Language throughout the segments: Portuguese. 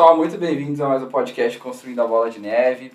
Pessoal, muito bem-vindos a mais um podcast Construindo a Bola de Neve.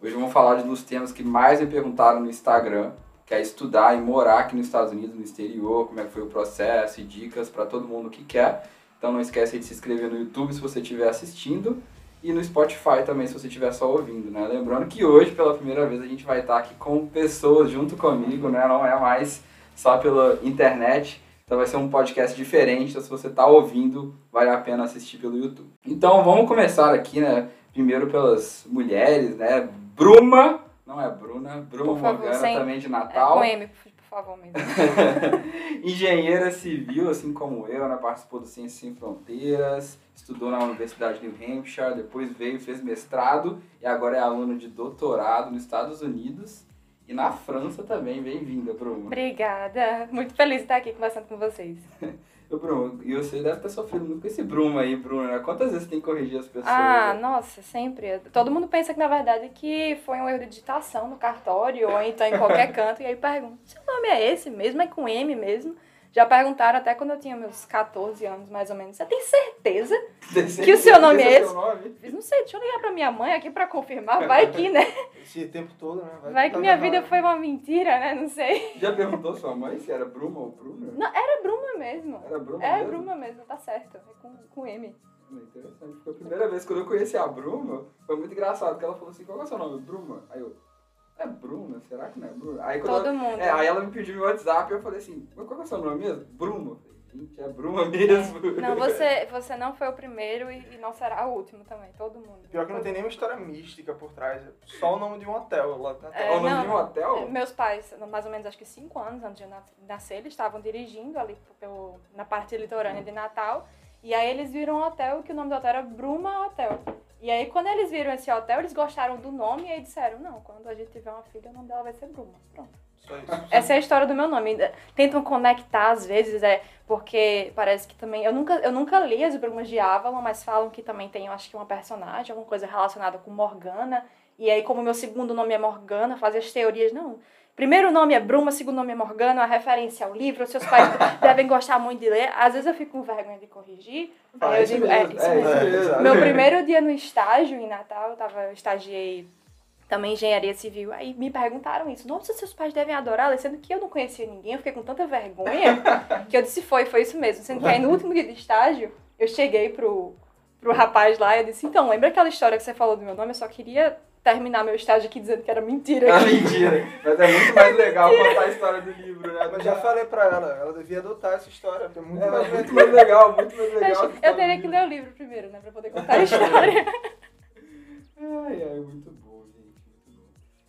Hoje vamos falar de um dos temas que mais me perguntaram no Instagram, que é estudar e morar aqui nos Estados Unidos, no exterior, como é que foi o processo e dicas para todo mundo que quer. Então não esquece de se inscrever no YouTube se você estiver assistindo e no Spotify também se você estiver só ouvindo, né? Lembrando que hoje, pela primeira vez, a gente vai estar aqui com pessoas junto comigo, né? Não é mais só pela internet. Então vai ser um podcast diferente, então se você está ouvindo, vale a pena assistir pelo YouTube. Então vamos começar aqui, né? Primeiro pelas mulheres, né? Bruma, não é Bruna, Bruma favor, Morgana sem- também de É, Natal. com M, por favor, mesmo. Engenheira civil, assim como eu, né? participou do Ciências Sem Fronteiras, estudou na Universidade de New Hampshire, depois veio, fez mestrado e agora é aluno de doutorado nos Estados Unidos e na França também. Bem-vinda, Bruno. Obrigada. Muito feliz de estar aqui conversando com vocês. Ô, Bruno, e você deve ter sofrido muito com esse Bruno aí, Bruno, né? Quantas vezes tem que corrigir as pessoas? Ah, nossa, sempre. Todo mundo pensa que, na verdade, que foi um erro de digitação no cartório ou então em qualquer canto. E aí pergunta, seu nome é esse mesmo? É com M mesmo? Já perguntaram até quando eu tinha meus 14 anos, mais ou menos. Você tem certeza? Que o seu nome é certeza esse? fiz, Não sei, deixa eu ligar pra minha mãe aqui pra confirmar. Vai que, né? Esse tempo todo, né? Vai que tá minha vida foi uma mentira, né? Não sei. Já perguntou sua mãe se era Bruma ou Bruna? Não, era Bruma mesmo. Era Bruma É mesmo? Bruma mesmo, tá certo. É com, com M. Interessante. Foi a primeira vez que eu conheci a Bruma, foi muito engraçado, porque ela falou assim, qual é o seu nome? Bruma? Aí eu, é Bruna? Será que não é Bruna? Aí, quando Todo ela, mundo. é, aí ela me pediu meu WhatsApp e eu falei assim, mas qual que é o seu nome mesmo? Bruma. Gente, é Bruma mesmo. Não, você, você não foi o primeiro e, e não será o último também, todo mundo. Pior que não tem nenhuma história mística por trás, é só o nome de um hotel lá na É, É o nome não. de um hotel? É, Meus pais, mais ou menos acho que cinco anos antes de nascer, eles estavam dirigindo ali pelo, na parte litorânea de Natal. E aí eles viram um hotel que o nome do hotel era Bruma Hotel. E aí quando eles viram esse hotel, eles gostaram do nome e aí disseram, não, quando a gente tiver uma filha, o nome dela vai ser Bruma. Pronto. Só isso. Essa é a história do meu nome. Tentam conectar às vezes, é porque parece que também. Eu nunca, eu nunca li as Brumas de Avalon, mas falam que também tem, eu acho que uma personagem, alguma coisa relacionada com Morgana. E aí, como meu segundo nome é Morgana, fazem as teorias, não. Primeiro nome é Bruma, segundo nome é Morgana, a referência ao livro, seus pais devem gostar muito de ler. Às vezes eu fico com vergonha de corrigir. Ah, aí eu isso digo, é, isso é, mesmo. Meu primeiro dia no estágio em Natal, eu, tava, eu estagiei também engenharia civil. Aí me perguntaram isso. Nossa, seus pais devem adorar, ler", sendo que eu não conhecia ninguém. Eu fiquei com tanta vergonha que eu disse, foi, foi isso mesmo. Sendo que aí no último dia de estágio, eu cheguei pro, pro rapaz lá e eu disse, então, lembra aquela história que você falou do meu nome? Eu só queria terminar meu estágio aqui dizendo que era mentira. Ah, mentira. Mas é muito mais legal contar a história do livro, né? Mas já falei pra ela, ela devia adotar essa história, porque é muito É, mais muito divertido. mais legal, muito mais Eu, legal. história eu teria do que ler o livro primeiro, né? Pra poder contar a história. Ai, ai, muito bom, gente, muito bom.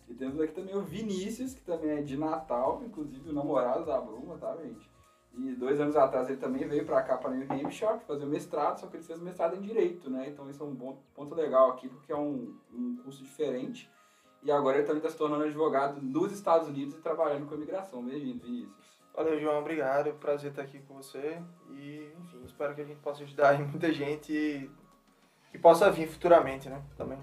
E temos aqui também o Vinícius, que também é de Natal, inclusive o namorado da Bruma, tá, gente? E dois anos atrás ele também veio pra cá, pra New Hampshire, fazer o mestrado, só que ele fez o mestrado em Direito, né? Então isso é um bom ponto legal aqui, porque é um, um curso diferente. E agora ele também está se tornando advogado nos Estados Unidos e trabalhando com imigração. Bem-vindo, Vinícius. Valeu, João, obrigado. Prazer estar aqui com você. E, enfim, espero que a gente possa ajudar muita gente e que possa vir futuramente, né? Também.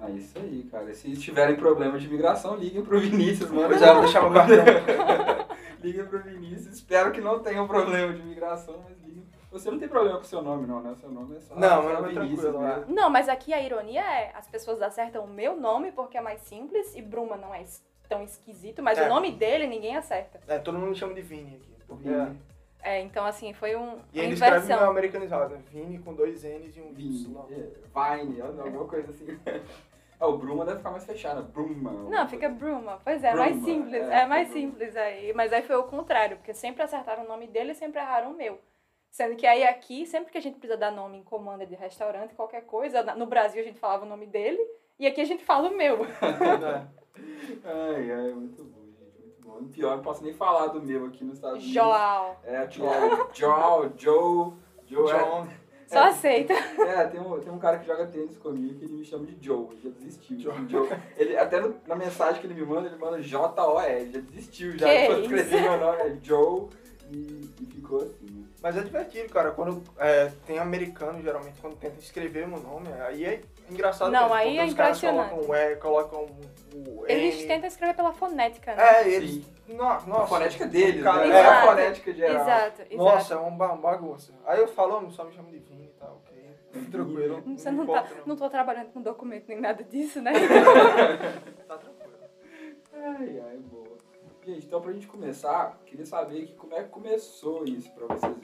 Ah, isso aí, cara. Se tiverem problemas de imigração, liguem pro Vinícius, mano. Já vou deixar meu cartão. Liguem pro Vinícius. Espero que não tenham problema de imigração, mas liguem. Você não tem problema com o seu nome, não, né? Seu nome é só, Não, só meu nome é tranquilo, mesmo. Não, mas aqui a ironia é, as pessoas acertam o meu nome porque é mais simples e Bruma não é tão esquisito, mas É. o nome dele ninguém acerta. É, todo mundo me chama de Vini aqui. Porque Vini. É, então assim, foi um, E ainda escreve inversão. americanizado, né? Vini com dois N's e um Vini. Y. é, Vine, alguma coisa assim. Ah, o Bruma deve ficar mais fechado. Bruma. Não, fica Bruma. Pois é, mais Bruma, simples. é, É, mais Bruma. simples aí. Mas aí foi o contrário, porque sempre acertaram o nome dele e sempre erraram o meu. Sendo que aí aqui, sempre que a gente precisa dar nome em comanda de restaurante, qualquer coisa, no Brasil a gente falava o nome dele e aqui a gente fala o meu. É. Ai, ai, muito bom, gente. Muito bom. E pior, não posso nem falar do meu aqui nos Estados Unidos. Joao. É, que é Joe, Joe, Joe. é- John. Só aceita. É, tem um, tem um cara que joga tênis comigo que ele me chama de Joe, ele já desistiu. Joe. Joe. Ele, até no- na mensagem que ele me manda, ele manda J-O-E, ele já desistiu, já Que depois escrever meu nome, é Joe, e, e ficou assim. Mas é divertido, cara. Quando é, tem americano, geralmente, quando tenta escrever meu nome, aí é engraçado. Não, mesmo, aí é os caras impressionante. colocam o E, colocam o N. Eles tentam escrever pela fonética, né? É, eles. Sim. No, a nossa. fonética deles, cara, né? É a fonética geral. Exato, exato. Nossa, é ba- bagunça. Aí eu falo, "Homem, só me chama de Vini e tal, ok. Tranquilo. Você não não tá, importa, não. não tô trabalhando com documento nem nada disso, né? Tá tranquilo. Ai, ai, boa. Gente, então pra gente começar, queria saber que como é que começou isso pra. Vocês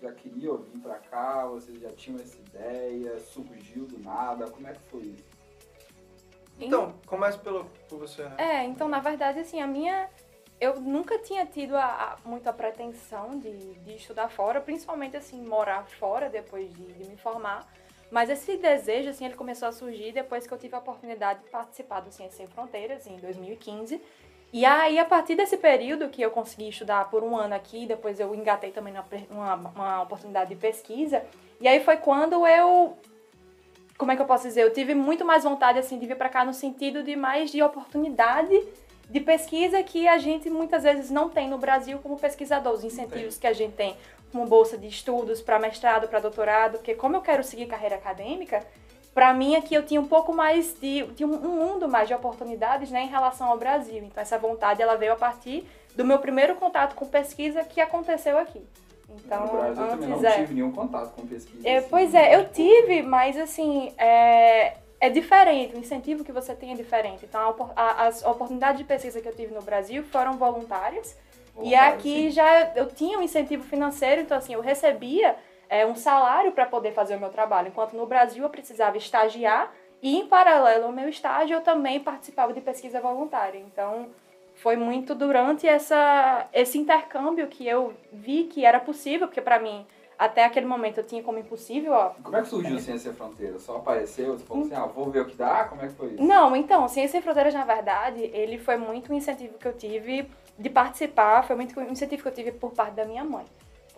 já queriam vir pra cá, vocês já tinham essa ideia, surgiu do nada, como é que foi isso? Então, comece pelo, por você, né? É, então na verdade, assim, a minha. Eu nunca tinha tido a, a, muita pretensão de, de estudar fora, principalmente assim, morar fora depois de, de me formar. Mas esse desejo, assim, ele começou a surgir depois que eu tive a oportunidade de participar do Ciência Sem Fronteiras, em 2015. E aí, a partir desse período que eu consegui estudar por um ano aqui, depois eu engatei também uma, uma oportunidade de pesquisa. E aí foi quando eu como é que eu posso dizer? Eu tive muito mais vontade assim de vir para cá no sentido de mais de oportunidade de pesquisa que a gente muitas vezes não tem no Brasil como pesquisador, os incentivos que a gente tem, como bolsa de estudos para mestrado, para doutorado, porque como eu quero seguir carreira acadêmica, para mim aqui eu tinha um pouco mais de, de um, mundo mais de oportunidades, né, em relação ao Brasil. Então essa vontade ela veio a partir do meu primeiro contato com pesquisa que aconteceu aqui. Então, no Brasil eu antes também não é. tive nenhum contato com pesquisa. É, assim, pois é, eu tive, mas assim, é, é diferente, o incentivo que você tem é diferente. Então, a a- as oportunidades de pesquisa que eu tive no Brasil foram voluntárias. E aqui sim. já eu tinha um incentivo financeiro, então assim, eu recebia é, um salário para poder fazer o meu trabalho, enquanto no Brasil eu precisava estagiar e em paralelo ao meu estágio eu também participava de pesquisa voluntária. Então, foi muito durante essa, esse intercâmbio que eu vi que era possível, porque para mim, até aquele momento eu tinha como impossível, ó. Como é que surgiu o Ciência Sem Fronteiras? Só apareceu, você falou assim, ah, vou ver o que dá? Como é que foi isso? Não, então, Ciência Sem Fronteiras, na verdade, ele foi muito um incentivo que eu tive de participar, foi muito um incentivo que eu tive por parte da minha mãe.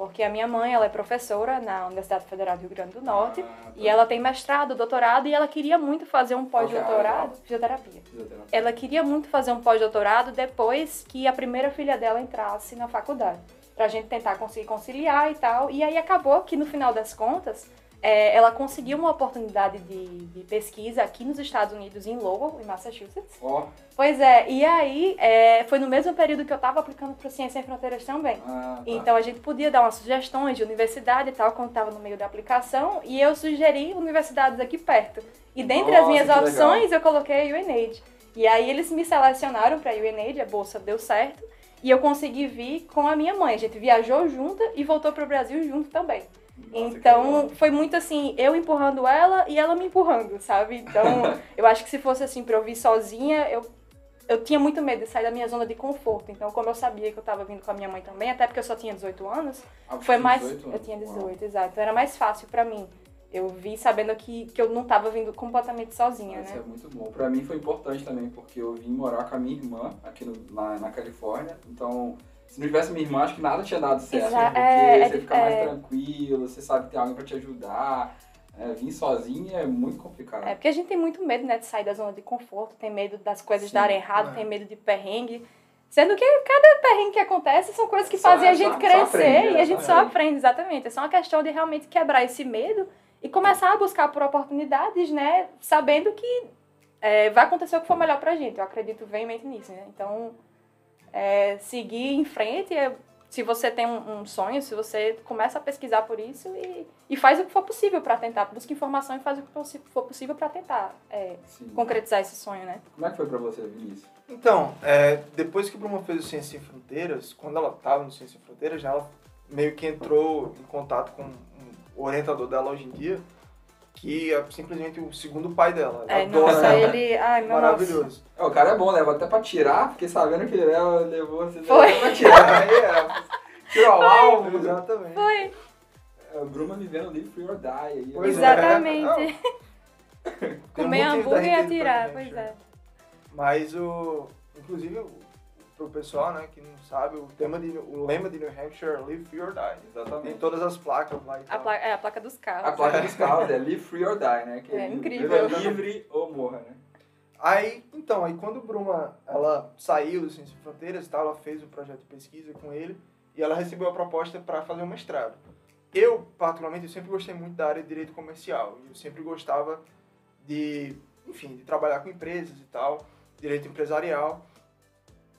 Porque a minha mãe, ela é professora na Universidade Federal do Rio Grande do Norte, Ah, tá. e ela tem mestrado, doutorado, e ela queria muito fazer um pós-doutorado, fisioterapia. Fisioterapia. Ela queria muito fazer um pós-doutorado depois que a primeira filha dela entrasse na faculdade. Pra gente tentar conseguir conciliar e tal. E aí acabou que no final das contas, é, ela conseguiu uma oportunidade de, de pesquisa aqui nos Estados Unidos, em Lowell, em Massachusetts. Ó, Pois é, e aí é, foi no mesmo período que eu estava aplicando para Ciência Sem Fronteiras também. ah, tá. Então a gente podia dar umas sugestões de universidade e tal, quando estava no meio da aplicação, e eu sugeri universidades aqui perto. E dentre as Nossa, minhas que legal. opções, eu coloquei a UNAID. E aí eles me selecionaram para a UNAID, a bolsa deu certo, e eu consegui vir com a minha mãe. A gente viajou junta e voltou para o Brasil junto também. Então foi muito assim, eu empurrando ela e ela me empurrando, sabe? Então eu acho que se fosse assim pra eu vir sozinha, eu, eu tinha muito medo de sair da minha zona de conforto. Então, como eu sabia que eu tava vindo com a minha mãe também, até porque eu só tinha 18 anos, Ah, foi mais. 18 Eu anos? tinha Uau. 18, exato. Então era mais fácil pra mim. Eu vi sabendo que, que eu não tava vindo completamente sozinha, Isso né? é muito bom. Pra mim foi importante também, porque eu vim morar com a minha irmã aqui no- na, na Califórnia. Então, se não tivesse minha irmã, acho que nada tinha dado certo. Exa- né? Porque é, é você de- fica mais é. tranquilo, você sabe que tem alguém pra te ajudar. É, vir sozinha é muito complicado. É porque a gente tem muito medo, né, de sair da zona de conforto, tem medo das coisas Sim, darem errado, é. tem medo de perrengue. Sendo que cada perrengue que acontece são coisas que Só- fazem a só- gente só crescer aprende, e a gente Só só aprende. aprende, exatamente. É só uma questão de realmente quebrar esse medo e começar a buscar por oportunidades, né, sabendo que é, vai acontecer o que for melhor pra gente. Eu acredito veemente nisso, né? Então, é, seguir em frente, é, se você tem um, um sonho, se você começa a pesquisar por isso e, e faz o que for possível pra tentar, busca informação e faz o que for possível pra tentar é, concretizar esse sonho, né? Como é que foi pra você, Vinícius? Então, é, depois que Bruma fez o Ciência Sem Fronteiras, quando ela estava no Ciência Sem Fronteiras, já ela meio que entrou em contato com o orientador dela hoje em dia, que é simplesmente o segundo pai dela. Ela É, adora nossa, ela. ele. Ai, meu Maravilhoso. É, o cara é bom, leva até pra tirar, fiquei sabendo que ele leva- levou você Foi. até pra tirar. Aí, é, tirou o alvo. Exatamente. Foi, É, o Bruma vivendo Live Free or Die. Aí, Pois é. exatamente. Tem Comer hambúrguer e atirar, pois é. Mas o. Inclusive, o- pro pessoal né, que não sabe, o, tema de, o lema de New Hampshire é Live Free or Die. Tem Exatamente. todas as placas lá e A tal. placa, é a placa dos carros. A placa dos carros é Live Free or Die, né? Que É, li- incrível. Livre ou morra, né? Aí, então, aí quando Bruma, ela saiu do Ciência Fronteiras e tal, ela fez o projeto de pesquisa com ele e ela recebeu a proposta para fazer um mestrado. Eu, particularmente, eu sempre gostei muito da área de direito comercial. e Eu sempre gostava de, enfim, de trabalhar com empresas e tal, direito empresarial.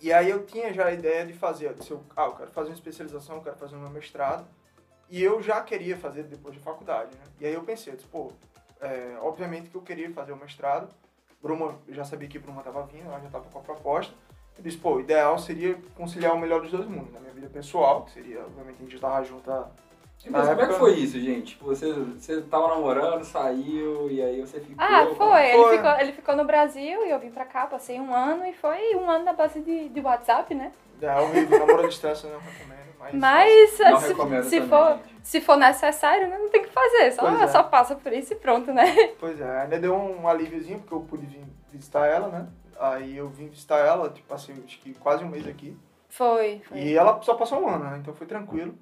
E aí eu tinha já a ideia de fazer, de ser, ah, eu quero fazer uma especialização, eu quero fazer um mestrado. E eu já queria fazer depois de faculdade, né? E aí eu pensei, eu disse, pô, é, obviamente que eu queria fazer o mestrado. Bruma, eu já sabia que Bruma estava vindo, ela já estava com a proposta. Eu disse, pô, o ideal seria conciliar o melhor dos dois mundos, na minha vida pessoal, que seria, obviamente, a gente estava junto Mas Na como é que foi isso, gente? Tipo, você, você tava namorando, saiu, e aí você ficou... Ah, foi. Ele, Foi. ficou. ele ficou no Brasil e eu vim pra cá, passei um ano e foi um ano na base de, de WhatsApp, né? É horrível, namoro à distância não recomendo, mas... Mas Não se, recomendo se também, for, gente. se for necessário, né, não tem o que fazer. Só, é. só passa por isso e pronto, né? Pois é, ainda deu um alíviozinho, porque eu pude vir visitar ela, né? Aí eu vim visitar ela, tipo, passei acho que quase um mês aqui. Foi, foi. E ela só passou um ano, né? Então foi tranquilo.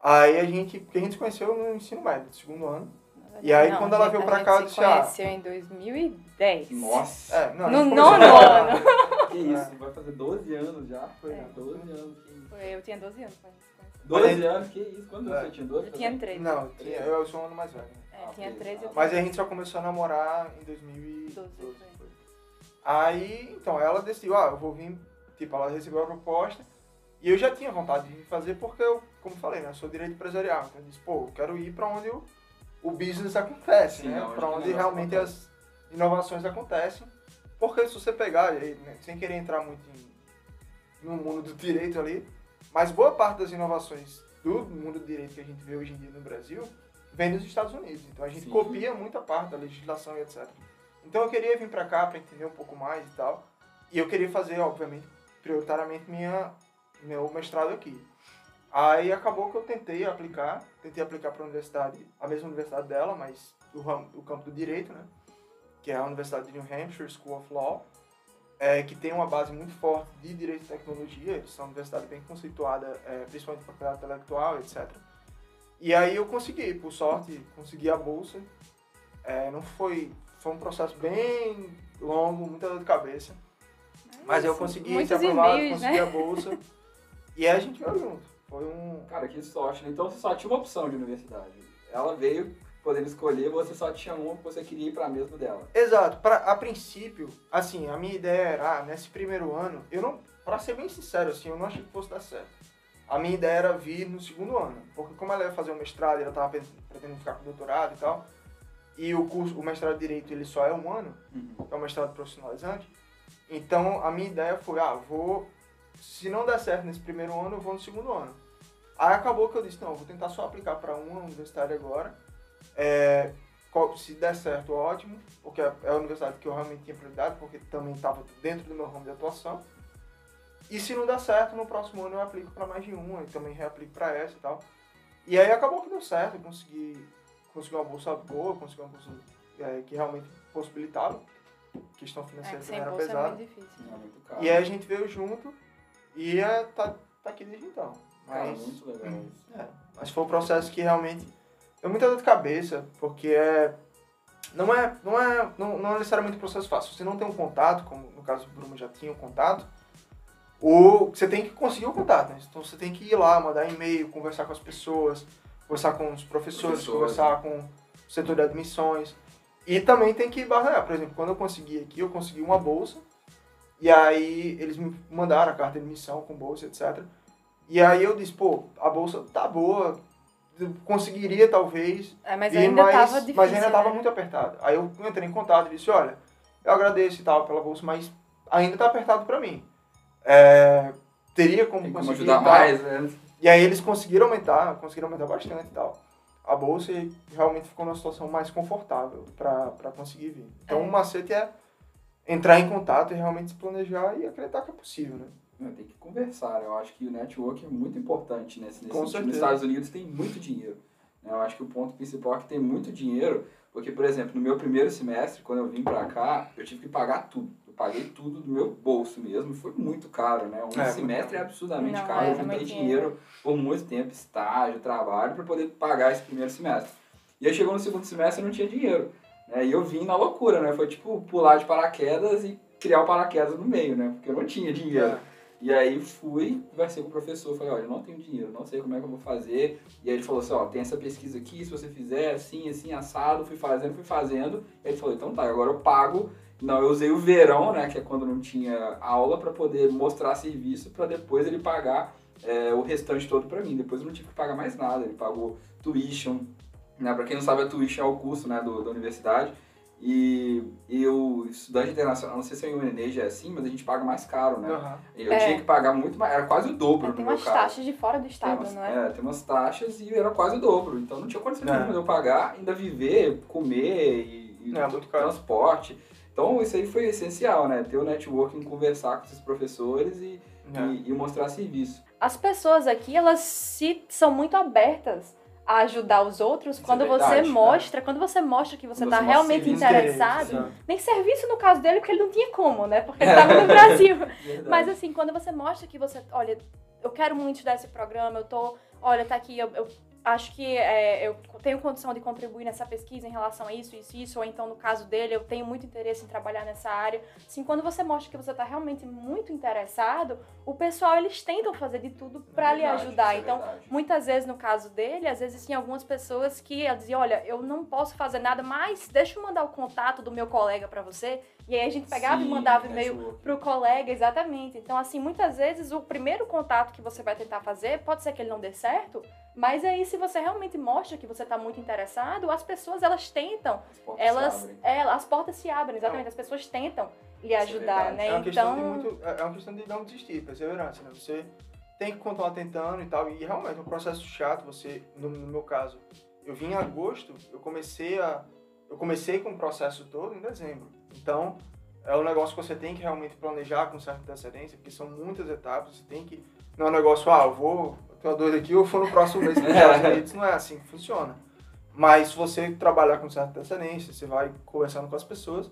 Aí a gente, porque a gente se conheceu no ensino médio, segundo ano. E aí, quando ela veio pra cá, eu se disse, ah, conheceu em 2010. Nossa! É, não, No nono ano. Que isso, vai fazer 12 anos já? Foi, É. 12 anos. que isso. Foi, eu tinha 12 anos quando a gente se conheceu. 12 anos, que isso? Quando É. você tinha 12? Eu tinha 13. Não, tinha, eu sou um ano mais velho. É, Ah, tinha ok. 13 eu Mas a gente só começou a namorar em 2012. 12. foi. Aí, então, ela decidiu, ah, eu vou vir, tipo, ela recebeu a proposta. E eu já tinha vontade de fazer porque eu, como falei, né, eu sou direito empresarial. Então eu disse, pô, eu quero ir pra onde o, o business acontece, Sim, né? que o onde realmente acontece. as inovações acontecem. Porque se você pegar, aí, né, sem querer entrar muito em, no mundo do direito ali, mas boa parte das inovações do mundo do direito que a gente vê hoje em dia no Brasil vem dos Estados Unidos. Então a gente Sim. copia muita parte da legislação e etc. Então eu queria vir pra cá pra entender um pouco mais e tal. E eu queria fazer, obviamente, prioritariamente minha, meu mestrado aqui. Aí acabou que eu tentei aplicar, tentei aplicar para a universidade, a mesma universidade dela, mas do, ramo, do campo do direito, né? Que é a Universidade de New Hampshire School of Law, é, que tem uma base muito forte de direito e tecnologia. Eles são uma universidade bem conceituada, é, principalmente para propriedade intelectual, etc. E aí eu consegui, por sorte, consegui a bolsa. É, não foi, foi um processo bem longo, muita dor de cabeça. Mas eu consegui ser aprovado, consegui né? a bolsa. e aí a gente veio junto. Foi um. Cara, que sorte, né? Então você só tinha uma opção de universidade. Ela veio podendo escolher, você só tinha uma que você queria ir pra mesma dela. Exato. Pra, a princípio, assim, a minha ideia era, ah, nesse primeiro ano, eu não, pra ser bem sincero, assim, eu não achei que fosse dar certo. A minha ideia era vir no segundo ano, porque como ela ia fazer o mestrado, ela tava pretendendo ficar com doutorado e tal, e o curso, o mestrado de Direito, ele só é um ano, é um mestrado profissionalizante, então a minha ideia foi, ah, vou, se não der certo nesse primeiro ano, eu vou no segundo ano. Aí acabou que eu disse, não, eu vou tentar só aplicar para uma universidade agora, é, se der certo, ótimo, porque é é a universidade que eu realmente tinha prioridade, porque também estava dentro do meu ramo de atuação. E se não der certo, no próximo ano eu aplico para mais de uma, e também reaplico para essa e tal. E aí acabou que deu certo, eu consegui, consegui uma bolsa boa, consegui uma bolsa é, que realmente possibilitava. Questão É, financeira que também sem era bolsa é pesada. muito difícil. É. E aí a gente veio junto e é, tá, tá aqui desde então. Cara, Mas, muito legal isso. é, mas foi um processo que realmente deu muita dor de cabeça, porque é, não, é, não, é, não, não é necessariamente um processo fácil. Você não tem um contato, como no caso do Bruno já tinha um contato, ou você tem que conseguir o contato, né? Então você tem que ir lá, mandar e-mail, conversar com as pessoas, conversar com os professores, Professores, conversar com o setor de admissões. E também tem que barganhar. Por exemplo, quando eu consegui aqui, eu consegui uma bolsa. E aí eles me mandaram a carta de admissão com bolsa, etc. E aí eu disse, pô, a bolsa tá boa, conseguiria talvez, É, mas e ainda mas, tava difícil. mas ainda tava né? muito apertado. Aí eu entrei em contato e disse, olha, eu agradeço e tal pela bolsa, mas ainda tá apertado pra mim. É, teria como Tem como conseguir ajudar e tal. mais, né? E aí eles conseguiram aumentar, conseguiram aumentar bastante e tal. A bolsa realmente ficou numa situação mais confortável pra pra conseguir vir. Então É. o macete é entrar em contato e realmente se planejar e acreditar que é possível, né? Não, Tem que conversar. Eu acho que o network é muito importante nesse, nesse Com sentido. Nos. Estados Unidos tem muito dinheiro. né? Eu acho que o ponto principal é que tem muito dinheiro, porque, por exemplo, no meu primeiro semestre, quando eu vim pra cá, eu tive que pagar tudo. Eu paguei tudo do meu bolso mesmo. Foi muito caro, né? Um É, semestre é absurdamente Não, caro. é, eu é juntei dinheiro. por muito tempo, estágio, trabalho, para poder pagar esse primeiro semestre. E aí chegou no segundo semestre e não tinha dinheiro. Né? E eu vim na loucura, né? Foi tipo pular de paraquedas e criar o paraquedas no meio, né? Porque eu não tinha dinheiro. É. E aí fui, conversei com o professor, falei, olha, eu não tenho dinheiro, não sei como é que eu vou fazer. E aí ele falou assim, ó, tem essa pesquisa aqui, se você fizer assim, assim, assado, fui fazendo, fui fazendo. E ele falou, então tá, agora eu pago. Não, eu usei o verão, né, que é quando não tinha aula, para poder mostrar serviço, para depois ele pagar é, o restante todo pra mim. Depois eu não tive que pagar mais nada. Ele pagou tuition, né? Pra quem não sabe, a tuition é o curso né, do, da universidade. E, e o estudante internacional, não sei se a UNEJ é assim, mas a gente paga mais caro, né? Aham. Eu É. tinha que pagar muito mais, era quase o dobro É, tem umas caso. taxas de fora do estado, umas, não é? tem umas taxas e era quase o dobro. Então não tinha condição É. nenhuma de eu pagar, ainda viver, comer e, e É, muito caro. transporte. Então isso aí foi essencial, né? Ter o networking, conversar com esses professores e, É. e, e mostrar serviço. As pessoas aqui, elas se, são muito abertas a ajudar os outros Isso quando é você verdade, mostra, quando você mostra que você está realmente interessado. Exato. Nem serviço no caso dele, porque ele não tinha como, né? Porque ele estava no Brasil. Verdade. Mas assim, quando você mostra que você, olha, eu quero muito estudar esse programa, eu tô, olha, tá aqui, eu, eu acho que é, eu tenho condição de contribuir nessa pesquisa em relação a isso, isso, isso, ou então no caso dele, eu tenho muito interesse em trabalhar nessa área. Assim, quando você mostra que você tá realmente muito interessado, o pessoal, eles tentam fazer de tudo pra É lhe ajudar. é então, verdade. Muitas vezes, no caso dele, às vezes tinha algumas pessoas que ela dizia, olha, eu não posso fazer nada, mas deixa eu mandar o contato do meu colega pra você. E aí a gente pegava e Sim, mandava e-mail network. pro colega, exatamente. Então, assim, muitas vezes o primeiro contato que você vai tentar fazer, pode ser que ele não dê certo, mas aí se você realmente mostra que você tá muito interessado, as pessoas, elas tentam, As portas se elas, abrem. é, as portas se abrem, exatamente, as pessoas tentam lhe é ajudar, verdade. né? É uma questão de então, muito. É é uma questão de não desistir, perseverança, né? Você tem que continuar tentando e tal. E realmente é um processo chato. Você, no, no meu caso, eu vim em agosto, eu comecei a. Eu comecei com o processo todo em dezembro. Então, é um negócio que você tem que realmente planejar com certa antecedência, porque são muitas etapas, você tem que. Não é um negócio, ah, eu vou. Eu tenho uma dor aqui, eu vou no próximo mês para os Estados Unidos. Não é assim que funciona. Mas se você trabalhar com certa antecedência, você vai conversando com as pessoas.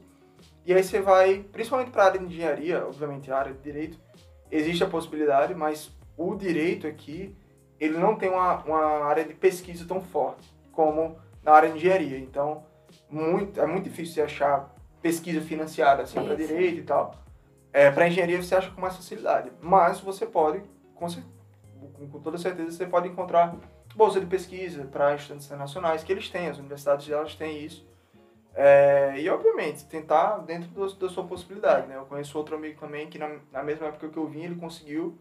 E aí você vai, principalmente para a área de engenharia, obviamente a área de direito, existe a possibilidade, mas o direito aqui, ele não tem uma, uma área de pesquisa tão forte como na área de engenharia. Então, muito, é muito difícil você achar pesquisa financiada assim para direito e tal. É, para engenharia você acha com mais facilidade, mas você pode, com, cer- com- toda certeza, você pode encontrar bolsa de pesquisa para estudantes internacionais, que eles têm, as universidades delas têm isso. É, e, obviamente, tentar dentro do- da sua possibilidade, né? Eu conheço outro amigo também que, na, na mesma época que eu vim, ele conseguiu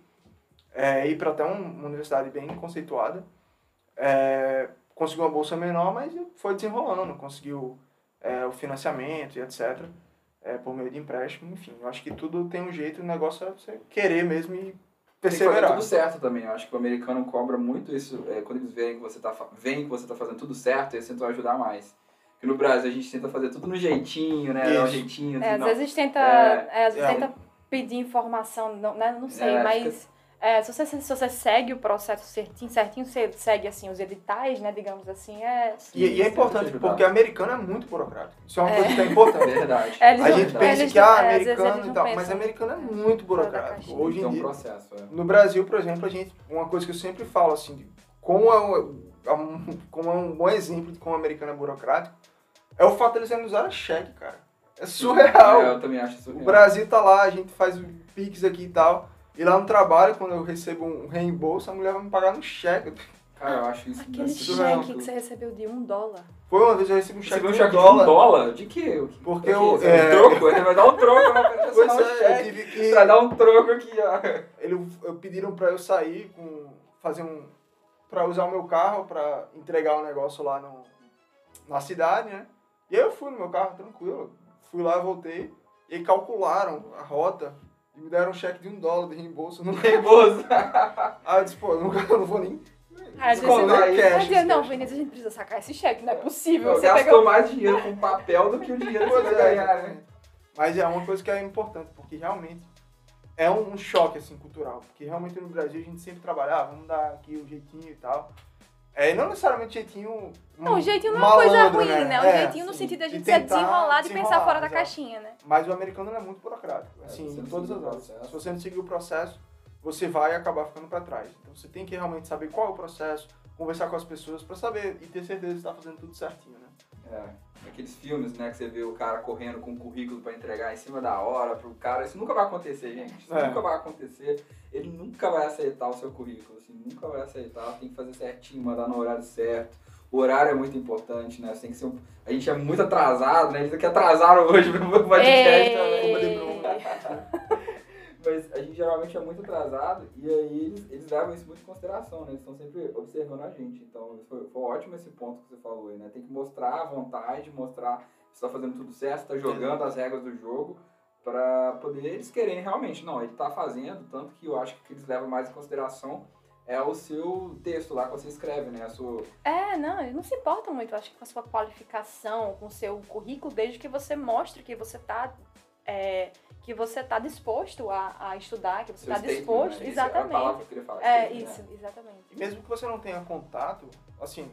é, ir para até um- uma universidade bem conceituada. É, conseguiu uma bolsa menor, mas foi desenrolando, conseguiu é, o financiamento e etc. é, por meio de empréstimo, enfim. Eu acho que tudo tem um jeito, o negócio é você querer mesmo e Tem que fazer perseverar. tudo certo também. Eu acho que o americano cobra muito isso. é, quando eles veem que você tá, veem que você tá fazendo tudo certo, eles tentam ajudar mais. Porque no Brasil a gente tenta fazer tudo no jeitinho, né? Isso. jeitinho. é, assim, às não. vezes tenta, É, é, às vezes é. tenta pedir informação, não, né? não sei, É, mas é, se, você, se você segue o processo certinho, certinho, você segue assim os editais, né, digamos assim, é... E, e é importante, porque americano é muito burocrático. Isso é uma É. coisa que é importante. É verdade. É, eles A gente pensa eles que ah, é, eles americano e tal, mas pensam. americano é muito burocrático. Hoje em um dia, processo. É. no Brasil, por exemplo, a gente, uma coisa que eu sempre falo assim, de como é um, é um- como é um bom exemplo de como o americano é burocrático, é o fato deles ainda usarem cheque, cara. É surreal. É, eu também acho O surreal. Brasil tá lá, a gente faz o Pix aqui e tal. E lá no trabalho, quando eu recebo um reembolso, a mulher vai me pagar no cheque. Cara, eu acho isso Aquele surreal. cheque que você recebeu de um dólar. Foi uma vez eu recebi um Você cheque viu um de cheque um de um dólar. dólar? De quê? Porque Pra quê? eu- Você vai dar é- um troco? Ele vai dar um troco, né? Pra Pois um é, eu cheque. tive que... Pra dar um troco aqui, ó. Ele, eu pediram pra eu sair com fazer um para usar o meu carro pra entregar um negócio lá no, na cidade, né? E aí eu fui no meu carro tranquilo, fui lá, voltei e calcularam a rota e me deram um cheque de um dólar de reembolso. Não Reembolso. Aí eu disse, pô, eu não, eu não vou nem Às vezes cash, vai dizer, não, cash. Vinícius, a gente precisa sacar esse cheque, não é possível. Você Você gastou pegou... mais dinheiro com papel do que o dinheiro que você é, ganhar, né? exatamente. Mas é uma coisa que é importante, porque realmente é um, um choque assim, cultural. Porque realmente no Brasil a gente sempre trabalha, ah, vamos dar aqui o jeitinho e tal. É, não necessariamente jeitinho. Não, o jeitinho não é uma coisa malandro, ruim, né? O É, jeitinho no sim. sentido da De gente ser tentar desenrolado e pensar fora da exato. caixinha, né? Mas o americano é muito burocrático, É, assim, se você em todas as áreas. Se você não seguir o processo, você vai acabar ficando para trás. Então você tem que realmente saber qual é o processo, conversar com as pessoas para saber e ter certeza que está fazendo tudo certinho, né? É, aqueles filmes, né, que você vê o cara correndo com um currículo pra entregar em cima da hora pro cara, isso nunca vai acontecer, gente. Isso É. nunca vai acontecer. Ele nunca vai aceitar o seu currículo, assim, nunca vai aceitar. Tem que fazer certinho, mandar no horário certo. O horário é muito importante, né? Você tem que ser um... A gente é muito atrasado, né? Eles aqui atrasaram hoje pro podcast de Bruno. Mas a gente geralmente é muito atrasado e aí eles, eles levam isso muito em consideração, né? Eles estão sempre observando a gente. Então foi, foi ótimo esse ponto que você falou aí, né? Tem que mostrar a vontade, mostrar que você está fazendo tudo certo, está jogando as regras do jogo para poder eles quererem realmente. Não, ele está fazendo, tanto que eu acho que eles levam mais em consideração é o seu texto lá que você escreve, né? A sua... É, não, eles não se importam muito, acho que com a sua qualificação, com o seu currículo, desde que você mostre que você está é, que você está disposto a, a, estudar, que você está disposto. Né? Exatamente. É, a palavra que eu queria falar, é isso, né? exatamente. E mesmo que você não tenha contato, assim,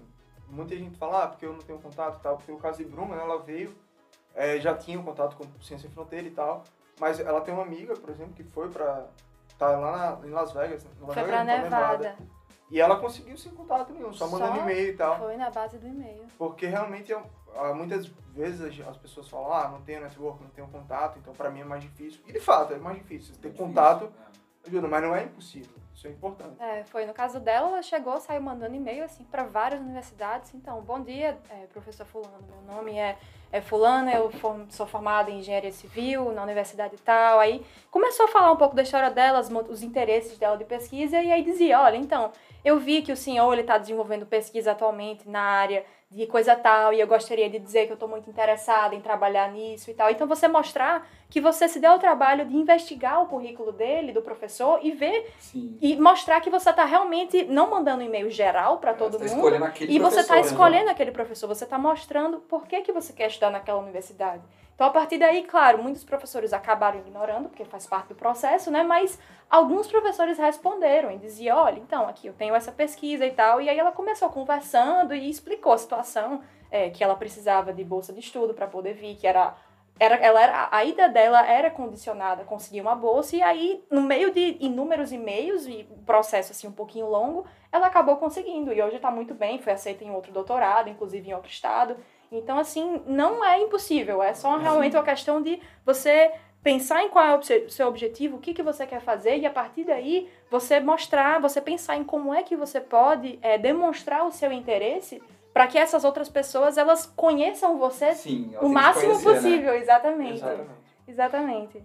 muita gente fala, ah, porque eu não tenho contato e tal, porque o caso de Bruma, né, ela veio, é, já tinha um contato com Ciência Sem Fronteira e tal, mas ela tem uma amiga, por exemplo, que foi pra. tá lá na, em Las Vegas. Las foi Vegas, pra Nevada. Nevada. E ela conseguiu sem contato nenhum, só, só mandando e-mail e tal. Foi na base do e-mail. Porque realmente, muitas vezes as pessoas falam, ah, não tenho network, não tenho contato, então pra mim é mais difícil. E de fato, é mais difícil. Ter contato é. ajuda, mas não é impossível. Isso é importante. É, foi. No caso dela, ela chegou, saiu mandando e-mail, assim, para várias universidades. Então, bom dia, é, professor fulano, meu nome é, é fulano, eu sou formada em engenharia civil na universidade e tal. Aí começou a falar um pouco da história dela, os interesses dela de pesquisa, e aí dizia, olha, então, eu vi que o senhor está desenvolvendo pesquisa atualmente na área de coisa tal, e eu gostaria de dizer que eu estou muito interessada em trabalhar nisso e tal. Então, você mostrar que você se deu o trabalho de investigar o currículo dele, do professor, e ver, Sim. e mostrar que você está realmente não mandando um e-mail geral para todo tá mundo, e você está né? escolhendo aquele professor, você está mostrando por que, que você quer estudar naquela universidade. Então, a partir daí, claro, muitos professores acabaram ignorando, porque faz parte do processo, né? Mas alguns professores responderam e diziam, olha, então, aqui eu tenho essa pesquisa e tal. E aí ela começou conversando e explicou a situação, é, que ela precisava de bolsa de estudo para poder vir, que era era, ela era, a ida dela era condicionada a conseguir uma bolsa, e aí, no meio de inúmeros e-mails e processo assim um pouquinho longo, ela acabou conseguindo. E hoje está muito bem, foi aceita em outro doutorado, inclusive em outro estado. Então, assim, não é impossível, é só realmente uma questão de você pensar em qual é o seu objetivo, o que, que você quer fazer, e a partir daí você mostrar, você pensar em como é que você pode é, demonstrar o seu interesse para que essas outras pessoas elas conheçam você Sim, o máximo conhecer, né? possível, né? exatamente. Exatamente. Exatamente.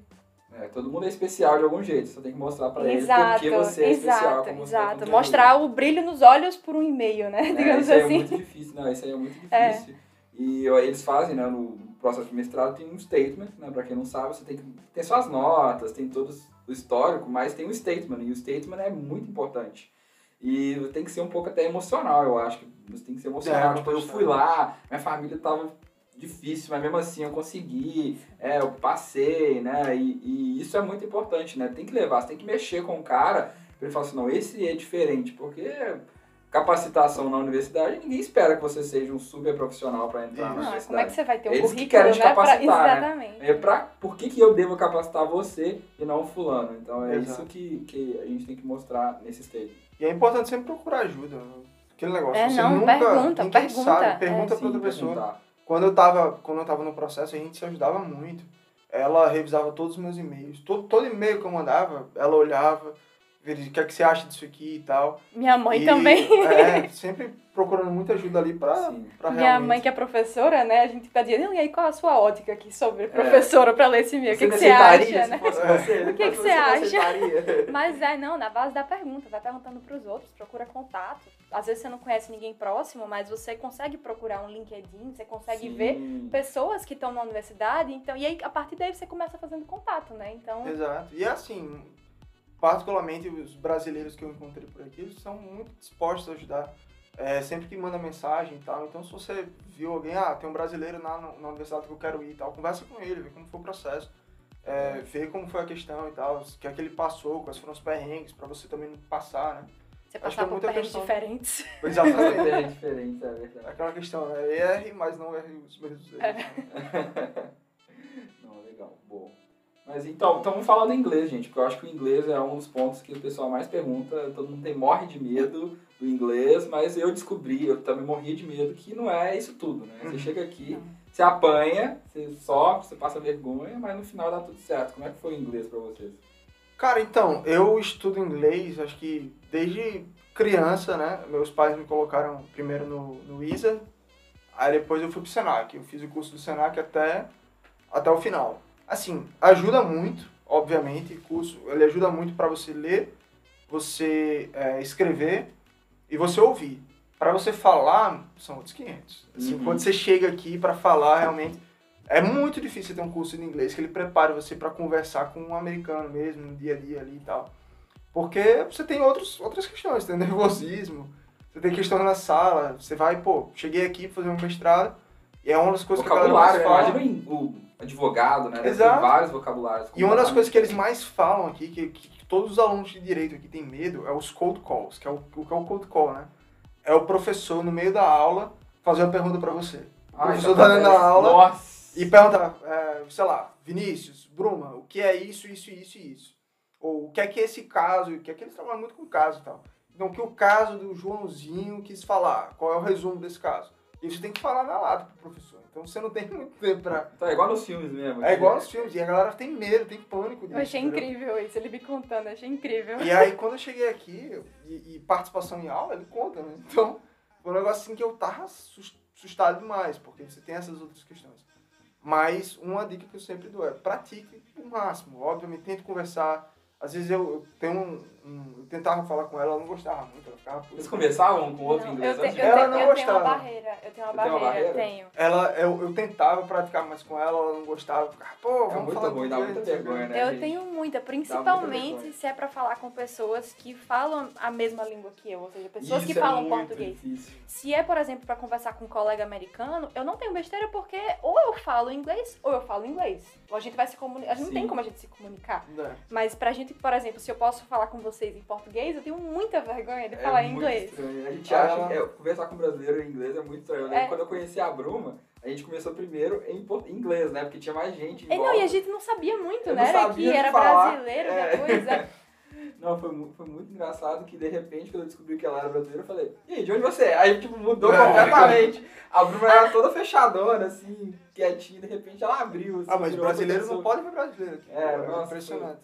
É, todo mundo é especial de algum jeito, só tem que mostrar para eles porque você é exato, especial. Como exato, exato. Mostrar o brilho nos olhos por um e-mail, né? É, Digamos isso assim. é muito difícil, não, isso aí é muito difícil. É. E eles fazem, né, no processo de mestrado tem um statement, né, para quem não sabe, você tem que ter suas notas, tem todo o histórico, mas tem um statement, e o statement é muito importante. E tem que ser um pouco até emocional, eu acho você tem que ser emocional. É, tipo, eu fui lá, minha família tava difícil, mas mesmo assim eu consegui, é, eu passei, né? E, e, isso é muito importante, né? Tem que levar, você tem que mexer com o cara pra ele falar assim, não, esse é diferente, porque capacitação na universidade, ninguém espera que você seja um super profissional para entrar Isso. na universidade. Como é que você vai ter um Eles currículo, que querem te né? capacitar, pra... né? Exatamente. É pra, por que, que eu devo capacitar você e não o fulano? Então é Exato. isso que, que a gente tem que mostrar nesse stage. E é importante sempre procurar ajuda. Né? Aquele negócio. É, você não, nunca, pergunta, ninguém pergunta. sabe, pergunta é, pra outra pessoa. perguntar. Quando eu, tava, quando eu tava no processo, a gente se ajudava muito. Ela revisava todos os meus e-mails. Todo, todo e-mail que eu mandava, ela olhava o que é que você acha disso aqui e tal. Minha mãe e, também. É, sempre procurando muita ajuda ali pra, pra Minha realmente... mãe que é professora, né, a gente pedia, e aí qual a sua ótica aqui sobre é. professora pra ler esse? O que, que você acha, né? O que, que você acha? Mas é, não, na base da pergunta, vai perguntando pros outros, procura contato. Às vezes você não conhece ninguém próximo, mas você consegue procurar um LinkedIn, você consegue Sim. ver pessoas que estão na universidade, então, e aí a partir daí você começa fazendo contato, né? Então... Exato. E assim, particularmente os brasileiros que eu encontrei por aqui, eles são muito dispostos a ajudar. É, sempre que manda mensagem e tal. Então, se você viu alguém, ah, tem um brasileiro na, na universidade que eu quero ir e tal, conversa com ele, vê como foi o processo. É, vê como foi a questão e tal, o que é que ele passou, quais foram os perrengues, pra você também não passar, né? Você passar por perrengues questão... diferentes. Exatamente. é diferente, é verdade. Aquela questão, né? Erre, mas não erre os mesmos erros. É. não, legal, boa. Mas então, então vamos falar do inglês, gente, porque eu acho que o inglês é um dos pontos que o pessoal mais pergunta, todo mundo tem, morre de medo do inglês, mas eu descobri, eu também morri de medo, que não é isso tudo, né? Você chega aqui, você apanha, você sofre, você passa vergonha, mas no final dá tudo certo. Como é que foi o inglês para vocês? Cara, então, eu estudo inglês, acho que desde criança, né? Meus pais me colocaram primeiro no, no ISA, aí depois eu fui pro Senac. Eu fiz o curso do Senac até, até o final assim, ajuda muito, obviamente, curso, ele ajuda muito para você ler, você é, escrever e você ouvir. Para você falar, são outros 500. Assim, Uhum. Quando você chega aqui para falar, realmente, é muito difícil ter um curso de inglês que ele prepare você para conversar com um americano mesmo, no dia a dia ali e tal. Porque você tem outros, outras questões, tem nervosismo, você tem questões na sala, você vai, pô, cheguei aqui pra fazer um mestrado, e é uma das coisas que a galera mais fala. né? Imagina o advogado, né? Exato. vários vocabulários. E uma das coisas que eles mais falam aqui, que, que todos os alunos de direito aqui têm medo, é os cold calls, que é o, o que é o cold call, né? É o professor, no meio da aula, fazer uma pergunta pra você. O Ai, professor tá dando aula Nossa. e pergunta, é, sei lá, Vinícius, Bruma, o que é isso, isso, isso e isso? Ou o que é que esse caso, o que é que eles trabalham muito com caso e tal. Então, o que o caso do Joãozinho quis falar? Qual é o resumo desse caso? E você tem que falar na lata pro professor. Então, você não tem muito tempo pra... Então, é igual nos filmes mesmo. É igual nos filmes, e a galera tem medo, tem pânico disso. Eu achei entendeu? incrível isso, ele me contando, achei incrível. E aí, quando eu cheguei aqui, e, e participação em aula, ele conta, né? Então, foi um negócio assim que eu tava sus- assustado demais, porque você tem essas outras questões. Mas uma dica que eu sempre dou é pratique o máximo. Obviamente, tente conversar. Às vezes eu, eu tenho um, um- Eu tentava falar com ela, ela não gostava muito, ela ficava. Eles conversavam com outro Não, inglês eu, te- eu, Ela te- não eu tenho uma gostava. barreira, eu tenho uma Você tem uma barreira, barreira? tenho. Ela, eu, eu tentava praticar mais com ela, ela não gostava. eu Ficava, pô, É vamos muito falar ruim, dá muita não vergonha, né? Eu gente? tenho muita, principalmente se é pra falar com pessoas que falam a mesma língua que eu, ou seja, pessoas que Isso é falam português. difícil. Se é, por exemplo, pra conversar com um colega americano, eu não tenho besteira porque ou eu falo inglês ou eu falo inglês. Ou a gente vai se comunicar, a gente não tem como a gente se comunicar. É. Mas pra gente, por exemplo, se eu posso falar com vocês em português, eu tenho muita vergonha de É falar em muito inglês. estranho. A gente Ah, acha que é, conversar com brasileiro em inglês é muito estranho. Eu lembro É. quando eu conheci a Bruma, a gente começou primeiro em inglês, né? Porque tinha mais gente. em E não, volta. e a gente não sabia muito, Eu né? não Era sabia que era falar. brasileiro É. depois. é. Não, foi, foi muito engraçado que de repente, quando eu descobri que ela era brasileira, eu falei, e aí, de onde você é? Aí, tipo, mudou É. completamente. A Bruna era toda fechadona, assim, quietinha, de repente ela abriu. Assim, Ah, mas brasileiro não pode ver brasileiro aqui. É, É, nossa, impressionante.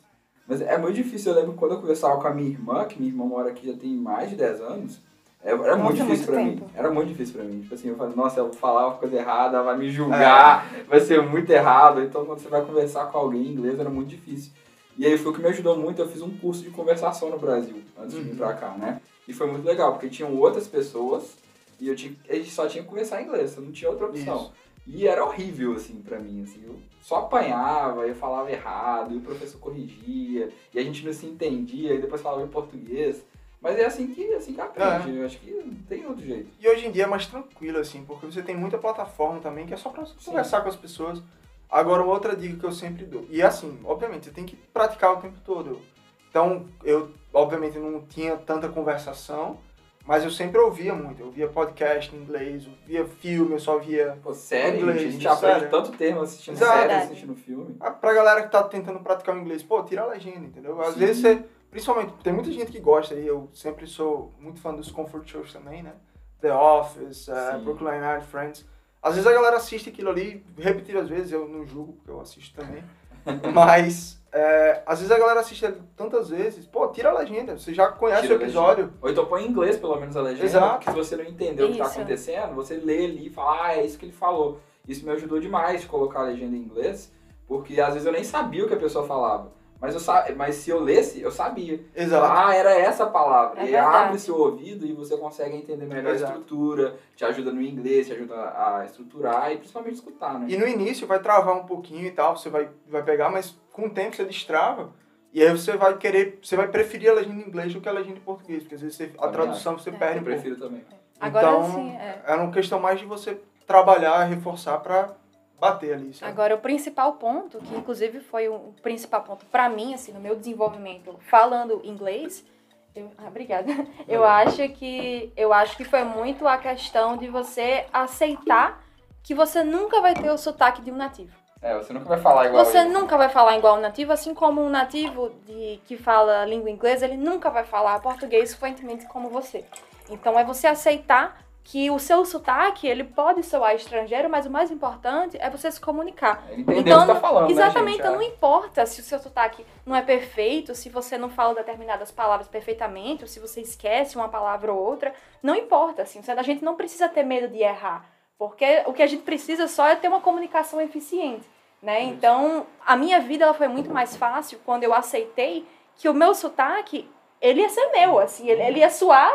Mas é muito difícil, eu lembro quando eu conversava com a minha irmã, que minha irmã mora aqui já tem mais de 10 anos, é- era Nossa, muito difícil muito pra tempo. mim. Era muito difícil pra mim. Tipo assim, eu falei, nossa, eu vou falar uma coisa errada, ela vai me julgar, vai ser muito errado. Então quando você vai conversar com alguém em inglês era muito difícil. E aí foi o que me ajudou muito, eu fiz um curso de conversação no Brasil, antes de vir Uhum. pra cá, né? E foi muito legal, porque tinham outras pessoas e eu tinha, a gente só tinha que conversar em inglês, não tinha outra opção. Isso. E era horrível, assim, pra mim, assim, eu só apanhava, eu falava errado, e o professor corrigia, e a gente não se entendia, e depois falava em português. Mas é assim que, assim que aprende, eu acho que não tem outro jeito. E hoje em dia é mais tranquilo, assim, porque você tem muita plataforma também que é só pra Sim. conversar com as pessoas. Agora, uma outra dica que eu sempre dou. E assim, obviamente, você tem que praticar o tempo todo. Então, eu, obviamente, não tinha tanta conversação, mas eu sempre ouvia muito. Eu via podcast em inglês, eu via filme, eu só via. Pô, sério, Inglês, a gente aprende sério. tanto termo assistindo Exato. série, assistindo filme. Ah, Pra galera que tá tentando praticar o inglês, pô, tira a legenda, entendeu? Às Sim. vezes você. Principalmente, tem muita gente que gosta aí, eu sempre sou muito fã dos comfort shows também, né? The Office, Sim. Brooklyn Nine, Friends. Às vezes a galera assiste aquilo ali repetidas vezes, eu não julgo, porque eu assisto também. Mas, eh, às vezes a galera assiste tantas vezes, pô, tira a legenda, você já conhece Tira o episódio. Ou então põe em inglês, pelo menos, a legenda, Exato. porque se você não entendeu o que tá Isso. acontecendo, você lê ali e fala, ah, é isso que ele falou. Isso me ajudou demais de colocar a legenda em inglês, porque às vezes eu nem sabia o que a pessoa falava. Mas, eu sa... mas se eu lesse, eu sabia. Exato. Ah, era essa a palavra. É e abre seu ouvido e você consegue entender melhor Exato. a estrutura, te ajuda no inglês, te ajuda a estruturar e principalmente escutar, né? E no início vai travar um pouquinho e tal, você vai, vai pegar, mas com o tempo você destrava. E aí você vai querer, você vai preferir a legenda em inglês do que a legenda em português, porque às vezes você- a tradução você É. perde Eu um pouco. prefiro também. Agora então, sim, é. é uma questão mais de você trabalhar, reforçar pra bater ali, sabe? Agora, o principal ponto, que inclusive foi o principal ponto pra mim, assim, no meu desenvolvimento, falando inglês, eu, ah, obrigada. Eu acho que eu acho que foi muito a questão de você aceitar que você nunca vai ter o sotaque de um nativo. É, você nunca vai falar igual Você ele. nunca vai falar igual um nativo, assim como um nativo de, que fala língua inglesa, ele nunca vai falar português fluentemente como você. Então é você aceitar que o seu sotaque, ele pode soar estrangeiro, mas o mais importante é você se comunicar. Então, o que tá falando, Exatamente, né, gente? então não importa se o seu sotaque não é perfeito, se você não fala determinadas palavras perfeitamente, ou se você esquece uma palavra ou outra, não importa, assim, a gente não precisa ter medo de errar, porque o que a gente precisa só é ter uma comunicação eficiente. né? Então, a minha vida ela foi muito mais fácil quando eu aceitei que o meu sotaque, ele ia ser meu, assim, ele, ele ia soar,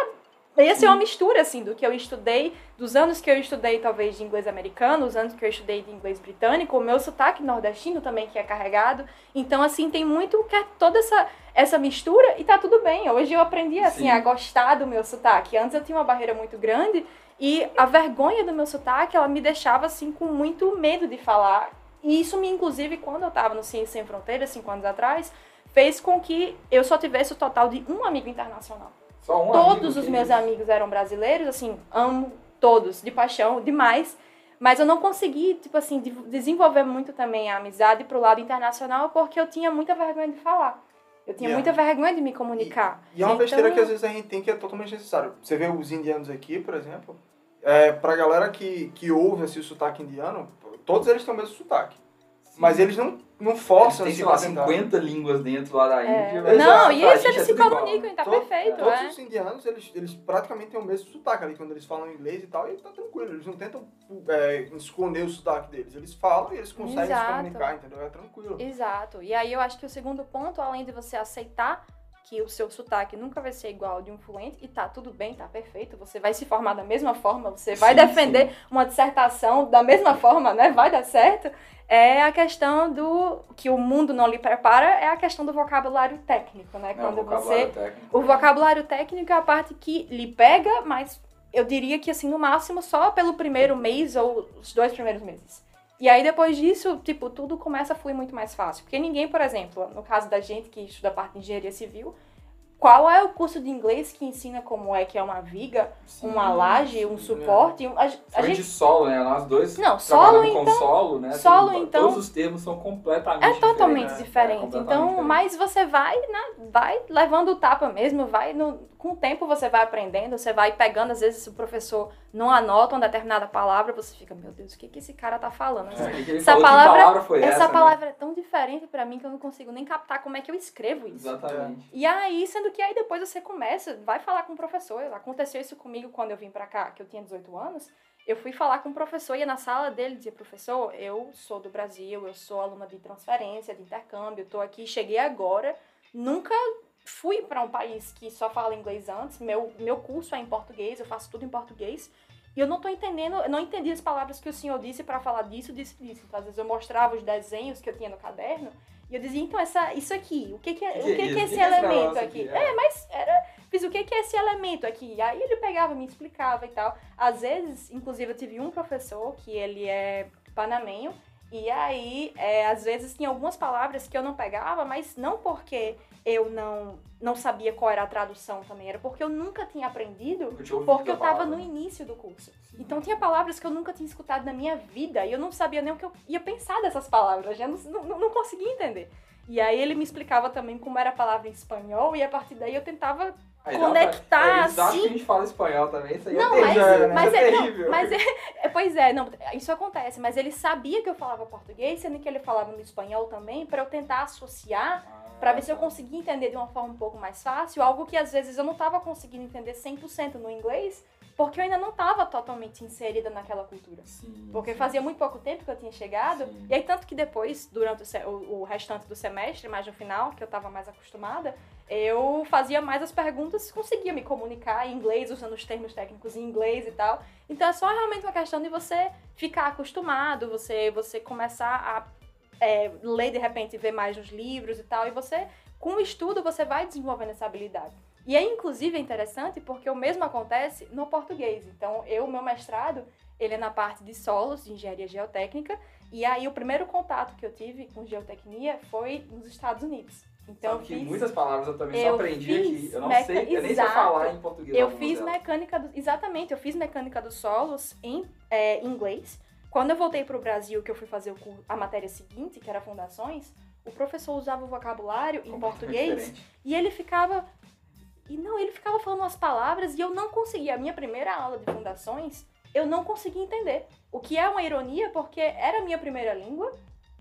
ia ser uma mistura, assim, do que eu estudei, dos anos que eu estudei, talvez, de inglês americano, os anos que eu estudei de inglês britânico, o meu sotaque nordestino também, que é carregado. Então, assim, tem muito que é toda essa, essa mistura e tá tudo bem. Hoje eu aprendi, assim, Sim. a gostar do meu sotaque. Antes eu tinha uma barreira muito grande e a vergonha do meu sotaque, ela me deixava, assim, com muito medo de falar. E isso me, inclusive, quando eu tava no Ciência Sem Fronteiras, cinco anos atrás, fez com que eu só tivesse o total de um amigo internacional. Só um Todos amigo os meus amigos eram brasileiros, assim, amo todos, de paixão, demais. Mas eu não consegui, tipo assim, de- desenvolver muito também a amizade pro lado internacional porque eu tinha muita vergonha de falar. Eu tinha Yeah. muita vergonha de me comunicar. E é uma Então, besteira que às vezes a gente tem que é totalmente necessário. Você vê os indianos aqui, por exemplo, é, pra galera que, que ouve assim, o sotaque indiano, todos eles têm o mesmo sotaque. Sim. Mas eles não, não forçam assim sei lá, pra tentar. 50 línguas dentro lá da É. Índia. Exato. Não, e eles, eles é se comunicam, tá To- perfeito, Todos é. os indianos, eles, eles praticamente têm o mesmo sotaque ali, quando eles falam inglês e tal, e tá tranquilo, eles não tentam é, esconder o sotaque deles. Eles falam e eles conseguem Exato. se comunicar, entendeu? É tranquilo. Exato. E aí eu acho que o segundo ponto, além de você aceitar que o seu sotaque nunca vai ser igual ao de um fluente, e tá tudo bem, tá perfeito, você vai se formar da mesma forma, você vai Sim, defender uma dissertação da mesma forma, né? Vai dar certo. É a questão do que o mundo não lhe prepara, é a questão do vocabulário técnico, né? É, Quando você técnico. o vocabulário técnico é a parte que lhe pega, mas eu diria que assim, no máximo, só pelo primeiro mês ou os dois primeiros meses. E aí depois disso, tipo, tudo começa a fluir muito mais fácil. Porque ninguém, por exemplo, no caso da gente que estuda a parte de engenharia civil, qual é o curso de inglês que ensina como é que é uma viga, Sim, uma laje, um sim, suporte? A, a gente de solo, né? Nós dois Não, solo, com então- solo, né? solo, Assim, então- Todos os termos são completamente É totalmente diferentes, né? diferente. É completamente então, diferente. mas você vai, né, vai levando o tapa mesmo, vai no, com o tempo você vai aprendendo, você vai pegando, às vezes o professor não anota uma determinada palavra, você fica, meu Deus, o que que esse cara tá falando? É, que ele Essa palavra- palavra essa essa? né? palavra é tão diferente pra mim que eu não consigo nem captar como é que eu escrevo isso. Exatamente. E aí, sendo que aí depois você começa, vai falar com o professor. Aconteceu isso comigo quando eu vim pra cá, que eu tinha 18 anos. Eu fui falar com o professor, ia na sala dele e dizia, professor, eu sou do Brasil, eu sou aluna de transferência, de intercâmbio, tô aqui, cheguei agora, nunca fui para um país que só fala inglês antes, meu, meu curso é em português, eu faço tudo em português, e eu não tô entendendo, eu não entendi as palavras que o senhor disse para falar disso, disso, disso. Então, às vezes eu mostrava os desenhos que eu tinha no caderno, e eu dizia, então, essa, isso aqui, o que que é, o que que é esse que elemento negócio aqui? É. É, mas era, fiz o que que é esse elemento aqui? E aí ele pegava, me explicava e tal. Às vezes, inclusive, eu tive um professor que ele é panamenho, e aí, é, às vezes, tinha algumas palavras que eu não pegava, mas não porque eu não, não sabia qual era a tradução também, era porque eu nunca tinha aprendido, Eu porque eu tava palavra. no início do curso. Então tinha palavras que eu nunca tinha escutado na minha vida e eu não sabia nem o que eu ia pensar dessas palavras, já não, não, não conseguia entender. E aí ele me explicava também como era a palavra em espanhol e a partir daí eu tentava Conectar, é, assim. que a gente fala espanhol também, isso aí Não, é mas, terrível, né? mas Isso é, não, mas é, é- pois é, não, isso acontece, mas ele sabia que eu falava português, sendo que ele falava no espanhol também, para eu tentar associar, para ver se eu Ah, conseguia entender de uma forma um pouco mais fácil, algo que às vezes eu não estava conseguindo entender 100% no inglês, porque eu ainda não estava totalmente inserida naquela cultura. Sim, Porque sim. fazia muito pouco tempo que eu tinha chegado. Sim. E aí, tanto que depois, durante o, o, restante do semestre, mais no final, que eu tava mais acostumada, eu fazia mais as perguntas, conseguia me comunicar em inglês, usando os termos técnicos em inglês e tal. Então é só realmente uma questão de você ficar acostumado, você, você começar a é, ler de repente, ver mais nos livros e tal. E você, com o estudo, você vai desenvolvendo essa habilidade. E aí, inclusive, é interessante porque o mesmo acontece no português. Então, eu, meu mestrado, ele é na parte de solos, de engenharia geotécnica. E aí, o primeiro contato que eu tive com geotecnia foi nos Estados Unidos. Então, Sabe eu fiz, muitas palavras eu também eu só aprendi aqui. Eu não meca- sei, eu nem sei falar em português. eu fiz delas. mecânica do, exatamente, eu fiz mecânica dos solos em é, inglês. Quando eu voltei para o Brasil, que eu fui fazer a matéria seguinte, que era fundações, o professor usava o vocabulário em português diferente. e ele ficava. E não, ele ficava falando umas palavras e eu não conseguia. A minha primeira aula de fundações, eu não conseguia entender. O que é uma ironia, porque era a minha primeira língua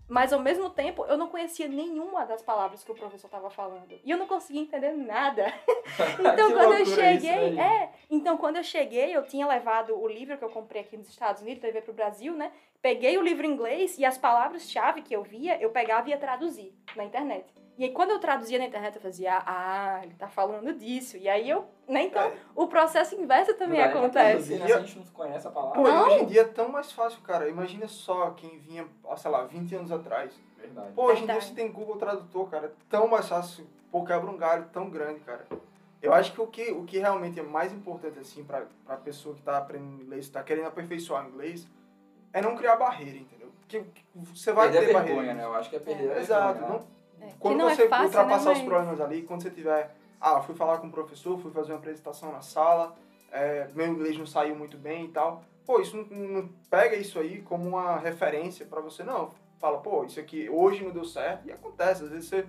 Mas ao mesmo tempo, eu não conhecia nenhuma das palavras que o professor estava falando. E eu não conseguia entender nada. então, quando eu cheguei, é, então quando eu cheguei, eu tinha levado o livro que eu comprei aqui nos Estados Unidos, levei para o Brasil, né? Peguei o livro em inglês e as palavras-chave que eu via, eu pegava e ia traduzir na internet. E aí, quando eu traduzia na internet, eu fazia, ah, ele tá falando disso. E aí eu, né, então, É. o processo inverso também pra acontece. né, se a gente não conhece a palavra. Pô, Não. hoje em dia é tão mais fácil, cara. Imagina só quem vinha, sei lá, 20 anos atrás. Verdade. Pô, hoje em dia Verdade. você tem Google Tradutor, cara. É tão mais fácil. Pô, quebra um galho tão grande, cara. Eu acho que o que, o que realmente é mais importante, assim, pra, pra pessoa que tá aprendendo inglês, tá querendo aperfeiçoar o inglês, é não criar barreira, entendeu? Porque você vai perder ter barreira. vergonha, né? Eu acho que é perder a Exato. vergonha. Não, né? É, quando não você é fácil, ultrapassar né, os mas- problemas ali, quando você tiver, ah, fui falar com o professor, fui fazer uma apresentação na sala, é, meu inglês não saiu muito bem e tal. Pô, isso não, não pega isso aí como uma referência pra você, não. Fala, pô, isso aqui hoje não deu certo e acontece. Às vezes você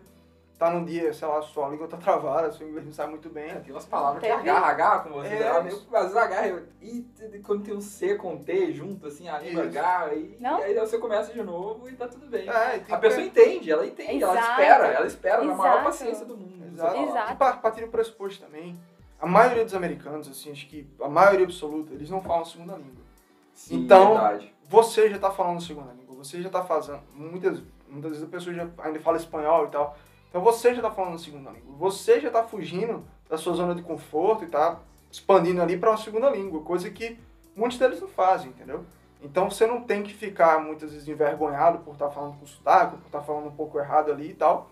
tá num dia, sei lá, sua língua tá travada, seu inglês não sai muito bem. É, tem umas palavras que Teve- agarra, agarra com você. É. Ela meio, às vezes agarra. E quando tem um C com T junto, assim, a língua Isso. agarra. E, Não? e aí você começa de novo e tá tudo bem. É, tem A que- pessoa entende, ela entende, ela Exato. espera, ela espera na maior Exato. paciência do mundo. Exato. Exato. E pa- partir do pressuposto também, a maioria dos americanos, assim, acho que a maioria absoluta, eles não falam segunda língua. Sim, Então- verdade. você já está falando segunda língua, você já está fazendo. Muitas, muitas vezes a pessoa já ainda fala espanhol e tal. Então você já está falando segunda língua. Você já está fugindo da sua zona de conforto e está expandindo ali para uma segunda língua, coisa que muitos deles não fazem, entendeu? Então você não tem que ficar muitas vezes envergonhado por estar falando com sotaque, por estar falando um pouco errado ali e tal,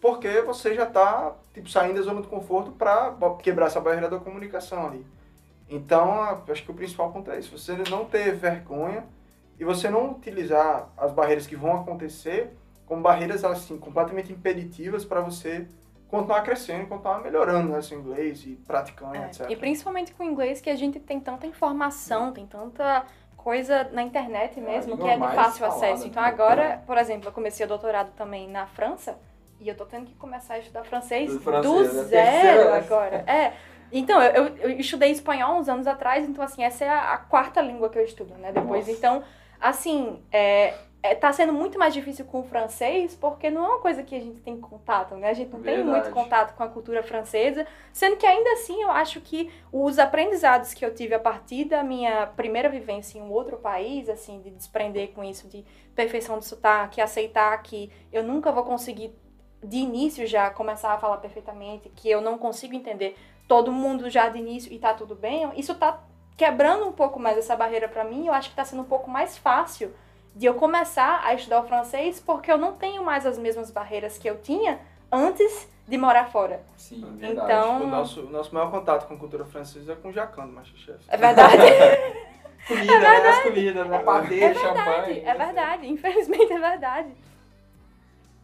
porque você já está tipo, saindo da zona de conforto para quebrar essa barreira da comunicação ali. Então, acho que o principal ponto é isso, você não ter vergonha e você não utilizar as barreiras que vão acontecer como barreiras assim completamente impeditivas para você continuar crescendo, continuar melhorando né, seu inglês e praticando, É, etc. E principalmente com o inglês, que a gente tem tanta informação, tem tanta coisa na internet É, mesmo, língua que é de fácil falada, acesso. Então né? agora, por exemplo, eu comecei o doutorado também na França, e eu tô tendo que começar a estudar francês Do do, francês, né? zero vez. agora. É. Então, eu, eu, eu estudei espanhol uns anos atrás, então assim, essa é a, a quarta língua que eu estudo, né? Depois, Nossa. então, assim, é, é, tá sendo muito mais difícil com o francês, porque não é uma coisa que a gente tem contato, né? A gente não tem Verdade. muito contato com a cultura francesa, sendo que ainda assim eu acho que os aprendizados que eu tive a partir da minha primeira vivência em um outro país, assim, de desprender com isso, de perfeição de sotaque, aceitar que eu nunca vou conseguir de início já começar a falar perfeitamente, que eu não consigo entender todo mundo já de início e tá tudo bem, isso tá quebrando um pouco mais essa barreira para mim, eu acho que tá sendo um pouco mais fácil de eu começar a estudar o francês, porque eu não tenho mais as mesmas barreiras que eu tinha antes de morar fora. Sim, Então- verdade. Então- O nosso, o nosso maior contato com a cultura francesa é com o Jacan do Masterchef. É verdade. Comida, né? As comidas, né? Patê, É champanhe. verdade, é verdade. Infelizmente é verdade.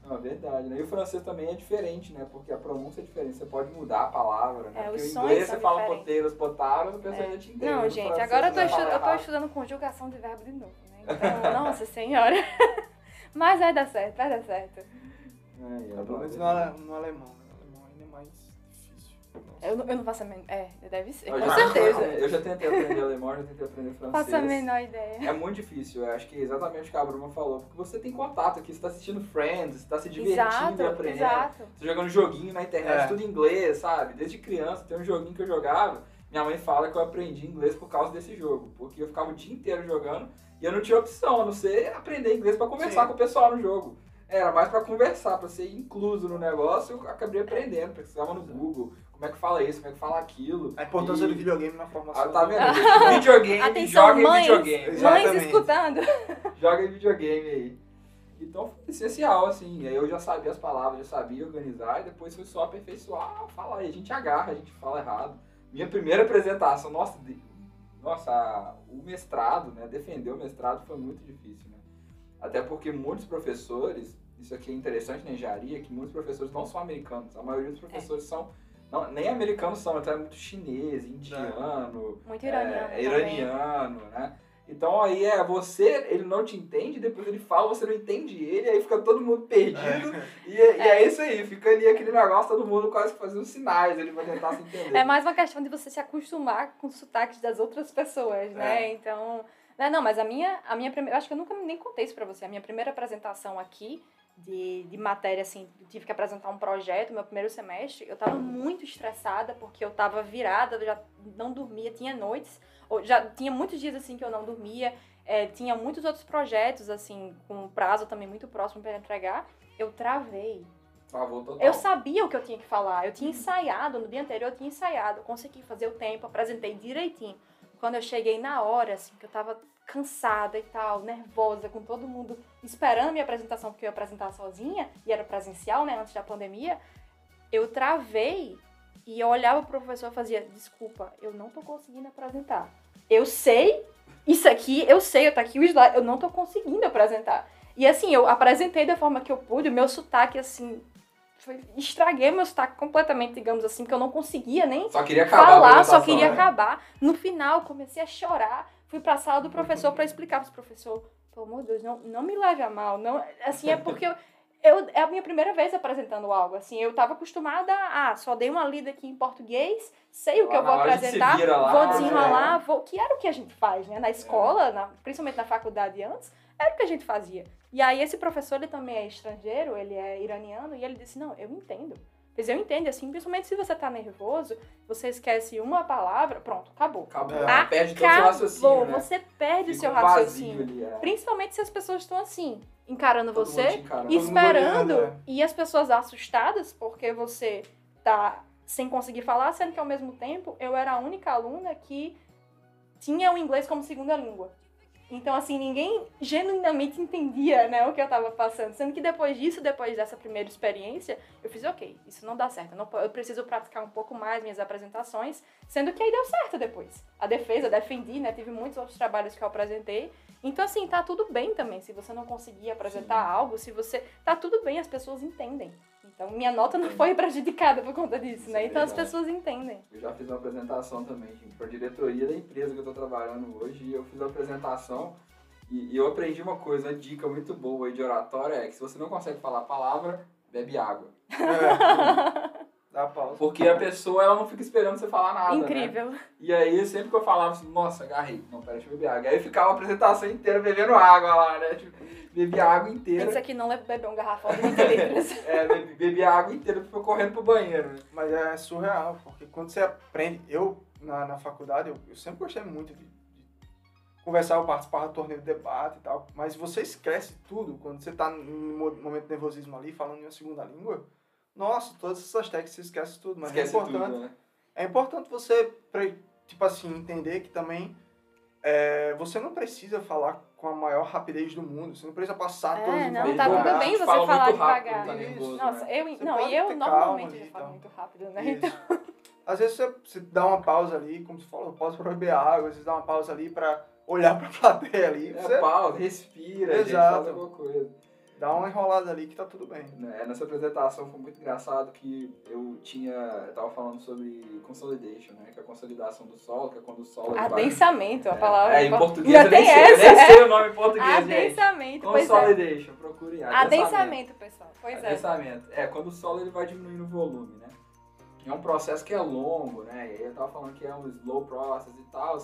Não, é verdade, né? E o francês também é diferente, né? Porque a pronúncia é diferente. Você pode mudar a palavra, né? É, Porque os o inglês são você fala diferentes. poteiros, potaros, a pessoa É. já te entende. Não, gente, agora eu tô, estu- eu tô estudando conjugação de verbo de novo, né? Então, nossa senhora. Mas vai dar certo, vai dar certo. É, é, Pelo menos é. no, ale- no alemão, né? O alemão ainda é mais difícil. Nossa. Eu, não- eu não faço a menor... É, deve ser, Eu com já- certeza. Eu já tentei aprender alemão, já tentei aprender francês. Faço a menor ideia. É muito difícil, eu acho que é exatamente o que a Bruna falou, porque você tem contato aqui, você tá assistindo Friends, você tá se divertindo Exato, e aprendendo. exato. Você jogando joguinho na internet, É. tudo em inglês, sabe? Desde criança, tem um joguinho que eu jogava, minha mãe fala que eu aprendi inglês por causa desse jogo, porque eu ficava o dia inteiro jogando e eu não tinha opção, a não ser aprender inglês pra conversar Sim. com o pessoal no jogo. Era mais pra conversar, pra ser incluso no negócio, eu acabei aprendendo, pesquisava no Google, como é que fala isso, como é que fala aquilo. A importância E- do videogame na formação. Ah, tá do- vendo? videogame, Atenção, joga em mães, videogame. mães Exatamente. escutando. joga em videogame aí. Então foi essencial, assim. Aí eu já sabia as palavras, já sabia organizar, e depois foi só aperfeiçoar, falar. E a gente agarra, a gente fala errado. Minha primeira apresentação, nossa, nossa, o mestrado, né? Defender o mestrado foi muito difícil, né? Até porque muitos professores, isso aqui é interessante na engenharia, que muitos professores não são americanos. A maioria dos professores são. Não, nem americanos são, então é muito chinês, indiano, Muito iraniano é, iraniano, né? Então aí é você, ele não te entende, depois ele fala, você não entende ele, aí fica todo mundo perdido. E, e é isso aí, fica ali aquele negócio, todo mundo quase fazendo sinais ali pra tentar se entender. É mais uma questão de você se acostumar com os sotaques das outras pessoas, né? É. Então, Não, não, mas a minha, a minha primeira. Acho que eu nunca nem contei isso pra você. A minha primeira apresentação aqui de, de matéria, assim, eu tive que apresentar um projeto, meu primeiro semestre, eu tava muito estressada porque eu tava virada, eu já não dormia, tinha noites, já tinha muitos dias assim que eu não dormia, é, tinha muitos outros projetos, assim, com um prazo também muito próximo para entregar. Eu travei. Travou total. Eu sabia o que eu tinha que falar, eu tinha ensaiado, no dia anterior eu tinha ensaiado, consegui fazer o tempo, apresentei direitinho. Quando eu cheguei na hora, assim, que eu tava cansada e tal, nervosa, com todo mundo esperando a minha apresentação, porque eu ia apresentar sozinha, e era presencial, né, antes da pandemia, eu travei e eu olhava pro professor e fazia, desculpa, eu não tô conseguindo apresentar. Eu sei, isso aqui, eu sei, tá aqui o slide, eu não tô conseguindo apresentar. E assim, eu apresentei da forma que eu pude, o meu sotaque, assim, foi, estraguei meu sotaque completamente, digamos assim, que eu não conseguia nem Só queria acabar falar, só queria né? acabar. No final, comecei a chorar. Fui pra sala do professor para explicar pro professor, pelo amor de Deus, não, não me leve a mal. Não, assim, é porque eu, eu, é a minha primeira vez apresentando algo. Assim, eu tava acostumada a, ah, só dei uma lida aqui em português, sei o que Lá eu vou apresentar, lá, vou né? desenrolar, vou, que era o que a gente faz, né? Na escola, na- principalmente na faculdade antes, era o que a gente fazia. E aí esse professor, ele também é estrangeiro, ele é iraniano, e ele disse, não, eu entendo. Mas eu entendo, assim, principalmente se você tá nervoso, você esquece uma palavra, pronto, acabou. Acabou. É. Perde todo o seu raciocínio, Acabou, né? você perde o seu vazio raciocínio. ali, é. Principalmente se as pessoas estão assim, encarando Todo você, encarando. Esperando, olhando, é. e as pessoas assustadas porque você tá sem conseguir falar, sendo que ao mesmo tempo eu era a única aluna que tinha o inglês como segunda língua. Então, assim, ninguém genuinamente entendia, né, o que eu tava passando. Sendo que depois disso, depois dessa primeira experiência, eu fiz, ok, isso não dá certo. Eu, não eu preciso praticar um pouco mais minhas apresentações. Sendo que aí deu certo depois. A defesa, defendi, né, tive muitos outros trabalhos que eu apresentei. Então, assim, tá tudo bem também. Se você não conseguir apresentar algo, se você... Tá tudo bem, as pessoas entendem. Então, minha nota não foi prejudicada por conta disso, Isso né? é Então, as pessoas entendem. Eu já fiz uma apresentação também para diretoria da empresa que eu estou trabalhando hoje e eu fiz uma apresentação e, e eu aprendi uma coisa, uma dica muito boa aí de oratória é que se você não consegue falar a palavra, bebe água. É. Dá pausa. Porque a pessoa ela não fica esperando você falar nada, né? Incrível. E aí sempre que eu falava assim, nossa, agarrei, não, pera, deixa eu beber água. Aí eu ficava a apresentação inteira bebendo água lá, né? Tipo, bebi água inteira. Pensa que não leva beber um garrafão de 20 litros. É, bebi, bebi a água inteira, fui correndo pro banheiro, né? Mas é surreal, porque quando você aprende. Eu, na, na faculdade, eu, eu sempre gostei muito de, de conversar, eu participava do torneio de debate e tal. Mas você esquece tudo quando você tá num mo- momento de nervosismo ali, falando em uma segunda língua. Nossa, todas essas técnicas você esquece tudo, mas Esquece é importante. tudo, né? É importante você, tipo assim, entender que também é, você não precisa falar com a maior rapidez do mundo. Você não precisa passar É, todas as não, tá tudo bem você fala falar muito rápido, devagar. tá nervoso, Nossa, né? eu, Você não, e eu normalmente calma ali já e falo tal. muito rápido, né? Isso. Então, Às vezes você, você dá uma pausa ali, como você falou, pausa pra beber água, às vezes dá uma pausa ali pra olhar pra plateia ali. É, Você pausa, respira, gente, Exato. faz alguma coisa. Dá uma enrolada ali que tá tudo bem. Né, Nessa apresentação foi muito engraçado que eu tinha. Eu tava falando sobre consolidation, né? Que é a consolidação do solo, que é quando o solo. vai- adensamento, a palavra. É, em português Ainda eu nem tem sei, eu essa, nem é. sei o nome em português, gente. Adensamento, pois é. Consolidation, procure aí. Adensamento, pessoal. Pois é. Adensamento. É, quando o solo ele vai diminuindo o volume, né? É um processo que é longo, né? E aí eu tava falando que é um slow process e tal.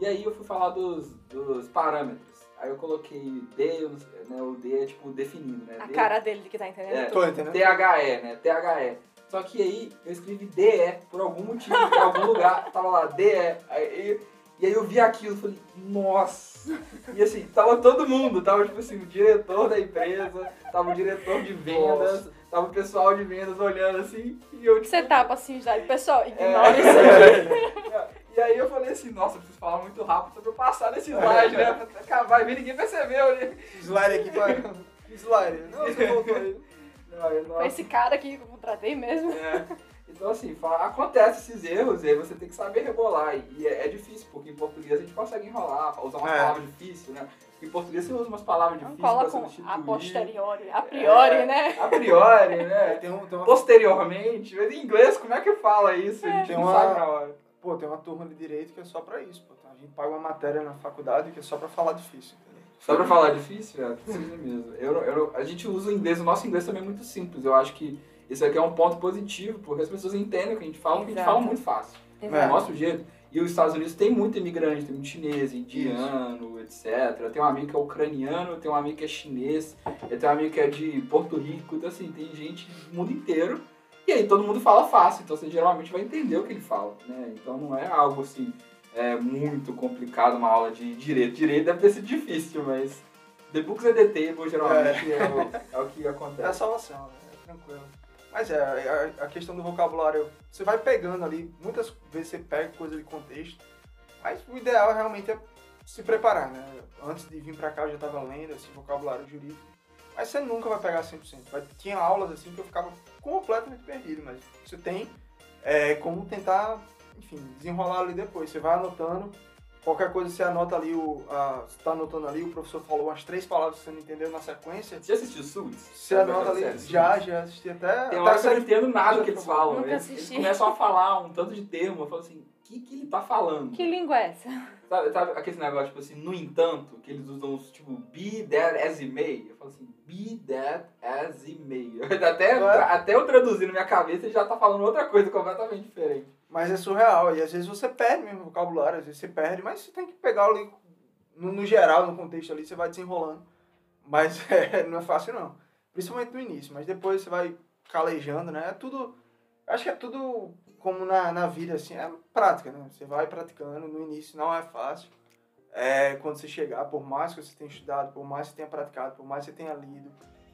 E aí eu fui falar dos, dos parâmetros. Aí eu coloquei D, eu não sei, né? O D é tipo definido, né? A D- cara dele de que tá entendendo É. Tô entendendo? THE, né? THE. Só que aí eu escrevi DE por algum motivo, em algum lugar, tava lá, DE. Aí, e aí eu vi aquilo e falei, nossa! E assim, tava todo mundo, tava tipo assim, o diretor da empresa, tava o diretor de vendas, tava o pessoal de vendas olhando assim, e eu tipo. Você tapa assim, já. Pessoal, é, ignora isso aqui. E aí eu falei assim, nossa, eu preciso falar muito rápido só pra eu passar nesse slide, né? Pra acabar e ver, ninguém percebeu, né? Slide aqui pra. Slide. Não, você voltou aí. Não, eu- Foi esse cara aqui que eu contratei mesmo. É. Então, assim, fa- acontece esses erros e aí você tem que saber rebolar. E é, é difícil, porque em português a gente consegue enrolar, usar umas É. palavras difíceis, né? Em português você usa umas palavras Não difíceis pra com substituir. a posteriori, a priori, É, né? A priori, né? Tem, um, tem, uma, Posteriormente. Mas em inglês, como é que fala isso? A gente Tem não uma- sabe na hora. Pô, tem uma turma de direito que é só pra isso. Pô. A gente paga uma matéria na faculdade que é só pra falar difícil. Entendeu? Só pra falar difícil, é, precisa mesmo. Eu, eu, a gente usa o inglês, o nosso inglês também é muito simples. Eu acho que isso aqui é um ponto positivo, porque as pessoas entendem o que a gente fala, porque a gente Exato. fala muito fácil. É o Exato. nosso jeito. E os Estados Unidos tem muito imigrante, tem muito chinês, indiano, etc. Tem um amigo que é ucraniano, tem um amigo que é chinês, eu tenho um amigo que é de Porto Rico, então assim, tem gente do mundo inteiro. E aí todo mundo fala fácil, então você geralmente vai entender o que ele fala, né? Então não é algo assim é muito complicado uma aula de direito. Direito deve ter sido difícil, mas the books are the table geralmente é, é, o, é o, que acontece. É a salvação, né? É tranquilo. Mas é, a, a, questão do vocabulário, você vai pegando ali, muitas vezes você pega coisa de contexto, mas o ideal realmente é se preparar, né? Antes de vir pra cá eu já estava lendo, assim, vocabulário jurídico, mas você nunca vai pegar 100%. Vai, tinha aulas assim que eu ficava completamente perdido, mas você tem é, como tentar, enfim, desenrolar ali depois. Você vai anotando, Qualquer coisa você anota ali, o, a, você tá anotando ali, o professor falou umas três palavras que você não entendeu na sequência. Você já assistiu Suits? Você anota ali, já, já assisti até... Tem uma hora que eu não entendo nada que eles falam. Nunca eles, assisti. eles começam a falar um tanto de termo, eu falo assim, que, que ele tá falando? Que língua é essa? Sabe, sabe aquele negócio, tipo assim, no entanto, que eles usam, tipo, be that as it may. Eu falo assim, be that as it may. Até, É. até eu traduzir na minha cabeça, ele já tá falando outra coisa completamente diferente. Mas é surreal, e às vezes você perde mesmo o vocabulário, às vezes você perde, mas você tem que pegar ali, no, no geral, no contexto ali, você vai desenrolando. Mas é, não é fácil não, principalmente no início, mas depois você vai calejando, né? É tudo, acho que é tudo como na, na vida, assim, é prática, né? Você vai praticando, no início não é fácil. É, quando você chegar, por mais que você tenha estudado, por mais que você tenha praticado, por mais que você tenha lido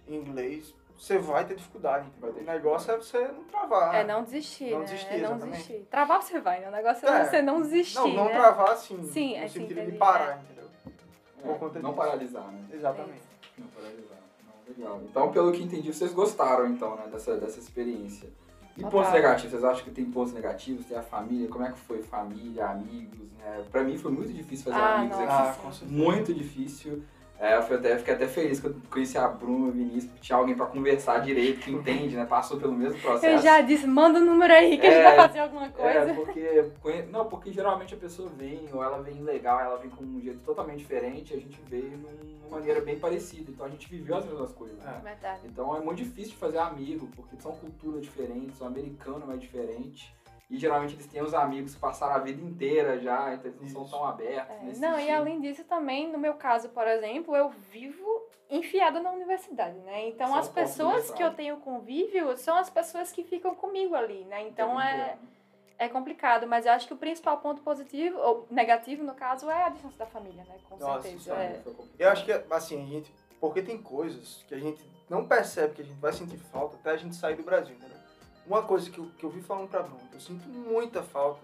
em inglês, você vai ter dificuldade. Vai ter O negócio é você não travar. É não desistir, Não né? desistir, é não exatamente. desistir. Travar você vai, né? O negócio é, É. você não desistir, Não, não né? travar assim, Sim, no é, sim, sentido de parar, entendeu? Por É, conta não disso. paralisar, né? Exatamente. Não paralisar. Não, legal. Então, pelo que entendi, vocês gostaram, então, né, dessa, dessa experiência. E Total. pontos negativos? Vocês acham que tem pontos negativos? Tem a família? Como é que foi? Família, amigos, né? Pra mim foi muito difícil fazer Ah, amigos nossa. aqui. Ah, com certeza. Muito difícil. É, eu fui até, fiquei até feliz que eu conheci a Bruna, o Vinícius, tinha alguém pra conversar direito, que entende, né? Passou pelo mesmo processo. Eu já disse, manda o número aí que a gente É, vai fazer alguma coisa. É, porque. Não, porque geralmente a pessoa vem, ou ela vem legal, ela vem com um jeito totalmente diferente, a gente veio numa maneira bem parecida. Então a gente viveu as mesmas coisas. né? É. Verdade. Então é muito difícil de fazer amigo, porque são culturas diferentes, o americano é diferente. E geralmente eles têm os amigos que passaram a vida inteira já, então eles não são Isso. tão abertos. É, nesse não, e sentido. além disso também, no meu caso, por exemplo, eu vivo enfiada na universidade, né? Então São as pontos pessoas que eu tenho convívio são as pessoas que ficam comigo ali, né? Então é, é complicado, mas eu acho que o principal ponto positivo, ou negativo no caso, é a distância da família, né? Com Nossa, certeza. é. Eu acho que, assim, a gente... Porque tem coisas que a gente não percebe que a gente vai sentir falta até a gente sair do Brasil, entendeu? Uma coisa que eu, que eu vi falando pra Bruno, que eu sinto muita falta,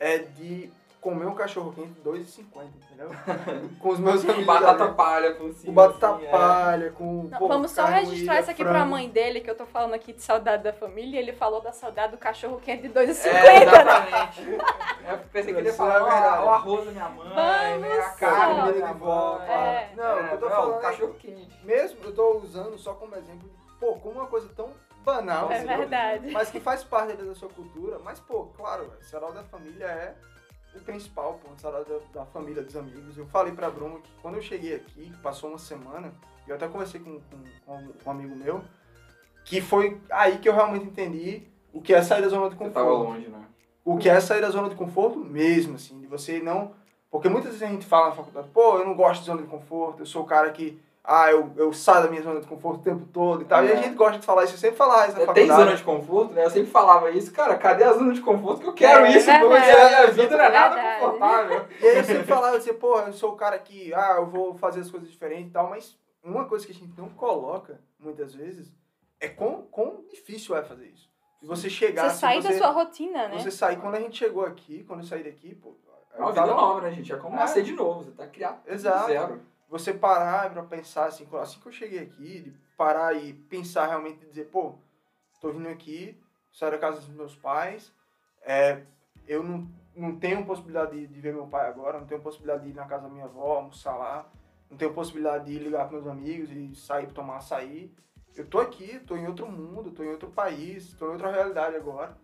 é de comer um cachorro quente R$ 2,50, entendeu? com os meus amigos Batata ali. palha por cima. Com batata assim, é. palha, com Não, pô, vamos só registrar moída, isso aqui pra frango. mãe dele, que eu tô falando aqui de saudade da família, e ele falou da saudade do cachorro quente de 2,50, É, né? exatamente. Eu pensei que ele ia falar, é o arroz da minha mãe, né, a Vamos carne da minha Comida de vó, mãe. É. Não, o que eu tô não, falando é- cachorro quente. Mesmo, eu tô usando só como exemplo, pô, como uma coisa tão banal, É verdade. mas que faz parte da sua cultura. Mas, pô, claro, velho, sarau da família é o principal, pô, sarau da, da família, dos amigos. Eu falei pra Bruno que quando eu cheguei aqui, passou uma semana, e eu até conversei com, com, com um amigo meu, que foi aí que eu realmente entendi o que é sair da zona de Você tava conforto. longe, né? O que é sair da zona de conforto mesmo, assim, de você não... Porque muitas vezes a gente fala na faculdade, pô, eu não gosto de zona de conforto, eu sou o cara que, ah, eu, eu saio da minha zona de conforto o tempo todo e tal. E a É. gente gosta de falar isso, eu sempre falar isso na É, faculdade. Tem zona de conforto, né? Eu sempre falava isso, cara, cadê a zona de conforto que eu quero É, isso? verdade. Porque a minha vida não é nada confortável. E aí eu sempre falava assim, pô, eu sou o cara que, ah, eu vou fazer as coisas diferentes e tal, mas uma coisa que a gente não coloca, muitas vezes, é quão, quão difícil é fazer isso. E você chegar, Você assim, sair da sua rotina, né? você sair, quando a gente chegou aqui, quando eu saí daqui, pô... É uma vida tava- nova, né, gente? É como É. nascer de novo, você tá criado Exato. zero. Você parar pra pensar assim, assim que eu cheguei aqui, de parar e pensar realmente e dizer, pô, tô vindo aqui, saio da casa dos meus pais, é, eu não, não tenho possibilidade de, de ver meu pai agora, não tenho possibilidade de ir na casa da minha avó, almoçar lá, não tenho possibilidade de ligar com meus amigos e sair pra tomar açaí. Eu tô aqui, tô em outro mundo, tô em outro país, tô em outra realidade agora.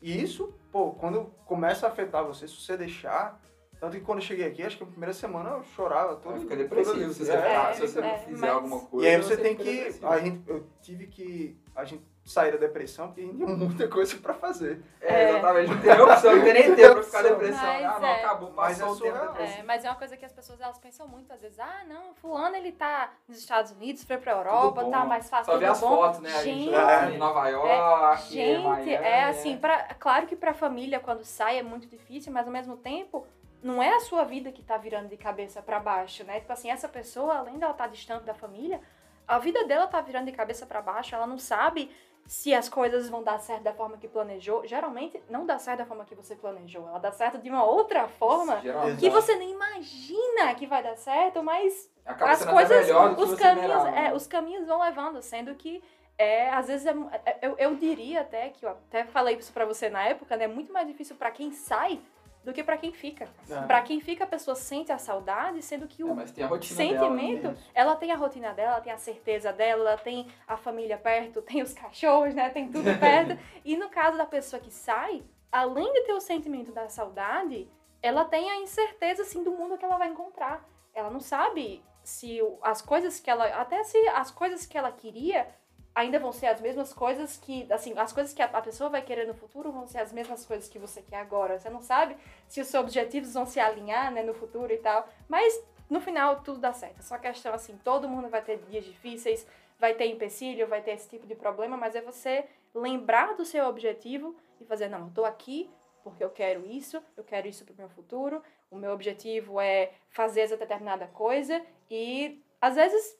E isso, pô, quando começa a afetar você, se você deixar, tanto que quando eu cheguei aqui, acho que a primeira semana eu chorava todo. Vai ficar depressivo se você, é, ficar- é, se você não é, fizer mas- alguma coisa. e aí você tem fica que. depressivo. A gente, eu tive que. A gente sair da depressão, porque ainda tem muita coisa pra fazer. É, exatamente. Não tem opção, não tem nem tempo pra ficar depressão. Mas ah, não, é. acabou, Mas passou é o tempo. É, mas é uma coisa que as pessoas elas pensam muito às vezes. Ah, não, fulano ele tá nos Estados Unidos, foi pra Europa, tá mais fácil, Só ver as bom. fotos, né? A gente em Nova York, Gente, Miami, é assim, pra, claro que pra família quando sai é muito difícil, mas ao mesmo tempo não é a sua vida que tá virando de cabeça pra baixo, né? Tipo assim, essa pessoa, além dela estar distante da família, a vida dela tá virando de cabeça pra baixo, ela não sabe se as coisas vão dar certo da forma que planejou. Geralmente não dá certo da forma que você planejou, ela dá certo de uma outra forma Geralmente. que você nem imagina que vai dar certo, mas as coisas, os caminhos, esperava, é, né? os caminhos vão levando, sendo que é, às vezes é, é- eu, eu diria até que eu até falei isso pra você na época, né? É muito mais difícil pra quem sai do que pra quem fica. É. Pra quem fica, a pessoa sente a saudade, sendo que É, o rotina sentimento, dela, ela tem a rotina dela, ela tem a certeza dela, ela tem a família perto, tem os cachorros, né? Tem tudo perto. e no caso da pessoa que sai, além de ter o sentimento da saudade, ela tem a incerteza assim do mundo que ela vai encontrar. Ela não sabe se as coisas que ela, até se as coisas que ela queria ainda vão ser as mesmas coisas que, assim, as coisas que a, a pessoa vai querer no futuro vão ser as mesmas coisas que você quer agora. Você não sabe se os seus objetivos vão se alinhar, né, no futuro e tal. Mas no final tudo dá certo. É só questão assim, todo mundo vai ter dias difíceis, vai ter empecilho, vai ter esse tipo de problema, mas é você lembrar do seu objetivo e fazer, não, eu tô aqui porque eu quero isso, eu quero isso pro meu futuro, o meu objetivo é fazer essa determinada coisa e às vezes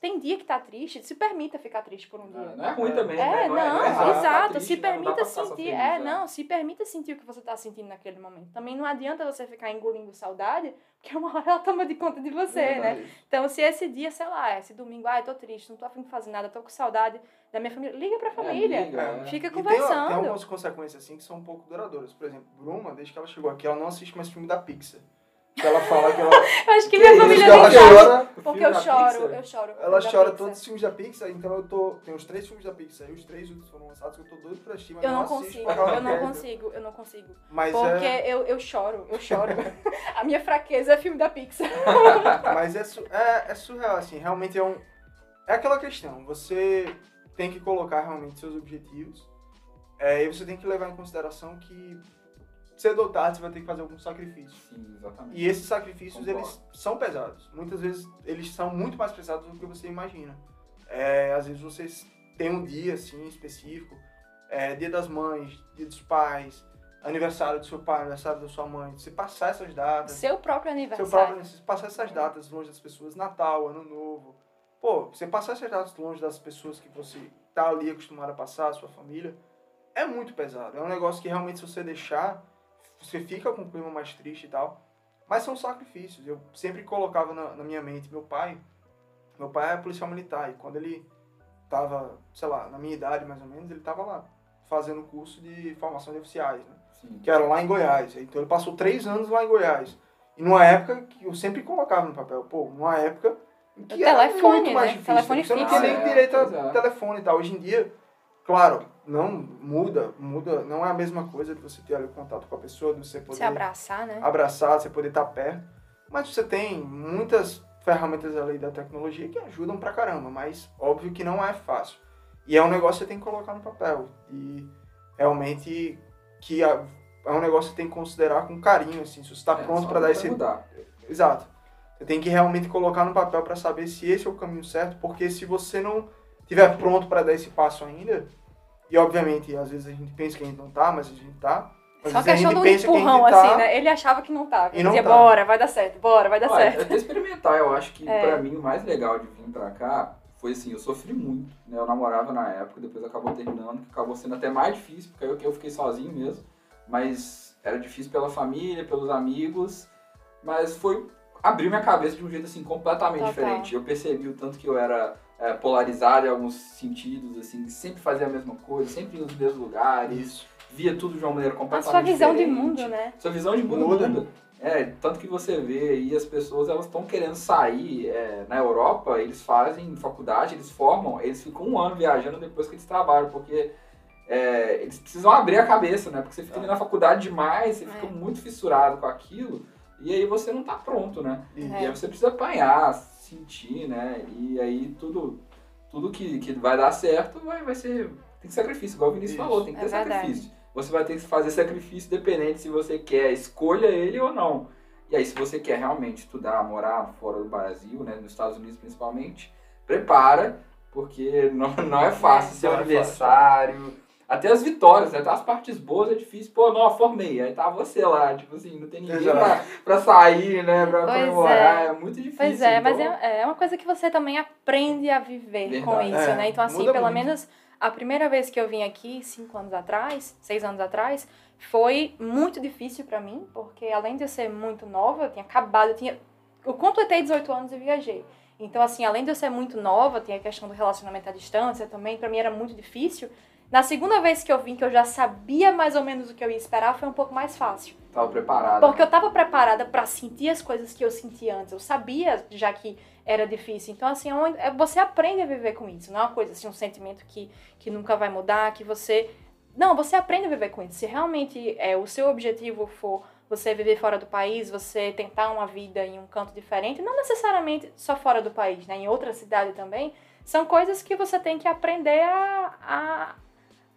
tem dia que tá triste, se permita ficar triste por um dia. Ah, Não é ruim também, né? É, não, é, é tá exato. triste, se né? Não permita sentir. feliz, é, né? não, se permita sentir o que você tá sentindo naquele momento. Também não adianta você ficar engolindo saudade, porque uma hora ela toma de conta de você, né? Verdade. Então, se esse dia, sei lá, esse domingo, ai, tô triste, não tô afim de fazer nada, tô com saudade da minha família, liga pra família. É, liga, é. Fica E tem, conversando. tem algumas consequências assim que são um pouco duradouras. Por exemplo, Bruma, desde que ela chegou aqui, ela não assiste mais filme da Pixar. Ela fala que ela, Eu acho que, Que minha isso, família que ela chora, Porque eu choro, Pixar? eu choro. ela chora todos os filmes da Pixar, então eu tô. Tem os três filmes da Pixar e os três últimos foram lançados que eu tô doido pra assistir, mas Eu não assisto consigo, eu não consigo, eu não consigo. Mas Porque é, eu, eu choro, eu choro. A minha fraqueza é filme da Pixar. mas é, su- é, é surreal, assim, realmente é um. É aquela questão, você tem que colocar realmente seus objetivos. É, e você tem que levar em consideração que cedo ou tarde você vai ter que fazer algum sacrifício. Sim, exatamente. E esses sacrifícios, Concordo. eles são pesados. Muitas vezes, eles são muito mais pesados do que você imagina. É, às vezes, você tem um dia, assim, específico. É, dia das mães, dia dos pais, aniversário do seu pai, aniversário da sua mãe. Você passar essas datas. Seu próprio Seu aniversário. próprio, você passar essas datas longe das pessoas. Natal, Ano Novo. Pô, você passar essas datas longe das pessoas que você tá ali acostumado a passar, a sua família, é muito pesado. É um negócio que realmente, se você deixar, você fica com um clima mais triste e tal. Mas são sacrifícios. Eu sempre colocava na, na minha mente, meu pai, meu pai é policial militar e quando ele tava, sei lá, na minha idade mais ou menos, ele tava lá fazendo curso de formação de oficiais, né? Sim. que era lá em Goiás. Então ele passou três anos lá em Goiás. E numa época que eu sempre colocava no papel, pô, numa época em que O era telefone, muito mais né? difícil. Telefone você não tinha nem direito a é. telefone e tal. Hoje em dia, claro, não muda, muda, não é a mesma coisa de você ter ali o contato com a pessoa, de você poder Se abraçar, né? abraçar, você poder estar perto. Mas você tem muitas ferramentas ali da tecnologia que ajudam pra caramba, mas óbvio que não é fácil. E é um negócio que você tem que colocar no papel. E realmente que a- é um negócio que você tem que considerar com carinho, assim, se você está É, pronto para dar esse. mudar. Exato. Você tem que realmente colocar no papel para saber se esse é o caminho certo, porque se você não tiver pronto para dar esse passo ainda, e obviamente às vezes a gente pensa que a gente não tá, mas a gente tá. Às Só que a empurrão, gente tá, assim, né? Ele achava que não tava. E Ele não dizia, tá. bora, vai dar certo, bora, vai dar Olha, certo. até experimentar, eu acho que É. pra mim o mais legal de vir pra cá foi assim, eu sofri muito, né? Eu namorava na época, depois acabou terminando, que acabou sendo até mais difícil, porque eu, eu fiquei sozinho mesmo. Mas era difícil pela família, pelos amigos, mas foi abrir minha cabeça de um jeito assim completamente Total. diferente. Eu percebi o tanto que eu era é, polarizado em alguns sentidos, assim, sempre fazia a mesma coisa, sempre ia nos mesmos lugares, Isso. via tudo de uma maneira A completamente sua visão de diferente. mundo, né? Sua visão de mundo Muda. muda. É, tanto que você vê aí as pessoas, elas estão querendo sair é, na Europa, eles fazem faculdade, eles formam, eles ficam um ano viajando depois que eles trabalham, porque é, eles precisam abrir a cabeça, né? Porque você fica ali na faculdade demais, você fica É. muito fissurado com aquilo, e aí você não tá pronto, né? E- E É. aí você precisa apanhar, sentir, né? E aí tudo, tudo que, que vai dar certo vai, vai ser tem que sacrifício, igual o Vinícius Isso. falou, tem que ter É verdade. sacrifício. Você vai ter que fazer sacrifício dependente se você quer, escolha ele ou não. E aí, se você quer realmente estudar, morar fora do Brasil, né, nos Estados Unidos principalmente, prepara, porque não, não é fácil É, seu aniversário. Até as vitórias, né? até as partes boas é difícil. Pô, não, formei. Aí tá você lá, tipo assim, não tem ninguém pra, pra sair, né? Pra Pois comemorar. É. muito difícil. Pois é, mas então- é, é uma coisa que você também aprende a viver com Verdade. isso, É, né? Então, assim, muda pelo muito. menos a primeira vez que eu vim aqui, cinco anos atrás, seis anos atrás, foi muito difícil pra mim, porque além de eu ser muito nova, eu tinha acabado, eu tinha. Eu completei 18 anos e viajei. Então, assim, além de eu ser muito nova, tinha a questão do relacionamento à distância também, pra mim era muito difícil. Na segunda vez que eu vim, que eu já sabia mais ou menos o que eu ia esperar, foi um pouco mais fácil. Tava preparado. Porque eu tava preparada pra sentir as coisas que eu senti antes. Eu sabia já que era difícil. Então, assim, é é- você aprende a viver com isso. Não é uma coisa assim, um sentimento que, que nunca vai mudar, que você. Não, você aprende a viver com isso. Se realmente é, o seu objetivo for você viver fora do país, você tentar uma vida em um canto diferente, não necessariamente só fora do país, né? Em outra cidade também, são coisas que você tem que aprender a, a,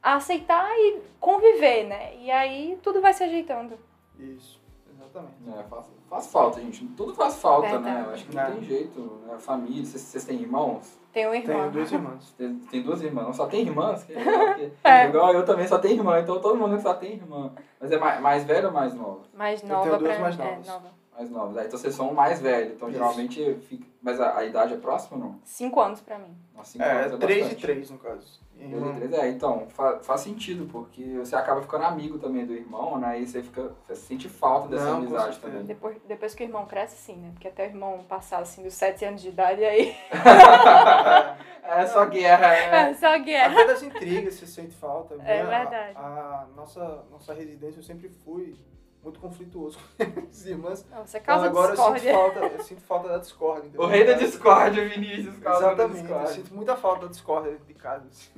a aceitar e conviver, né? E aí tudo vai se ajeitando. Isso, exatamente. É, faz, faz falta, gente. Tudo faz falta, né? Eu acho que não É. tem jeito. Né? Família, vocês, vocês têm irmãos? Tem um irmão. Tenho duas irmãs. Tem, tem duas irmãs. Não só tem irmãs? Que, É. Igual eu também só tenho irmã. Então todo mundo só tem irmã. Mas é mais, mais velho ou mais novo? Mais Eu nova tenho duas pra mais é, novas. nova. Mais novos. Aí, então vocês são o mais velho. Então Isso. geralmente fica. Mas a, a idade é próxima ou não? Cinco anos pra mim. Nossa, cinco É, anos três e bastante. três, no caso. Três, é, então, fa- faz sentido, porque você acaba ficando amigo também do irmão, né? E você fica. Você sente falta dessa Não, amizade também. Depois, depois que o irmão cresce, sim, né? Porque até o irmão passar assim dos sete anos de idade, aí. É só guerra, é. É só guerra. Até das intrigas você sente falta. É Né? verdade. A, a nossa, nossa residência eu sempre fui muito conflituoso com as irmãs. Não, você Então causa agora eu sinto, discórdia. falta, eu sinto falta da discórdia. entendeu? O rei da discórdia, Vinícius, Exatamente, eu discórdia. sinto muita falta da discórdia de casa. assim.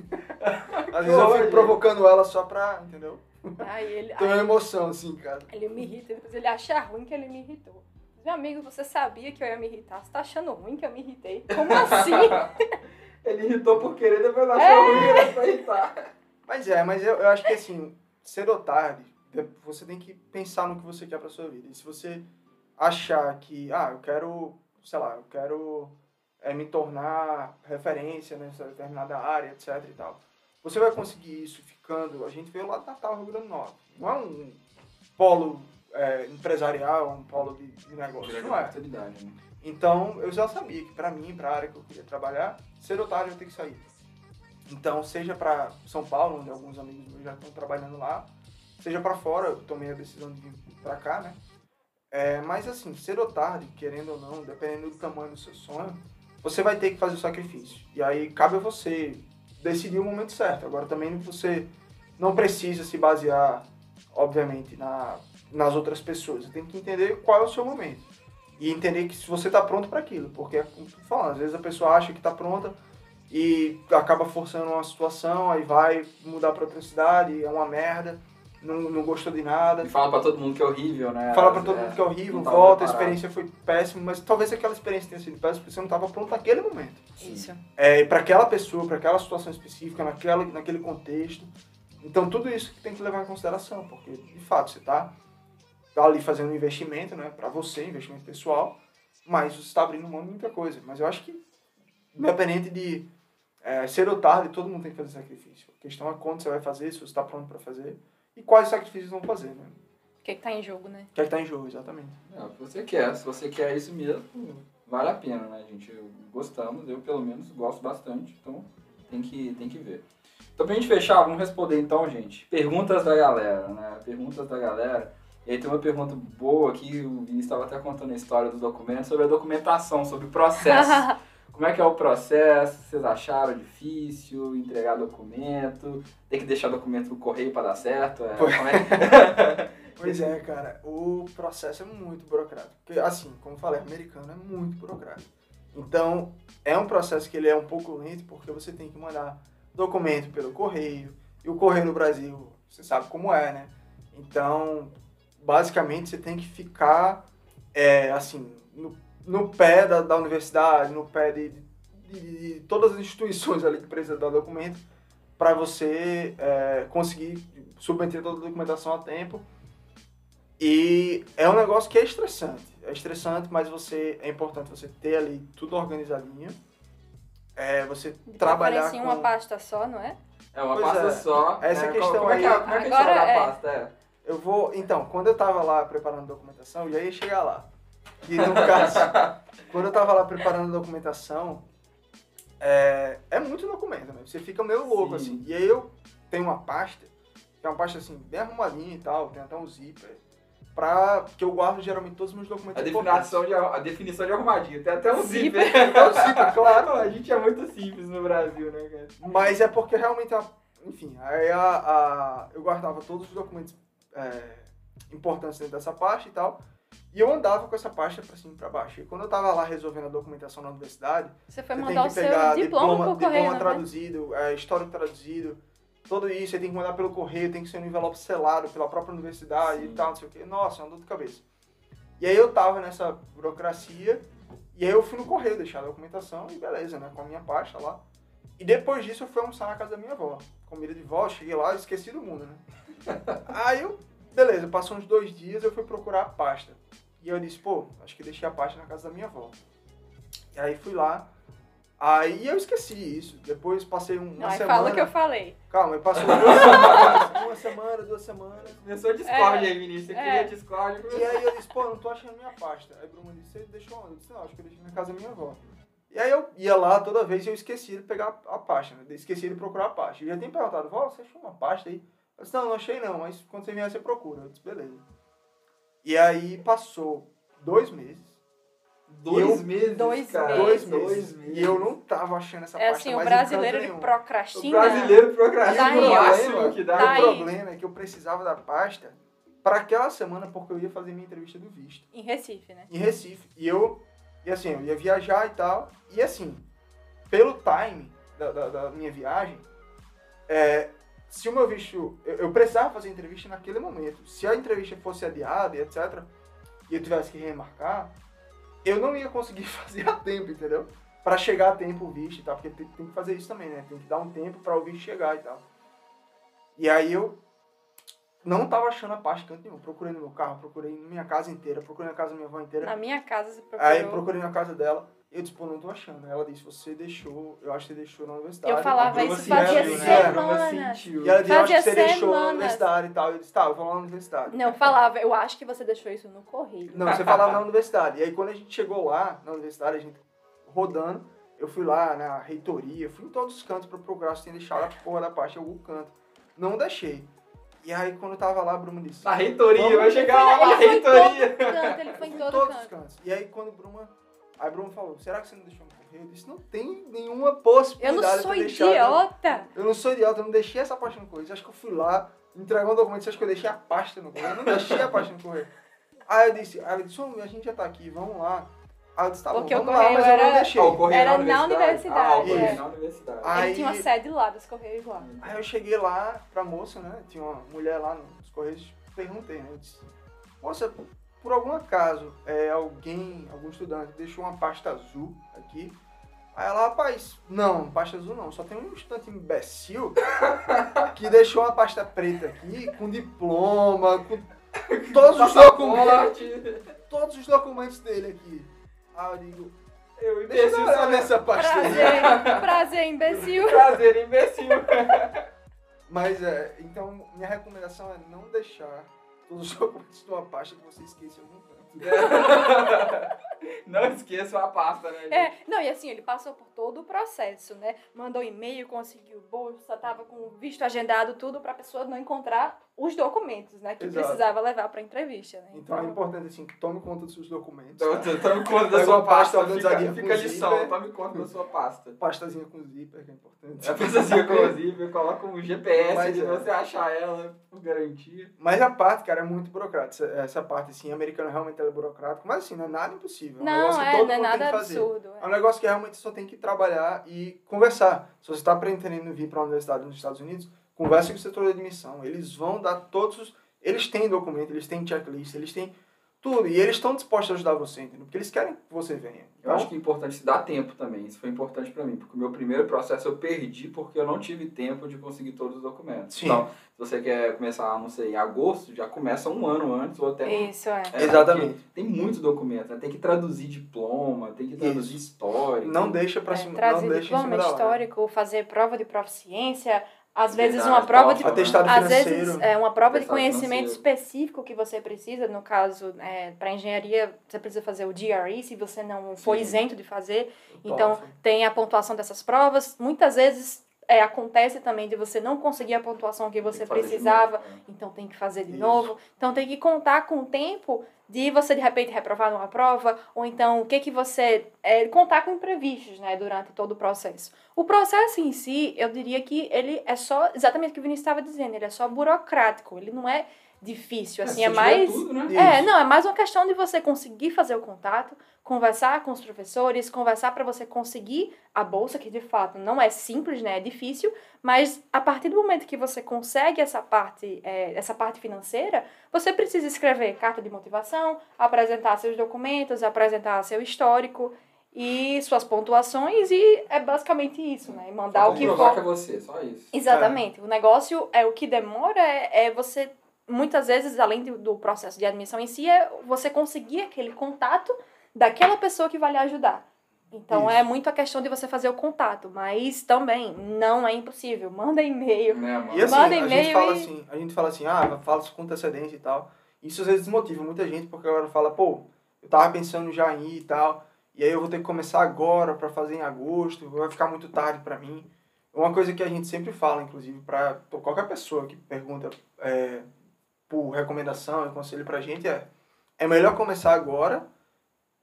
Às vezes eu fico provocando ela só pra, entendeu? Aí ele, Tem uma aí emoção assim, cara. ele me irrita, depois ele acha ruim que ele me irritou. Meu amigo, você sabia que eu ia me irritar? Você tá achando ruim que eu me irritei? Como assim? Ele irritou por querer, depois achou É. ruim era pra irritar. Mas é, mas eu, eu acho que assim, cedo ou tarde, de- você tem que pensar no que você quer pra sua vida. E se você achar que, ah, eu quero, sei lá, eu quero é, me tornar referência nessa determinada área, etc e tal. Você vai conseguir isso ficando, a gente veio lá do Natal, Rio Grande do Norte. Não é um polo é, empresarial, um polo de, de negócio, não é. né? Então, eu já sabia que pra mim, pra área que eu queria trabalhar, cedo ou tarde eu tenho que sair. Então, seja pra São Paulo, onde alguns amigos meus já estão trabalhando lá, seja pra fora, eu tomei a decisão de vir pra cá, né? É, mas assim, cedo ou tarde, querendo ou não, dependendo do tamanho do seu sonho, você vai ter que fazer o sacrifício. E aí cabe a você decidir o momento certo. Agora também você não precisa se basear, obviamente, na, nas outras pessoas. Você tem que entender qual é o seu momento. E entender que se você está pronto para aquilo. Porque, como tu falando, às vezes a pessoa acha que está pronta e acaba forçando uma situação, aí vai mudar para outra cidade, é uma merda, não, não gostou de nada. E fala pra todo mundo que é horrível, né? Fala pra todo É, mundo que é horrível, volta, a experiência foi péssima, mas talvez aquela experiência tenha sido péssima porque você não estava pronto naquele momento. Isso. É, para aquela pessoa, para aquela situação específica, naquela, naquele contexto. Então, tudo isso que tem que levar em consideração, porque, de fato, você está ali fazendo um investimento, né, para você, investimento pessoal, mas você está abrindo mão de muita coisa. Mas eu acho que, independente de é, ser ou tarde, todo mundo tem que fazer sacrifício. A questão é quando você vai fazer, se você está pronto para fazer, e quais sacrifícios vão fazer, né? O que, que tá em jogo, né? O que é que tá em jogo, exatamente. É, o que você quer. Se você quer isso mesmo, vale a pena, né, gente? Eu- Gostamos, eu pelo menos gosto bastante, então tem que, tem que ver. Então, pra gente fechar, vamos responder então, gente. Perguntas da galera, né? Perguntas da galera. E aí tem uma pergunta boa aqui, o Vinícius estava até contando a história dos documentos, sobre a documentação, sobre o processo. Como é que é o processo? Vocês acharam difícil entregar documento? Tem que deixar documento no correio para dar certo? É, Pois. como é? Pois é, cara, o processo é muito burocrático. Porque, assim, como eu falei, americano é muito burocrático. Então, é um processo que ele é um pouco lento, porque você tem que mandar documento pelo correio. E o correio no Brasil, você sabe como é, né? Então, basicamente, você tem que ficar, é, assim, no, no pé da, da universidade, no pé de, de, de todas as instituições ali que precisam dar documento, para você é, conseguir submeter toda a documentação a tempo. E é um negócio que é estressante. É estressante, mas você é importante você ter ali tudo organizadinho. É, você De trabalhar com... uma pasta só, não é? É uma Pois pasta é. só. Essa né? questão como é que é, aí- como é que a Agora da é. pasta? É. Eu vou... Então, quando eu tava lá preparando a documentação, eu já ia chegar lá. E no caso, quando eu tava lá preparando a documentação, é, é muito documento, né? Você fica meio louco, Sim. assim. E aí eu tenho uma pasta, que é uma pasta, assim, bem arrumadinha e tal, tem até um zíper, pra... que eu guardo geralmente todos os meus documentos A definição, de, a definição de arrumadinho. Tem até um Zíper. zíper. É um zíper, claro. A gente é muito simples no Brasil, né, cara? Mas é porque realmente, a- enfim, aí a, a- eu guardava todos os documentos é, importantes dentro dessa pasta e tal. E eu andava com essa pasta pra cima e pra baixo. E quando eu tava lá resolvendo a documentação na universidade, Você foi mandar tem o que seu pegar diploma, diploma, por correio, diploma não é? traduzido, é, histórico traduzido, tudo isso, você tem que mandar pelo correio, tem que ser um envelope selado pela própria universidade Sim. e tal, não sei o quê. Nossa, é uma dor de cabeça. E aí eu tava nessa burocracia, e aí eu fui no correio deixar a documentação, e beleza, né, com a minha pasta lá. E depois disso eu fui almoçar na casa da minha avó. Comida de vó, cheguei lá esqueci do mundo, né? aí eu, beleza, passou uns dois dias, eu fui procurar a pasta. E eu disse, pô, acho que deixei a pasta na casa da minha avó. E aí fui lá, aí eu esqueci isso. Depois passei um- uma Não, semana. fala o que eu falei. Calma, passou duas semanas, uma semana, duas semanas. Começou Discord É. aí, Vinícius. Você É. queria Discord. E aí eu disse, pô, não tô achando minha pasta. Aí Bruno disse, você deixou onde? Eu disse, não, acho que eu deixei na casa da minha avó. E aí eu ia lá toda vez e eu esqueci de pegar a pasta, né? Esqueci de procurar a pasta. Eu já tinha perguntado, vó, você achou uma pasta aí? Eu disse, não, não achei não, mas quando você vier você procura. Eu disse, beleza. E aí passou dois meses. Dois Eu- meses, Dois cara. Dois meses. Dois meses. E eu não tava achando essa É pasta assim, o brasileiro ele nenhum. O procrastina. brasileiro procrastina Tá aí, o máximo que dá. Tá o problema é que eu precisava da pasta para aquela semana, porque eu ia fazer minha entrevista do visto. Em Recife, né? em Recife. E eu, e assim, eu ia viajar e tal. E assim, pelo time da, da, da minha viagem, é, se o meu visto. Eu, eu precisava fazer a entrevista naquele momento. Se a entrevista fosse adiada e etc., e eu tivesse que remarcar, eu não ia conseguir fazer a tempo, entendeu? Pra chegar a tempo o visto e tal, porque tem, tem que fazer isso também, né? Tem que dar um tempo para o visto chegar e tal. E aí eu não tava achando a pasta em canto nenhum. Procurei no meu carro, procurei na minha casa inteira, procurei na casa da minha avó inteira. Na minha casa você procurou. Aí procurei na casa dela, eu disse, pô, não tô achando. Ela disse, você deixou, eu acho que você deixou na universidade. Eu falava isso fazia né? semanas. Bruna sentiu. E ela disse, eu acho que você deixou na semanas. universidade e tal. Eu disse, tá, eu vou lá na universidade. Não, falava, eu acho que você deixou isso no correio. Não, você falava na universidade. E aí quando a gente chegou lá, na universidade, a gente rodando, eu fui lá na reitoria, fui em todos os cantos pra procurar se tinha deixado a porra da parte em algum canto. Não deixei. E aí quando eu tava lá, a Bruma disse... Na reitoria, vai chegar lá na ele foi em reitoria. todo canto, ele foi em todo todos os canto. cantos. E aí quando Bruma. Aí Bruma falou, será que você não deixou no correio? Eu disse, não tem nenhuma possibilidade Eu não de sou deixado. idiota. Eu não sou idiota, eu não deixei essa pasta no correio. Você acha que eu fui lá, entregar um documento, você acha que eu deixei a pasta no correio? Eu não deixei a pasta no correio. Aí eu disse, aí ela disse, "Ô, a gente já tá aqui, vamos lá. Aí eu disse, tá Porque bom, vamos lá, mas eu não era- deixei. Ah, o correio Era na na universidade. Ah, universidade, correio é. na universidade. Ah, Aí- Ele tinha uma sede lá dos correios lá. Aí eu cheguei lá pra moça, né? Tinha uma mulher lá nos correios, perguntei, né? Eu disse, moça, por algum acaso, é, alguém, algum estudante deixou uma pasta azul aqui? Aí ela, rapaz, não, pasta azul não, só tem um estudante imbecil que deixou uma pasta preta aqui, com diploma, com todos os documentos, todos os documentos dele aqui. Aí eu digo, Eu, deixa eu imbecil, olhar sabe? nessa pasta aí. Prazer, prazer, imbecil. Prazer, imbecil. Mas é, então minha recomendação é não deixar todos os documentos numa pasta que você esqueça em algum canto. Não esqueça a pasta, né? gente? É, não, e assim, ele passou por todo o processo, né? Mandou e-mail, conseguiu bolsa, tava com o visto agendado, tudo pra pessoa não encontrar os documentos, né? Que Exato. precisava levar pra entrevista, né? Então é importante assim que tome conta dos seus documentos. Então, tá? então, tome conta da sua pasta pasta. Fica, com fica a lição, zíper. tome conta da sua pasta. Pastazinha com zíper, que é importante. É pastazinha inclusive, coloca um GPS Mas de é. você achar ela por garantia. Mas a parte, cara, é muito burocrática. Essa, essa parte, assim, americana realmente ela é burocrática. Mas assim, não é nada impossível. É um Não, negócio que é, todo não é mundo tem nada que fazer. absurdo. É um negócio que realmente só tem que trabalhar e conversar. Se você está pretendendo vir para uma universidade nos Estados Unidos, converse com o setor de admissão. Eles vão dar todos os... Eles têm documento, eles têm checklist, eles têm tudo. E eles estão dispostos a ajudar você, entendeu? Porque eles querem que você venha. Eu acho que é importante se dar tempo também. Isso foi importante para mim, porque o meu primeiro processo eu perdi porque eu não tive tempo de conseguir todos os documentos. Sim. Então, se você quer começar, não sei, em agosto, já começa um ano antes ou até Isso, é. É, Exatamente. Tem muitos documentos, né? Tem que traduzir diploma, tem que traduzir história. Não deixa pra É, cima, não trazer deixa em diploma histórico, fazer prova de proficiência, às vezes Verdade, uma prova de. Atestado às financeiro. vezes é uma prova de conhecimento financeiro. específico que você precisa, no caso, é, para engenharia, você precisa fazer o GRE, se você não for Sim. isento de fazer. Então, tem a pontuação dessas provas. Muitas vezes é, acontece também de você não conseguir a pontuação que você que precisava, né? então tem que fazer de Isso. novo. Então tem que contar com o tempo de você de repente reprovar numa prova, ou então o que que você é, contar com imprevistos, né, durante todo o processo. O processo em si, eu diria que ele é só exatamente o que o Vinícius estava dizendo, ele é só burocrático, ele não é difícil, assim, se é tiver mais Tudo, né? é, não, é mais uma questão de você conseguir fazer o contato, conversar com os professores, conversar para você conseguir a bolsa, que de fato não é simples, né? É difícil, mas a partir do momento que você consegue essa parte, é, essa parte financeira, você precisa escrever carta de motivação, apresentar seus documentos, apresentar seu histórico e suas pontuações, e é basicamente isso, né? E mandar Só o que for. que é você, só isso. Exatamente. O negócio é o que demora é, é você muitas vezes além do, processo de admissão em si é você conseguir aquele contato daquela pessoa que vai lhe ajudar. Então Isso. é muito a questão de você fazer o contato, mas também não é impossível. Manda e-mail. Né, mano? E assim, Manda a gente e-mail fala e- assim, a gente fala assim, ah, fala isso com antecedência e tal. Isso às vezes desmotiva muita gente, porque a galera fala, pô, eu tava pensando já em ir e tal, e aí eu vou ter que começar agora pra fazer em agosto, vai ficar muito tarde pra mim. Uma coisa que a gente sempre fala, inclusive, pra qualquer pessoa que pergunta é, por recomendação e conselho pra gente é, é melhor começar agora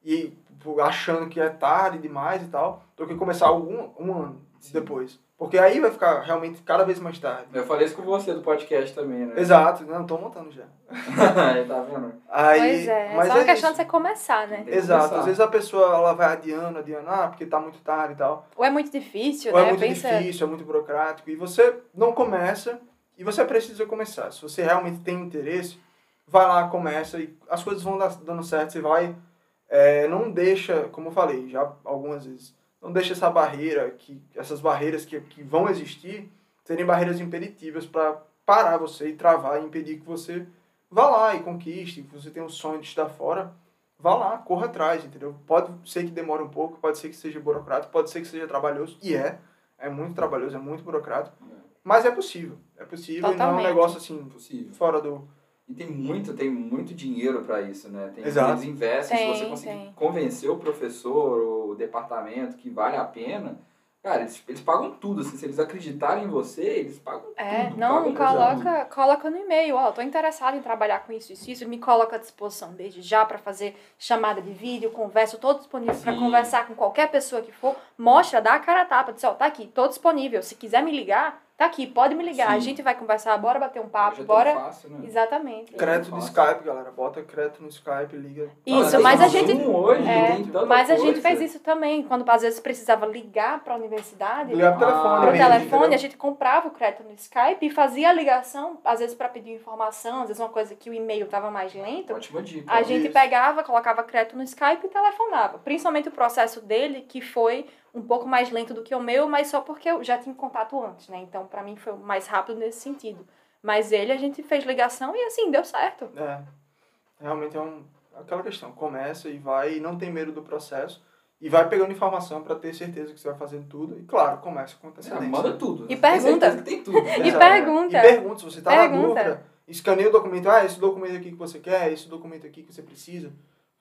e achando que é tarde demais e tal, do que começar algum, um ano Sim. depois. Porque aí vai ficar realmente cada vez mais tarde. Eu falei isso com você do podcast também, né? Exato, não, tô montando já. Aí, tá vendo? Aí, pois é, é mas só uma é questão isso. de você começar, né? Exato, começar. às vezes a pessoa ela vai adiando, adiando, ah, porque tá muito tarde e tal. Ou é muito difícil, Ou né? é muito Pensa, difícil, é muito burocrático. E você não começa e você precisa começar. Se você realmente tem interesse, vai lá, começa e as coisas vão dando certo. Você vai, é, não deixa, como eu falei já algumas vezes, não deixa essa barreira, que, essas barreiras que, que vão existir, serem barreiras impeditivas para parar você e travar e impedir que você vá lá e conquiste, que você tem um sonho de estar fora, vá lá, corra atrás, entendeu? Pode ser que demore um pouco, pode ser que seja burocrático, pode ser que seja trabalhoso, e é, é muito trabalhoso, é muito burocrático, mas é possível, é possível e não é um Totalmente. negócio assim, Possível. fora do... E tem muito, tem muito dinheiro pra isso, né? Tem, Exato. Eles investem, Tem, se você conseguir tem. convencer o professor ou o departamento que vale a pena, cara, eles, eles pagam tudo, assim, se eles acreditarem em você, eles pagam É, tudo. não, pagam coloca, coloca no e-mail, ó, tô interessado em trabalhar com isso, isso, isso, me coloca à disposição desde já para fazer chamada de vídeo, conversa, tô disponível para conversar com qualquer pessoa que for, mostra, dá a cara a tapa, diz, ó, tá aqui, tô disponível, se quiser me ligar, tá aqui, pode me ligar, Sim. a gente vai conversar, bora bater um Hoje papo, é bora... fácil, né? Exatamente. Crédito do. Skype, galera, bota crédito no Skype, liga... Isso, tem mas a gente- Hoje, é, tem tanta Mas a gente fez isso também, quando às vezes precisava ligar para a universidade, Ligar pro Ah, telefone pro mesmo, telefone, entendeu? a gente comprava o crédito no Skype e fazia a ligação, às vezes para pedir informação, às vezes uma coisa que o e-mail tava mais lento. Ótima dica. A gente Isso. pegava, colocava crédito no Skype e telefonava. Principalmente o processo dele, que foi um pouco mais lento do que o meu, mas só porque eu já tinha contato antes, né? Então, para mim, foi mais rápido nesse sentido. Mas ele, a gente fez ligação e assim, deu certo. É, realmente é um, aquela questão. Começa e vai e não tem medo do processo. E vai pegando informação para ter certeza que você vai fazendo tudo. E claro, começa com É, antecedência. manda tudo. E Tem pergunta. que tem tudo. né? E Exato. pergunta. E pergunta, se você tá na Pergunta. dúvida, escaneia o documento, ah, esse documento aqui que você quer, esse documento aqui que você precisa.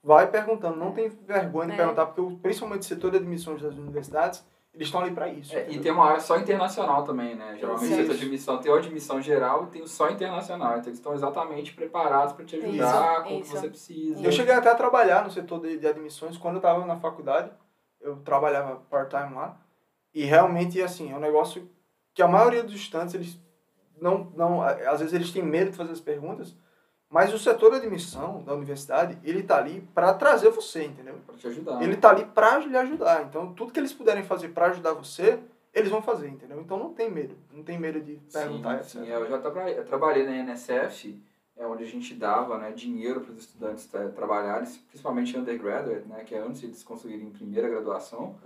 Vai perguntando, não tem vergonha de É. perguntar, porque o- principalmente o setor de admissões das universidades, eles estão ali para isso. É, e tem uma área só internacional também, né? Geralmente setor de admissão tem o admissão geral e tem o só internacional. Então eles estão exatamente preparados para te ajudar Isso, com o que você precisa. Eu cheguei até a trabalhar no setor de, de admissões quando eu estava na faculdade. Eu trabalhava part-time lá. E realmente, assim, é um negócio que a maioria dos estudantes, eles não, não... Às vezes eles têm medo de fazer as perguntas, mas o setor de admissão da universidade, ele tá ali para trazer você, entendeu? Para te ajudar. Ele tá ali para lhe ajudar. Então, tudo que eles puderem fazer para ajudar você, eles vão fazer, entendeu? Então, não tem medo. Não tem medo de perguntar, sim, sim. Eu já trabalhei na NSF é onde a gente dava né, dinheiro para os estudantes tra trabalharem, principalmente undergraduate, né, que é antes de eles conseguirem primeira graduação.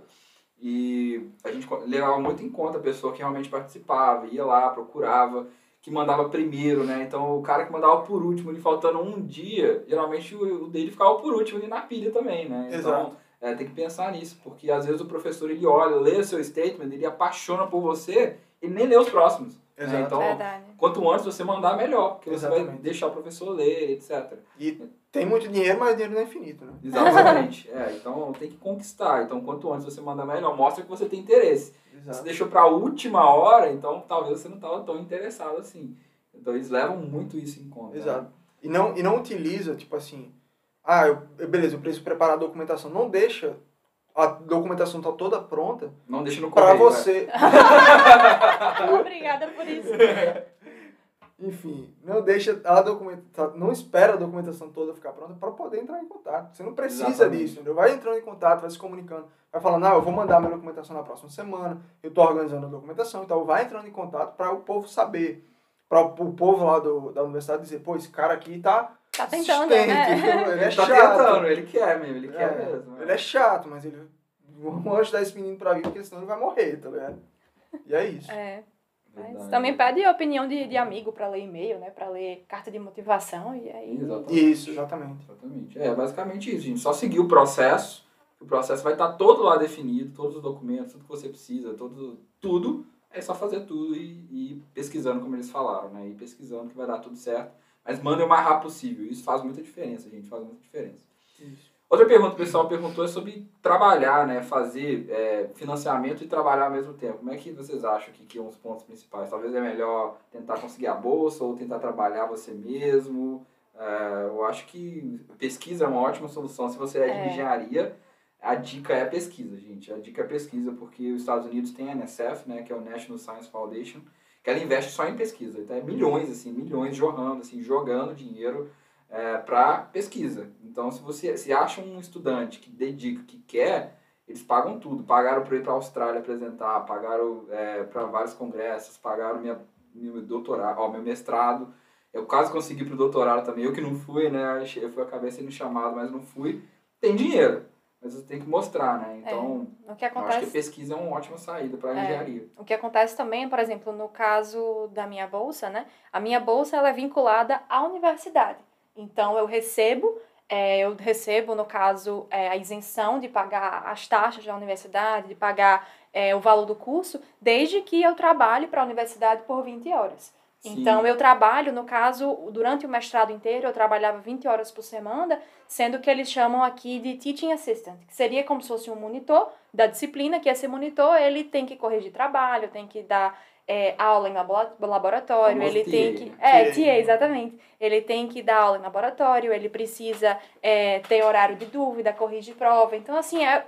E a gente levava muito em conta a pessoa que realmente participava, ia lá, procurava, que mandava primeiro, né? Então o cara que mandava por último, ele faltando um dia, geralmente o, dele ficava por último ali na pilha também, né? Então, Exato. É, tem que pensar nisso, porque às vezes o professor ele olha, lê o seu statement, ele apaixona por você, ele nem lê os próximos. Né? Exato. Então, Verdade. quanto antes você mandar, melhor, porque você vai Exatamente. deixar o professor ler, etc. E tem muito dinheiro, mas o dinheiro não é infinito, né? Exatamente. é, então tem que conquistar. Então, quanto antes você mandar melhor, mostra que você tem interesse. Se Exato. deixou para a última hora, então talvez você não estava tão interessado assim. Então eles levam muito isso em conta. né? Exato. E não, e não utiliza, tipo assim, ah, eu- beleza, eu preciso preparar a documentação. Não deixa a documentação tá toda pronta Não deixa no para correio. né? você. Obrigada por isso. Enfim, não deixa a documentação, não espera a documentação toda ficar pronta para poder entrar em contato. Você não precisa Exatamente. disso, entendeu? Vai entrando em contato, vai se comunicando, vai falando, ah, eu vou mandar minha documentação na próxima semana, eu tô organizando a documentação, então vai entrando em contato para o povo saber, para o povo lá do, da universidade dizer, pô, esse cara aqui tá Tá tentando, né? ele é Ele tá chato. tentando, ele quer mesmo, ele É, quer mesmo. né? ele é chato, mas ele vamos ajudar esse menino pra vir, porque senão ele vai morrer, tá ligado? E é isso. É. Mas também pede a opinião de, de amigo para ler e-mail, né? Para ler carta de motivação e aí. Exatamente. Isso, exatamente. Exatamente. É basicamente isso, gente. Só seguir o processo. O processo vai estar todo lá definido, todos os documentos, tudo que você precisa, todo, tudo. É só fazer tudo e, e ir pesquisando, como eles falaram, né? Ir pesquisando que vai dar tudo certo. Mas mandem o mais rápido possível. Isso faz muita diferença, gente. Faz muita diferença. Isso. Outra pergunta que o pessoal perguntou é sobre trabalhar, né? Fazer é, financiamento e trabalhar ao mesmo tempo. Como é que vocês acham que, que são os pontos principais? Talvez é melhor tentar conseguir a bolsa ou tentar trabalhar você mesmo. É, eu acho que pesquisa é uma ótima solução. Se você é de É. engenharia, a dica é pesquisa, gente. A dica é pesquisa, porque os Estados Unidos tem a NSF, né? Que é o National Science Foundation, que ela investe só em pesquisa. Então é milhões, assim, milhões jorrando, assim, jogando dinheiro é, para pesquisa. Então, se você se acha um estudante que dedica, que quer, eles pagam tudo. Pagaram para ir para a Austrália apresentar, pagaram é, para vários congressos, pagaram minha, meu doutorado, ó, meu mestrado. Eu quase consegui para o doutorado também. Eu que não fui, né? Eu fui, acabei sendo chamado, mas não fui. Tem dinheiro, mas você tem que mostrar, né? Então, O que eu acho que acontece pesquisa é uma ótima saída para a É. engenharia. O que acontece também, por exemplo, no caso da minha bolsa, né? A minha bolsa ela é vinculada à universidade. Então eu recebo, é, eu recebo no caso é, a isenção de pagar as taxas da universidade, de pagar é, o valor do curso, desde que eu trabalhe para a universidade por 20 horas. Sim. Então eu trabalho, no caso, durante o mestrado inteiro, eu trabalhava 20 horas por semana, sendo que eles chamam aqui de teaching assistant, que seria como se fosse um monitor da disciplina, que esse monitor ele tem que corrigir trabalho, tem que dar é, aula em labo- laboratório, ele tem que. né? É, TA. TA, exatamente. Ele tem que dar aula em laboratório, ele precisa é, ter horário de dúvida, corrigir prova. Então, assim, é,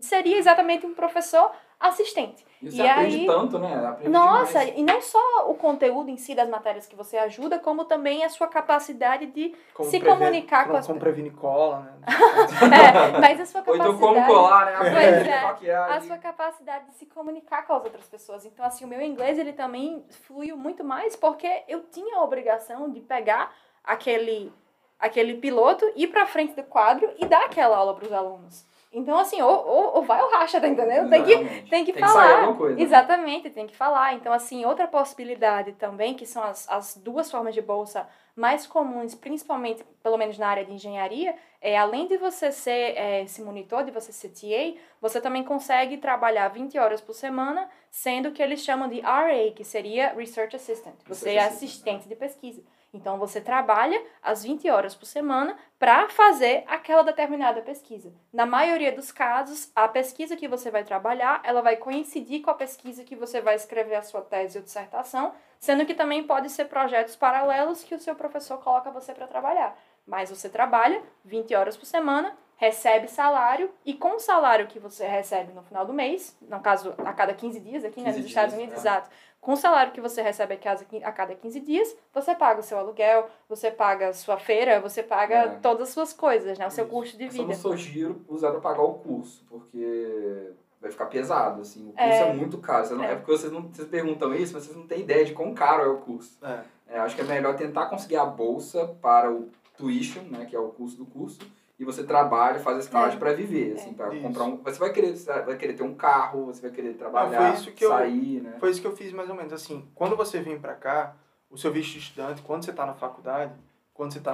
seria exatamente um professor assistente. E você E aprende aí- tanto, né? Aprende Nossa, demais. e não só o conteúdo em si das matérias que você ajuda, como também a sua capacidade de. Como Se preve- comunicar com as Como prevenir cola, né? É, mas a sua Ou capacidade. então como colar, né? Pois é. a sua capacidade de se comunicar com as outras pessoas. Então, assim, o meu inglês, ele também fluiu muito mais porque eu tinha a obrigação de pegar aquele, aquele piloto, ir pra frente do quadro e dar aquela aula pros alunos. Então, assim, ou, ou, ou vai ou racha, tá entendendo? Tem que, tem que sair falar. alguma coisa. né? Exatamente, tem que falar. Então, assim, outra possibilidade também, que são as, as duas formas de bolsa mais comuns, principalmente, pelo menos na área de engenharia, é além de você ser é, esse monitor, de você ser TA, você também consegue trabalhar 20 horas por semana, sendo que eles chamam de RA, que seria Research Assistant. Você Research é assistente de pesquisa. Então, você trabalha as 20 horas por semana para fazer aquela determinada pesquisa. Na maioria dos casos, a pesquisa que você vai trabalhar, ela vai coincidir com a pesquisa que você vai escrever a sua tese ou dissertação, sendo que também pode ser projetos paralelos que o seu professor coloca você para trabalhar. Mas você trabalha 20 horas por semana, recebe salário e com o salário que você recebe no final do mês, no caso a cada 15 dias aqui, né, 15 nos Estados dias, Unidos, é. exato. Com o salário que você recebe a cada, a cada 15 dias, você paga o seu aluguel, você paga a sua feira, você paga É. todas as suas coisas, né? O seu Isso. custo de Eu só vida. não sugiro usar para pagar o curso, porque vai ficar pesado, assim. O curso é, É. muito caro. Vocês não- É. é. porque vocês, não, vocês perguntam isso, mas vocês não têm ideia de quão caro é o curso. É. É, acho que é melhor tentar conseguir a bolsa para o tuition, né, que é o custo do curso, e você trabalha, faz estágio É. para viver, assim, para comprar um... Você vai querer, você vai querer ter um carro, você vai querer trabalhar, foi isso que eu- sair, né? Foi isso que eu fiz mais ou menos. Assim, quando você vem pra cá, o seu visto de estudante, quando você tá na faculdade, quando você tá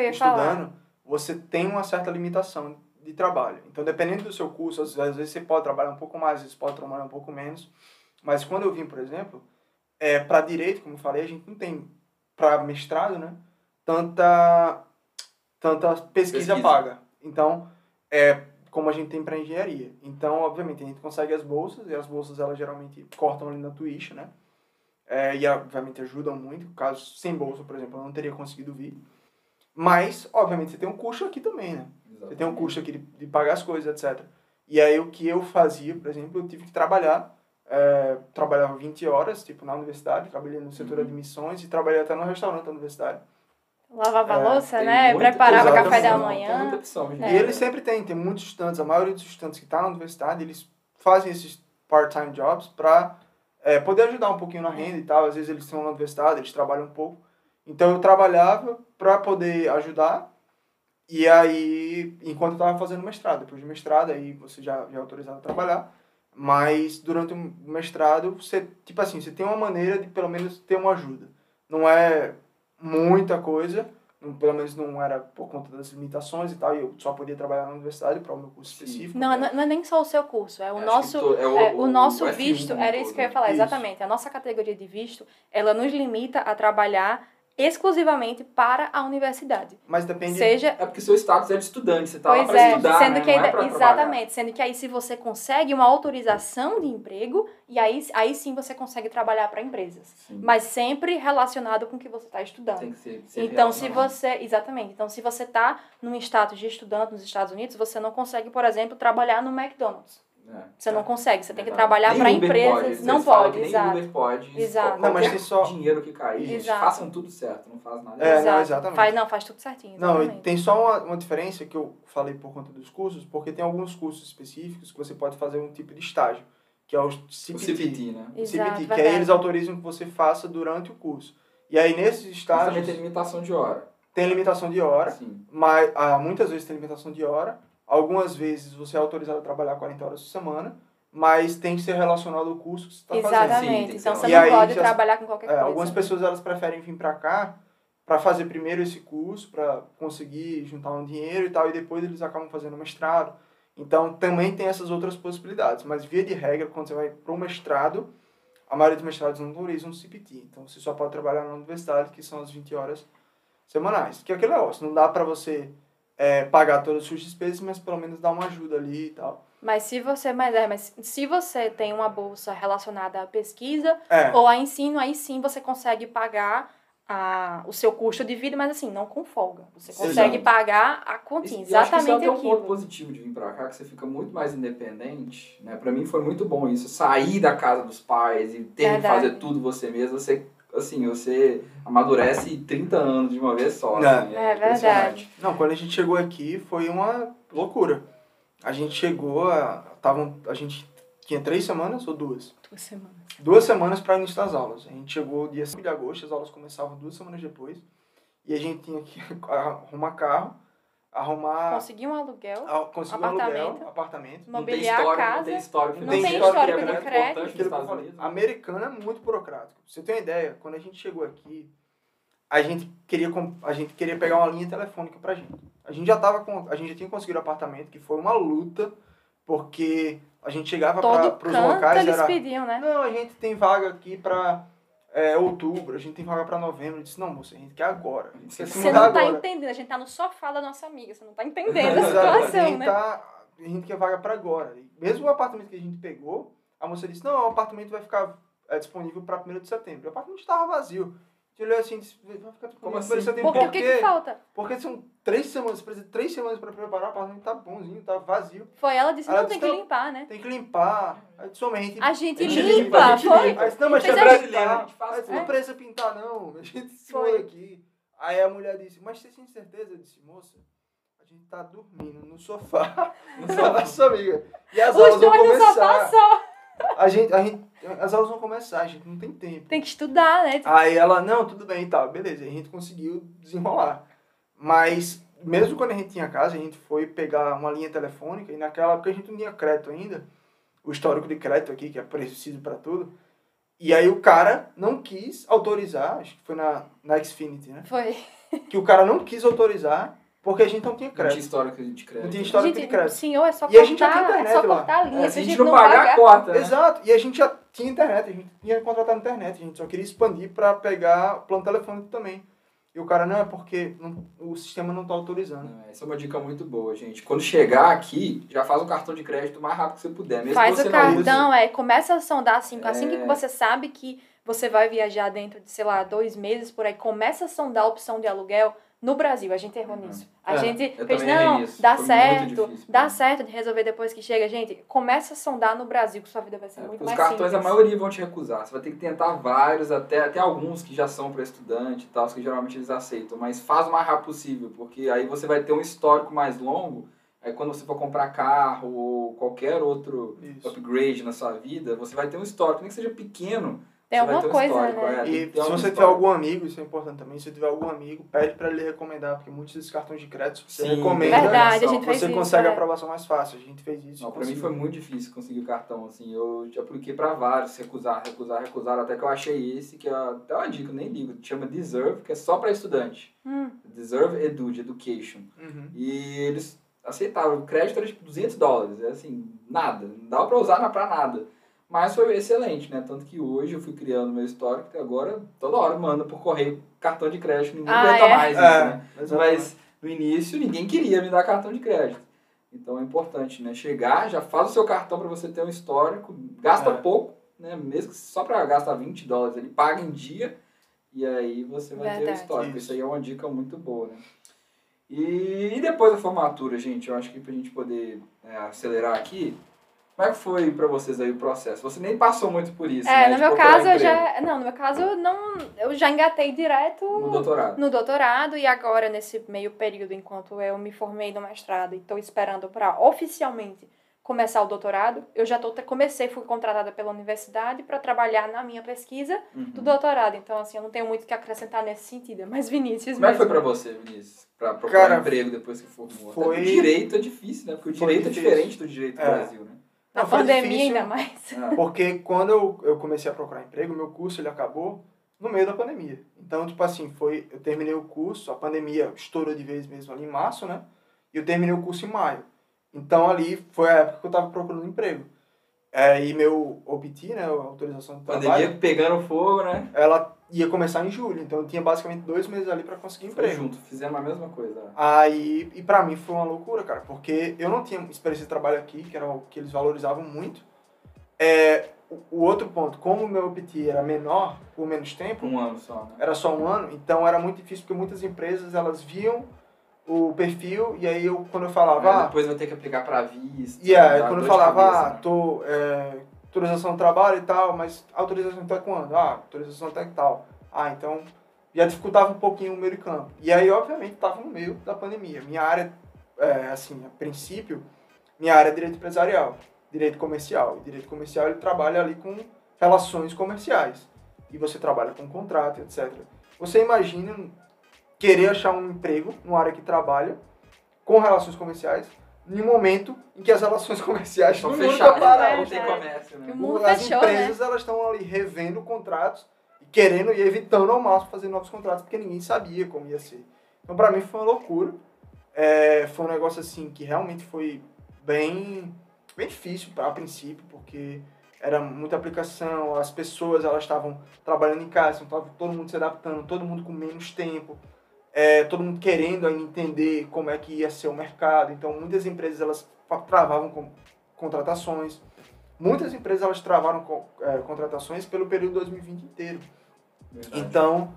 eu ia falar. estudando, você tem uma certa limitação de trabalho. Então, dependendo do seu curso, às vezes, às vezes você pode trabalhar um pouco mais, às vezes pode trabalhar um pouco menos. Mas quando eu vim, por exemplo, é, para direito, como eu falei, a gente não tem, para mestrado, né, tanta, tanta pesquisa, Pesquisa. paga. Então, é como a gente tem para engenharia. Então, obviamente, a gente consegue as bolsas, e as bolsas, elas geralmente cortam ali na tuition, né? É, e, obviamente, ajudam muito. Caso sem bolsa, por exemplo, eu não teria conseguido vir. Mas, obviamente, você tem um custo aqui também, né? Você tem um custo aqui de, de pagar as coisas, etc. E aí, o que eu fazia, por exemplo, eu tive que trabalhar. É, trabalhava 20 horas, tipo, na universidade. Trabalhei no setor de admissões e trabalhei até no restaurante da universidade. Lavava É, louça, Tem né? muita- Preparava café da Tem manhã. opção, gente. E eles sempre têm, tem muitos estudantes, a maioria dos estudantes que estão na universidade, eles fazem esses part-time jobs para poder ajudar um pouquinho na renda e tal. Às vezes eles estão na universidade, eles trabalham um pouco. Então eu trabalhava para poder ajudar. E aí, enquanto eu estava fazendo mestrado, depois do mestrado, aí você já, já é autorizado a trabalhar. Mas durante o mestrado, você, tipo assim, você tem uma maneira de pelo menos ter uma ajuda. Não é muita coisa, não- pelo menos não era por conta das limitações e tal, e eu só podia trabalhar na universidade para o meu curso Sim. específico. Não, não não é nem só o seu curso, é o Acho nosso. to- é é, o, nosso F1 visto, era isso que eu ia né? falar, Isso. exatamente. A nossa categoria de visto, ela nos limita a trabalhar exclusivamente para a universidade. Mas depende. Seja É porque seu status é de estudante, você tá lá pra é, estudar, sendo né? que é exatamente, sendo que aí se você consegue uma autorização de emprego e aí, aí sim você consegue trabalhar para empresas, Sim. mas sempre relacionado com o que você está estudando. Tem que ser, ser Então, se você. Exatamente. Então, se você está num status de estudante nos Estados Unidos, você não consegue, por exemplo, trabalhar no McDonald's. É. Você não consegue. Você tem que trabalhar para empresas. pode, não pode, nem exato. Uber pode. Exato. Não, mas tem só- dinheiro que cair, gente, façam tudo certo, não faz nada. É, não, exatamente. Faz, não, faz tudo certinho. Não, e Exatamente. tem só uma, uma diferença que eu falei por conta dos cursos, porque tem alguns cursos específicos que você pode fazer um tipo de estágio, que é o O CPT. CPT, né? O Exato, CPT, que aí eles autorizam que você faça durante o curso. E aí nesses Mas estágios também tem limitação de hora. tem limitação de hora, Sim. mas ah, muitas vezes tem limitação de hora, algumas vezes você é autorizado a trabalhar 40 horas por semana, mas tem que ser relacionado ao curso que você está fazendo. Exatamente. então ser você E não aí, pode já- trabalhar com qualquer É, coisa. algumas pessoas elas preferem vir para cá para fazer primeiro esse curso, para conseguir juntar um dinheiro e tal, e depois eles acabam fazendo mestrado. Então também tem essas outras possibilidades, mas via de regra, quando você vai para o mestrado, a maioria dos mestrados não autorizam um CPT. Então você só pode trabalhar na universidade, que são as 20 horas semanais. Que é aquele negócio, não dá para você é, pagar todas as suas despesas, mas pelo menos dar uma ajuda ali e tal. Mas se você, mas é, mas se você tem uma bolsa relacionada à pesquisa É, ou a ensino, aí sim você consegue pagar a, o seu custo de vida, mas assim, não com folga. Você consegue Exato. pagar a continha, que isso é exatamente até um ponto positivo de vir pra cá, que você fica muito mais independente, né? Pra mim foi muito bom isso, sair da casa dos pais e ter que Verdade. fazer tudo você mesmo, você, assim, você amadurece 30 anos de uma vez só. É. assim, É impressionante. verdade. Não, quando a gente chegou aqui foi uma loucura. A gente chegou, a, tavam, a gente tinha três semanas ou duas? Duas semanas. Duas semanas para início das aulas. A gente chegou dia 5 de agosto, as aulas começavam duas semanas depois. E a gente tinha que arrumar carro, arrumar. Consegui um aluguel, a- conseguir um aluguel, Apartamento. apartamento. Não tem mobiliar a histórico, casa. não tem histórico Não tem histórico que é de muito crédito. Unidos. Americano é muito burocrático. Você ter uma ideia, quando a gente chegou aqui, a gente queria, a gente queria pegar uma linha telefônica pra gente. A gente já tava com. A gente já tinha conseguido um apartamento, que foi uma luta, porque a gente chegava para os locais eles era. pediam, né? Não, a gente tem vaga aqui pra é, outubro, a gente tem vaga pra novembro. Eu disse, não, moça, a gente quer agora. A gente quer se Você não tá agora. entendendo, a gente tá no sofá da nossa amiga, você não tá entendendo a Exato, a situação, gente né? tá- a gente quer vaga pra agora. E mesmo o apartamento que a gente pegou, a moça disse, não, o apartamento vai ficar é, disponível pra 1 de setembro. O apartamento estava vazio. Gente olhou assim e disse, vai ficar Como pra 1 de assim? setembro. Porque o que que falta? Porque são três semanas, você precisa de três semanas pra preparar, o apartamento tá bonzinho, tá vazio. Foi ela disse, Ela não, tem disse, que não. limpar, né? Tem que limpar. Aí disse, "Homem, a gente A gente A gente limpa, limpa, a gente foi? limpa. Aí disse, não, mas Fez você vai brasileiro, tudo. não precisa pintar, não. A gente se Foi. aqui. Aí a mulher disse, mas você tem certeza? Eu disse, moça, a gente tá dormindo no sofá. Não A só- nossa amiga. E as Os aulas vão dois no sofá começar. só. A gente, a gente, as aulas vão começar, a gente não tem tempo. Tem que estudar, né? Aí ela, não, tudo bem e tal, beleza. A gente conseguiu desenrolar. Mas, mesmo quando a gente tinha casa, a gente foi pegar uma linha telefônica e naquela época a gente não tinha crédito ainda. O histórico de crédito aqui, que é preciso para tudo. E aí o cara não quis autorizar, acho que foi na, na Xfinity, né? Foi. Que o cara não quis autorizar porque a gente não tinha Não tinha crédito. histórico de crédito. Não tinha histórico de Gente, crédito. senhor, é só E a gente já tem cortar, é internet só lá. cortar a linha. É, se se a gente não pagar, pagar, corta, né? Exato. E a gente já tinha internet, a gente tinha contratado internet, a gente só queria expandir para pegar plano telefônico também. E o cara, não, é porque não- o sistema não está autorizando. Não, Essa é uma dica muito boa, gente. Quando chegar aqui, já faz o cartão de crédito o mais rápido que você puder. Mesmo Faz que você o não use. cartão, é, começa a sondar assim, assim que É. você sabe que você vai viajar dentro de, sei lá, dois meses por aí, começa a sondar a opção de aluguel no Brasil. A gente errou Uhum. nisso. A É, gente fez, não, dá Foi certo, dá certo de resolver depois que chega. Gente, começa a sondar no Brasil, que sua vida vai ser É, muito os mais cartões, simples. a maioria vão te recusar. Você vai ter que tentar vários, até, até alguns que já são para estudante e tal, que geralmente eles aceitam. Mas faz o mais rápido possível, porque aí você vai ter um histórico mais longo. Aí quando você for comprar carro ou qualquer outro Isso. upgrade na sua vida, você vai ter um histórico, nem que seja pequeno. Tem alguma um coisa, né? é, tem E se você tiver histórico. algum amigo, isso é importante também, se tiver algum amigo, pede para ele recomendar, porque muitos desses cartões de crédito você Sim, recomenda, Verdade, a gente fez você isso, consegue é. a aprovação mais fácil. A gente fez isso. Não, pra mim foi muito difícil conseguir o cartão, assim, eu já apliquei pra vários, recusar, recusar, recusar, até que eu achei esse, que é até uma dica, eu nem ligo, chama Deserve, que é só pra estudante. Hum, Deserve Edu, de Education. Uhum. E eles aceitavam, o crédito era tipo 200 dólares, é assim, nada, não dava pra usar na- pra nada. Mas foi excelente, né? Tanto que hoje eu fui criando meu histórico e agora toda hora manda por correio cartão de crédito, ninguém Ah, aguenta é? mais isso, É, né? exatamente. Mas no início ninguém queria me dar cartão de crédito. Então é importante, né? Chegar, já faz o seu cartão para você ter um histórico, gasta É. pouco, né? Mesmo que só para gastar 20 dólares, ele paga em dia e aí você vai ter o Verdade. histórico. Isso. Isso aí é uma dica muito boa, né? E, e depois da formatura, gente, eu acho que pra gente poder é, acelerar aqui, como é que foi pra vocês aí o processo? Você nem passou muito por isso, É, né? no meu caso eu já. Não, no meu caso não. Eu já engatei direto No doutorado. no doutorado e agora nesse meio período, enquanto eu me formei no mestrado e estou esperando para oficialmente começar o doutorado, eu já tô, comecei, fui contratada pela universidade para trabalhar na minha pesquisa Uhum. do doutorado. Então, assim, eu não tenho muito o que acrescentar nesse sentido. Mas Vinícius Como é que foi mesmo. pra você, Vinícius? Pra procurar Cara, emprego depois que formou? foi- Até o direito é difícil, né? Porque o direito é diferente do direito do É. Brasil, né? Na Não, pandemia difícil. ainda mais. Ah, Porque quando eu, eu comecei a procurar emprego, meu curso ele acabou no meio da pandemia. Então, tipo assim, foi, eu terminei o curso, a pandemia estourou de vez mesmo ali em março, né? E eu terminei o curso em maio. Então, ali foi a época que eu tava procurando emprego. É, e meu OPT, né, a autorização de trabalho, pandemia pegando fogo, né? ela ia começar em julho. Então, eu tinha basicamente dois meses ali para conseguir Foi emprego. junto, fizemos a mesma coisa. Aí, e pra mim foi uma loucura, cara, porque eu não tinha experiência de trabalho aqui, que era o que eles valorizavam muito. É, o, outro ponto, como o meu OPT era menor, por menos tempo, Um ano só, né? era só um ano, então era muito difícil, porque muitas empresas, elas viam o perfil, e aí eu, quando eu falava, É, ah, depois vai ter que aplicar pra vista. e aí dá quando eu falava, cabeça, ah, né? tô, é, autorização de trabalho e tal, mas autorização até quando? Ah, autorização até tal. Ah, então já dificultava um pouquinho o meio de campo. E aí, obviamente, estava no meio da pandemia. Minha área, é, assim, a princípio, minha área é direito empresarial, direito comercial. E direito comercial, ele trabalha ali com relações comerciais. E você trabalha com contrato, etc. Você imagina querer achar um emprego numa área que trabalha com relações comerciais em um momento em que as relações comerciais Estão fechadas, tá parado. né? não tem comércio, né? O mundo As fechou, empresas elas estão ali revendo contratos e querendo e evitando ao máximo fazer novos contratos porque ninguém sabia como ia ser. Então para mim foi uma loucura. É, foi um negócio assim que realmente foi bem bem difícil pra, a princípio porque era muita aplicação, as pessoas elas estavam trabalhando em casa, então tava todo mundo se adaptando, todo mundo com menos tempo, é, todo mundo querendo ainda entender como é que ia ser o mercado. Então muitas empresas elas travavam com contratações. Muitas empresas elas travaram co- é, contratações pelo período 2020 inteiro. Verdade. Então,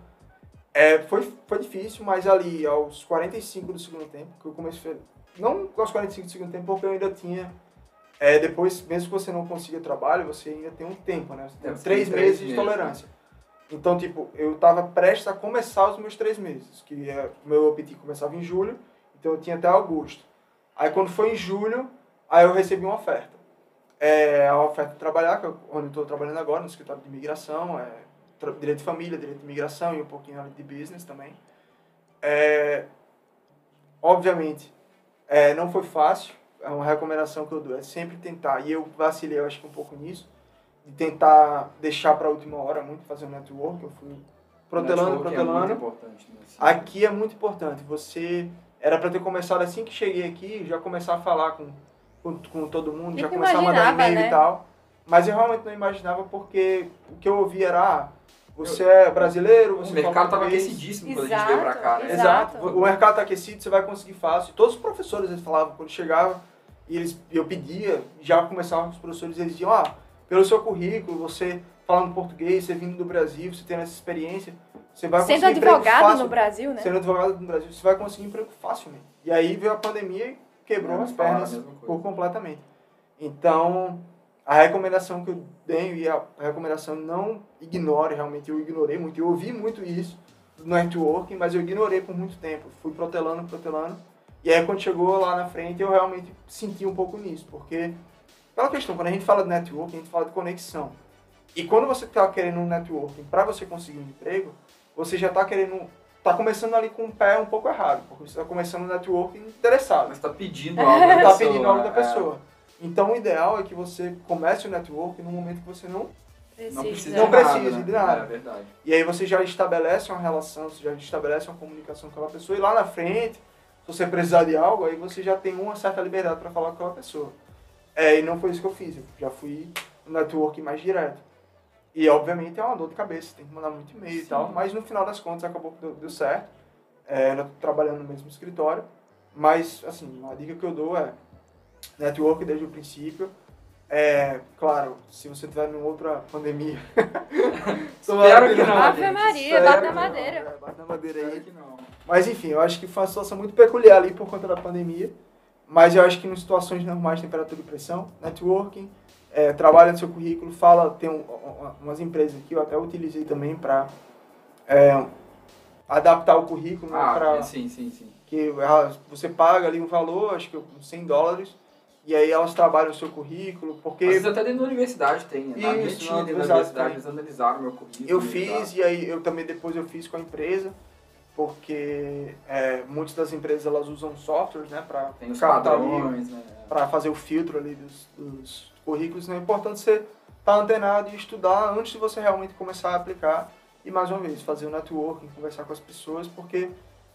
é, foi, foi difícil, mas ali aos 45 do segundo tempo, que eu comecei. Não aos 45 do segundo tempo, porque eu ainda tinha. é, depois, mesmo que você não consiga trabalho, você ainda tem um tempo, né? Você tem É, três tem três meses de meses, né? tolerância. Então, tipo, eu tava prestes a começar os meus três meses, que é, o meu OPT começava em julho, então eu tinha até agosto. Aí quando foi em julho, aí eu recebi uma oferta. é, a oferta de trabalhar, que é onde eu estou trabalhando agora, no escritório de imigração, é, direito de família, direito de imigração e um pouquinho de business também. É, obviamente, é, não foi fácil, é uma recomendação que eu dou, é sempre tentar, e eu vacilei, eu acho que um pouco nisso, de tentar deixar para a última hora muito, fazer um network, eu fui protelando, protelando. É muito né? Aqui é muito importante, você, era para ter começado assim que cheguei aqui, já começar a falar com, com, com todo mundo, já começar a mandar e-mail né? e tal, mas eu realmente não imaginava porque o que eu ouvi era, ah, você é brasileiro, você O mercado estava aquecidíssimo quando exato, a gente veio para cá, né? Exato. O mercado está aquecido, você vai conseguir fácil. Todos os professores eles falavam quando chegava e eles eu pedia, já começavam os professores eles diziam: "Ah, pelo seu currículo, você falando português, você vindo do Brasil, você tendo essa experiência, você vai Sendo conseguir advogado fácil. no Brasil, né? Sendo advogado no Brasil, você vai conseguir emprego facilmente. E aí veio a pandemia e quebrou Não, as a pernas por completamente. Então, a recomendação que eu tenho e a recomendação não ignore, realmente eu ignorei muito, eu ouvi muito isso no networking, mas eu ignorei por muito tempo, fui protelando, protelando, e aí quando chegou lá na frente eu realmente senti um pouco nisso, porque pela questão, quando a gente fala de networking, a gente fala de conexão, e quando você está querendo um networking para você conseguir um emprego, você já está querendo, está começando ali com o pé um pouco errado, porque você está começando um networking interessado, Mas tá pedindo algo da está pessoa. pedindo algo da é. pessoa. Então o ideal é que você comece o network no momento que você não Não precisa, Não de nada, precisa né? de nada. É verdade. E aí você já estabelece uma relação, você já estabelece uma comunicação com aquela pessoa e lá na frente, se você precisar de algo, aí você já tem uma certa liberdade para falar com aquela pessoa. É, e não foi isso que eu fiz, eu já fui no network mais direto. E obviamente é uma dor de cabeça, tem que mandar muito e-mail e Sim. tal, mas no final das contas acabou que deu, deu certo. É, eu tô trabalhando no mesmo escritório, mas assim, uma dica que eu dou é network desde o princípio. É, claro, se você tiver em outra pandemia. Espero que não, Ave. Maria, bate na não. madeira. É, bate na madeira aí. que não. Mas enfim, eu acho que foi uma situação muito peculiar ali por conta da pandemia. Mas eu acho que em situações normais, temperatura e pressão, networking, é, trabalha no seu currículo, fala, tem um, um- umas empresas que eu até utilizei também para adaptar o currículo, né, Ah, pra- sim, sim, sim. que você paga ali um valor, acho que uns 100 dólares, e aí elas trabalham o seu currículo, porque Às vezes até dentro da universidade tem. né? Na minha Isso, tinha dentro da universidade, eles analisaram meu currículo. Eu e fiz tal. e aí eu também depois eu fiz com a empresa, porque é, muitas das empresas elas usam softwares, né, para padrões, né? para fazer o filtro ali dos, dos currículos. Então é importante você estar antenado e estudar antes de você realmente começar a aplicar e mais uma vez fazer o networking, conversar com as pessoas, porque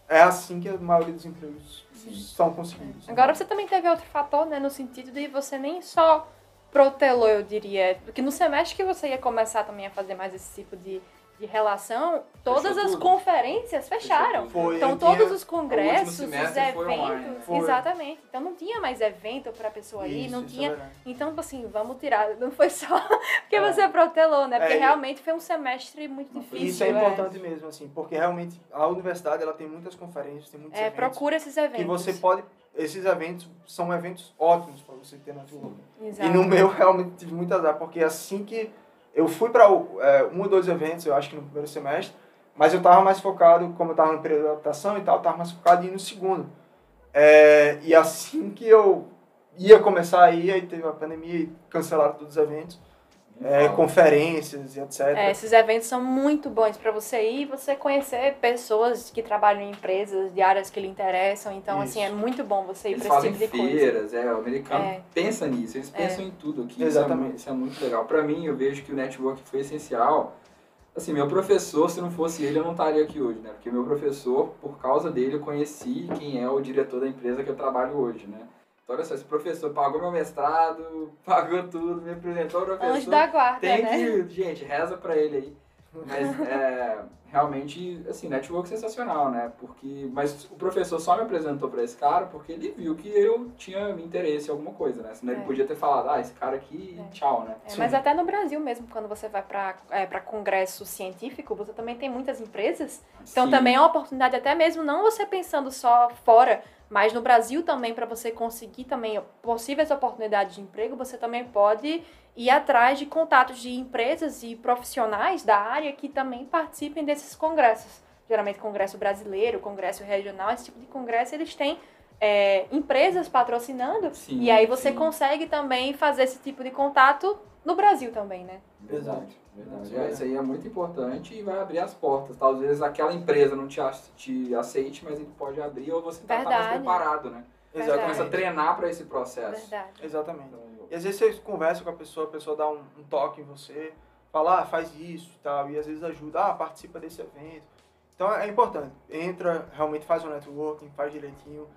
é assim que a maioria dos empregos Sim. são conseguidos. Agora você também teve outro fator, né, no sentido de você nem só protelou, eu diria, porque no semestre que você ia começar também a fazer mais esse tipo de, de relação, todas Fechou as tudo. conferências fecharam. Foi, Então todos tinha- os congressos, os eventos, exatamente. Então não tinha mais evento pra pessoa ir, Isso, não isso é tinha. verdade. Então, assim, vamos tirar. Não foi só porque É. você protelou, né? Porque É, realmente foi um semestre muito difícil. Isso é é. importante mesmo, assim, porque realmente a universidade ela tem muitas conferências, tem muitos É, eventos. procura esses eventos. que você pode. Esses eventos são eventos ótimos para você ter na Exato. E no meu realmente tive muito azar, porque assim que eu fui para é, um ou dois eventos, eu acho que no primeiro semestre, mas eu tava mais focado, como eu tava no período de adaptação e tal, eu tava mais focado em ir no segundo. É, e assim que eu ia começar a ir, aí teve a pandemia e cancelaram todos os eventos, é, Fala. conferências e etc. É, esses eventos são muito bons para você ir e você conhecer pessoas que trabalham em empresas de áreas que lhe interessam. Então, Isso. assim, é muito bom você ir para esse tipo de coisa. feiras, é, o americano É. pensa nisso, eles É. pensam em tudo aqui. Exatamente. Isso é, muito- isso é muito legal. Pra mim, eu vejo que o network foi essencial. Assim, meu professor, se não fosse ele, eu não estaria aqui hoje, né? Porque meu professor, por causa dele, eu conheci quem é o diretor da empresa que eu trabalho hoje, né? Então, olha só, esse professor pagou meu mestrado, pagou tudo, me apresentou o professor. Anjo da guarda, Tem né? que, gente, reza pra ele aí. Mas é, realmente, assim, network sensacional, né? Porque, mas o professor só me apresentou pra esse cara porque ele viu que eu tinha interesse em alguma coisa, né? Senão É. ele podia ter falado, ah, esse cara aqui, É. tchau, né? É, mas até no Brasil mesmo, quando você vai para é, pra congresso científico, você também tem muitas empresas. Então Sim. também é uma oportunidade, até mesmo não você pensando só fora, mas no Brasil também, para você conseguir também possíveis oportunidades de emprego, você também pode ir atrás de contatos de empresas e profissionais da área que também participem desses congressos. Geralmente congresso brasileiro, congresso regional, esse tipo de congresso, eles têm é, empresas patrocinando. Sim, e aí você sim. consegue também fazer esse tipo de contato no Brasil também, né? Verdade, verdade. Isso É, é. isso aí é muito importante e vai abrir as portas. Talvez aquela empresa não te, te aceite, mas ele pode abrir ou você tá, tá mais preparado, né? Você Verdade. começa a treinar para esse processo. Verdade. Exatamente. Então, E às vezes você conversa com a pessoa, a pessoa dá um, um toque em você, fala, ah, faz isso e tal, e às vezes ajuda, ah, participa desse evento. Então é importante, entra, realmente faz um networking, faz direitinho,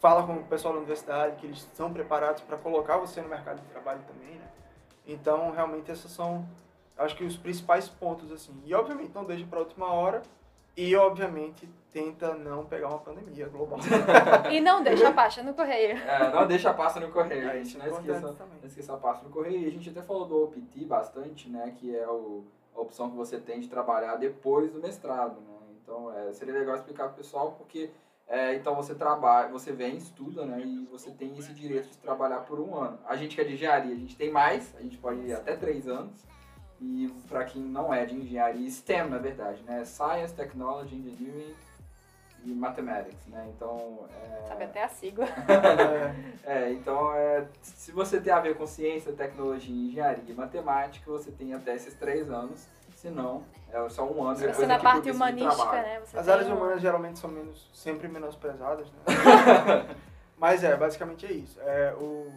fala com o pessoal da universidade, que eles estão preparados para colocar você no mercado de trabalho também, né? Então, realmente, esses são, acho que os principais pontos, assim. E, obviamente, não deixe para a última hora e, obviamente, tenta não pegar uma pandemia global. E não deixa a pasta no correio. É, não deixa a pasta no correio, É, gente. Não esqueça, também. não esqueça a pasta no correio. E a gente até falou do OPT bastante, né? Que é o, a opção que você tem de trabalhar depois do mestrado, né? Então, é, seria legal explicar pro pessoal, porque é, então você trabalha, você vem, estuda, né? E você tem esse direito de trabalhar por um ano. A gente que é de engenharia, a gente tem mais, a gente pode ir até três anos. E para quem não é de engenharia, STEM, na verdade, né? Science, Technology, Engineering e Mathematics, né? Então, é, Sabe até a sigla. É, então, é, se você tem a ver com ciência, tecnologia, engenharia e matemática, você tem até esses três anos. Se não, é só um ano Se você na parte humanística, né? Você As áreas um- humanas geralmente são menos, sempre menosprezadas, né? Mas é, basicamente é isso. É, o,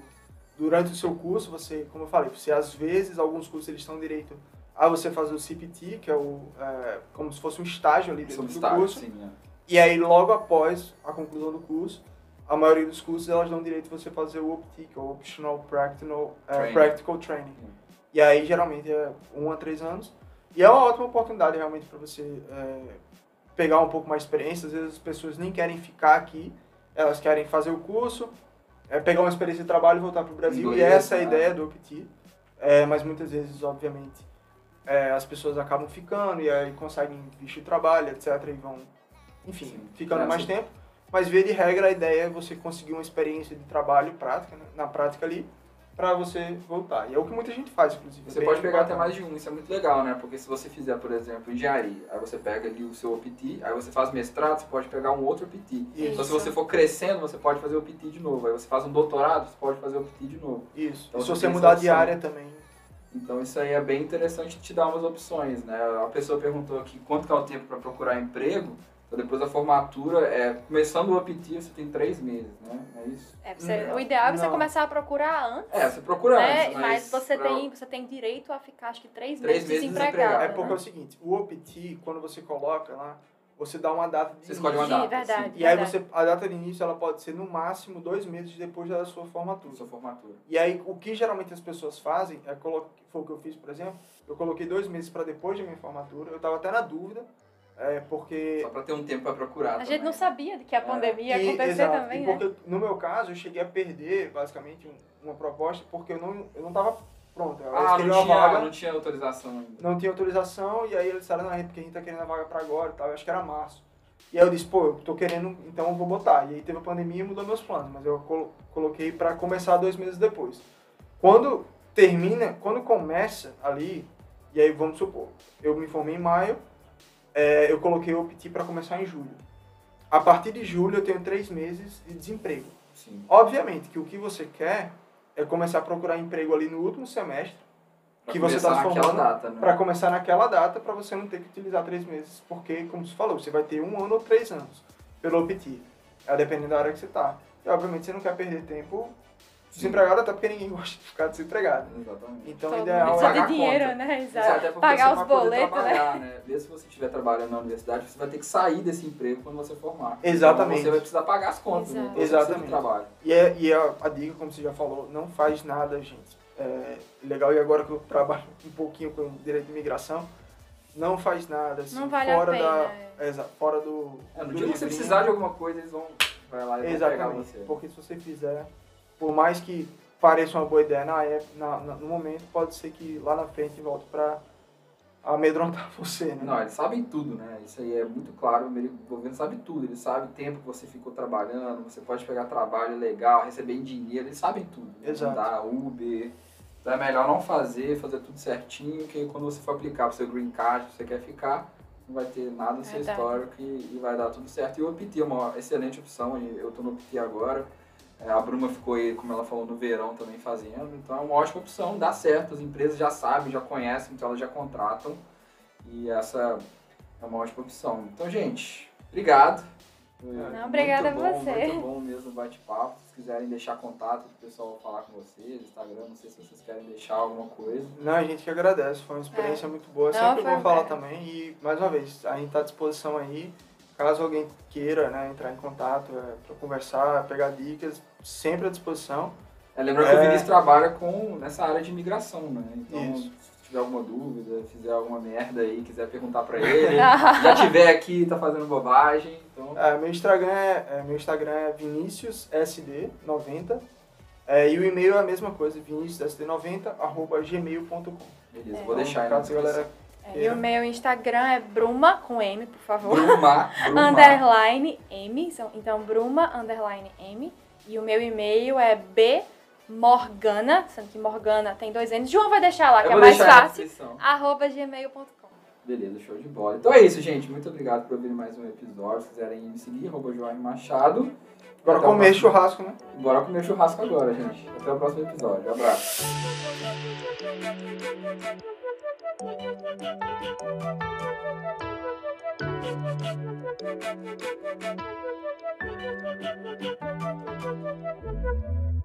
durante o seu curso, você, como eu falei, você às vezes, alguns cursos eles estão direito a você fazer o CPT, que é o é, como se fosse um estágio ali dentro Sobre do estágio, curso. sim, né? E aí, logo após a conclusão do curso, a maioria dos cursos elas dão direito a você fazer o OPT, que é o Optional Practical, é, Training. Practical Training. E aí, geralmente, é um a três anos. E é uma ótima oportunidade, realmente, para você é, pegar um pouco mais de experiência. Às vezes, as pessoas nem querem ficar aqui, elas querem fazer o curso, é, pegar uma experiência de trabalho e voltar para o Brasil. Inglês, e essa é a né? ideia do OPT. É, mas muitas vezes, obviamente, é, as pessoas acabam ficando e aí conseguem visto de trabalho, etc. E vão, enfim, Sim. ficando É, mais sim. tempo. Mas, via de regra, a ideia é você conseguir uma experiência de trabalho prática, né, na prática ali, para você voltar. E é o que muita gente faz, inclusive. Você É pode pegar até mais de um, isso é muito legal, né? Porque se você fizer, por exemplo, engenharia, aí você pega ali o seu OPT, aí você faz mestrado, você pode pegar um outro OPT. Isso. Então, se você for crescendo, você pode fazer o OPT de novo. Aí você faz um doutorado, você pode fazer o OPT de novo. Isso. Então e se você mudar de área também. Então isso aí é bem interessante te dar umas opções, né? A pessoa perguntou aqui quanto que é o tempo para procurar emprego. Então depois da formatura, é, começando o OPT, você tem três meses, né? É isso? É, você- Não. o ideal é você Não. começar a procurar antes. É, você procura né? antes, mas você pra- tem, você tem direito a ficar, acho que, três, Três meses meses desempregado. desempregado. É né? porque é o seguinte, o OPT, quando você coloca lá, você dá uma data de Você escolhe uma início. Sim, data, verdade. sim, E aí você, a data de início ela pode ser no máximo dois meses depois da sua formatura. sua formatura. E aí o que geralmente as pessoas fazem, é foi o que eu fiz, por exemplo, eu coloquei dois meses para depois da minha formatura, eu estava até na dúvida, é, porque... Só pra ter um tempo pra procurar A gente também. não sabia que a É. pandemia ia E- acontecer exato, também, e né? porque, no meu caso, eu cheguei a perder, basicamente, um- uma proposta, porque eu não, eu não tava pronto. Eu Ah, não tinha, vaga, não tinha autorização ainda. não tinha autorização, e aí eles disseram, não, é porque a gente tá querendo a vaga pra agora e tal, eu acho que era março. E aí eu disse, pô, eu tô querendo, então eu vou botar. E aí teve a pandemia e mudou meus planos, mas eu colo- coloquei pra começar dois meses depois. Quando termina, quando começa ali, e aí vamos supor, eu me formei em maio, é, eu coloquei o OPT pra começar em julho. A partir de julho eu tenho três meses de desemprego. Sim. Obviamente que o que você quer é começar a procurar emprego ali no último semestre, Pra que você começar tá se formando, data, né? para começar naquela data, para você não ter que utilizar três meses, porque, como você falou, você vai ter um ano ou três anos pelo OPT, é dependendo da área que você tá. E, obviamente, você não quer perder tempo desempregado, até porque ninguém gosta de ficar desempregado. Exatamente. Então, Todo o ideal é... de pagar dinheiro, conta. né? Isso, até Exato. porque Pagar você os boletos, né? trabalhar, né? Mesmo se você estiver trabalhando na universidade, você vai ter que sair desse emprego quando você formar. Exatamente. Então você vai precisar pagar as contas, né? Exato. Então você precisa Exatamente. de trabalho. E, é, e a, a dica, como você já falou, não faz nada, gente. É legal, e agora que eu trabalho um pouquinho com direito de imigração, não faz nada, assim, Não vale a fora pena, da... é. Exa, fora do... É, no do dia que você precisar de alguma coisa, eles vão vai lá e vão pegar Exatamente, você. porque se você fizer, por mais que pareça uma boa ideia na época, na, na- no momento, pode ser que lá na frente volte pra amedrontar você, né? Não, eles sabem tudo, né? Isso aí é muito claro. O governo sabe tudo. Eles sabem o tempo que você ficou trabalhando, você pode pegar trabalho legal, receber dinheiro, eles sabem tudo. né? Exato. Mandar Uber. Então é melhor não fazer, fazer tudo certinho, que quando você for aplicar pro seu green card, que você quer ficar, não vai ter nada a ser Verdade. histórico e, e vai dar tudo certo. E o OPT é uma excelente opção, eu tô no OPT agora. É, A Bruma ficou aí, como ela falou, no verão também fazendo. Então é uma ótima opção, dá certo. As empresas já sabem, já conhecem, então elas já contratam. E essa é uma ótima opção. Então, gente, obrigado. Não, obrigada muito a bom, você. Muito bom mesmo o bate-papo. Se quiserem deixar contato pro pessoal falar com vocês, Instagram, não sei se vocês querem deixar alguma coisa. Não, a gente que agradece, foi uma experiência muito boa. É. Não, Sempre vou falar também. E, mais uma vez, a gente está à disposição aí. Caso alguém queira né, entrar em contato para conversar, pegar dicas, sempre à disposição. É, lembrando que o É. Vinícius trabalha com, nessa área de imigração, né? Então, Isso. se tiver alguma dúvida, fizer alguma merda aí, quiser perguntar pra ele, já tiver aqui, tá fazendo bobagem, então... É, meu Instagram é, é- meu Instagram é viniciussd90. É, e o e-mail é a mesma coisa, viniciussd90.gmail.com. Beleza, É. vou deixar aí na Caso a galera É, e o meu Instagram é Bruma com M, por favor. Bruma, Bruma. underline M. Então, Bruma underline M. E o meu e-mail é bmorgana, sendo que Morgana tem dois N's. João vai deixar lá, Eu que é mais fácil. Arroba gmail.com. Beleza, show de bola. Então é isso, gente. Muito obrigado por ouvir mais um episódio. Se quiserem me seguir, arroba João Machado. Bora Até comer churrasco, né? Bora comer churrasco agora, gente. Até o próximo episódio. Abraço. Thank you.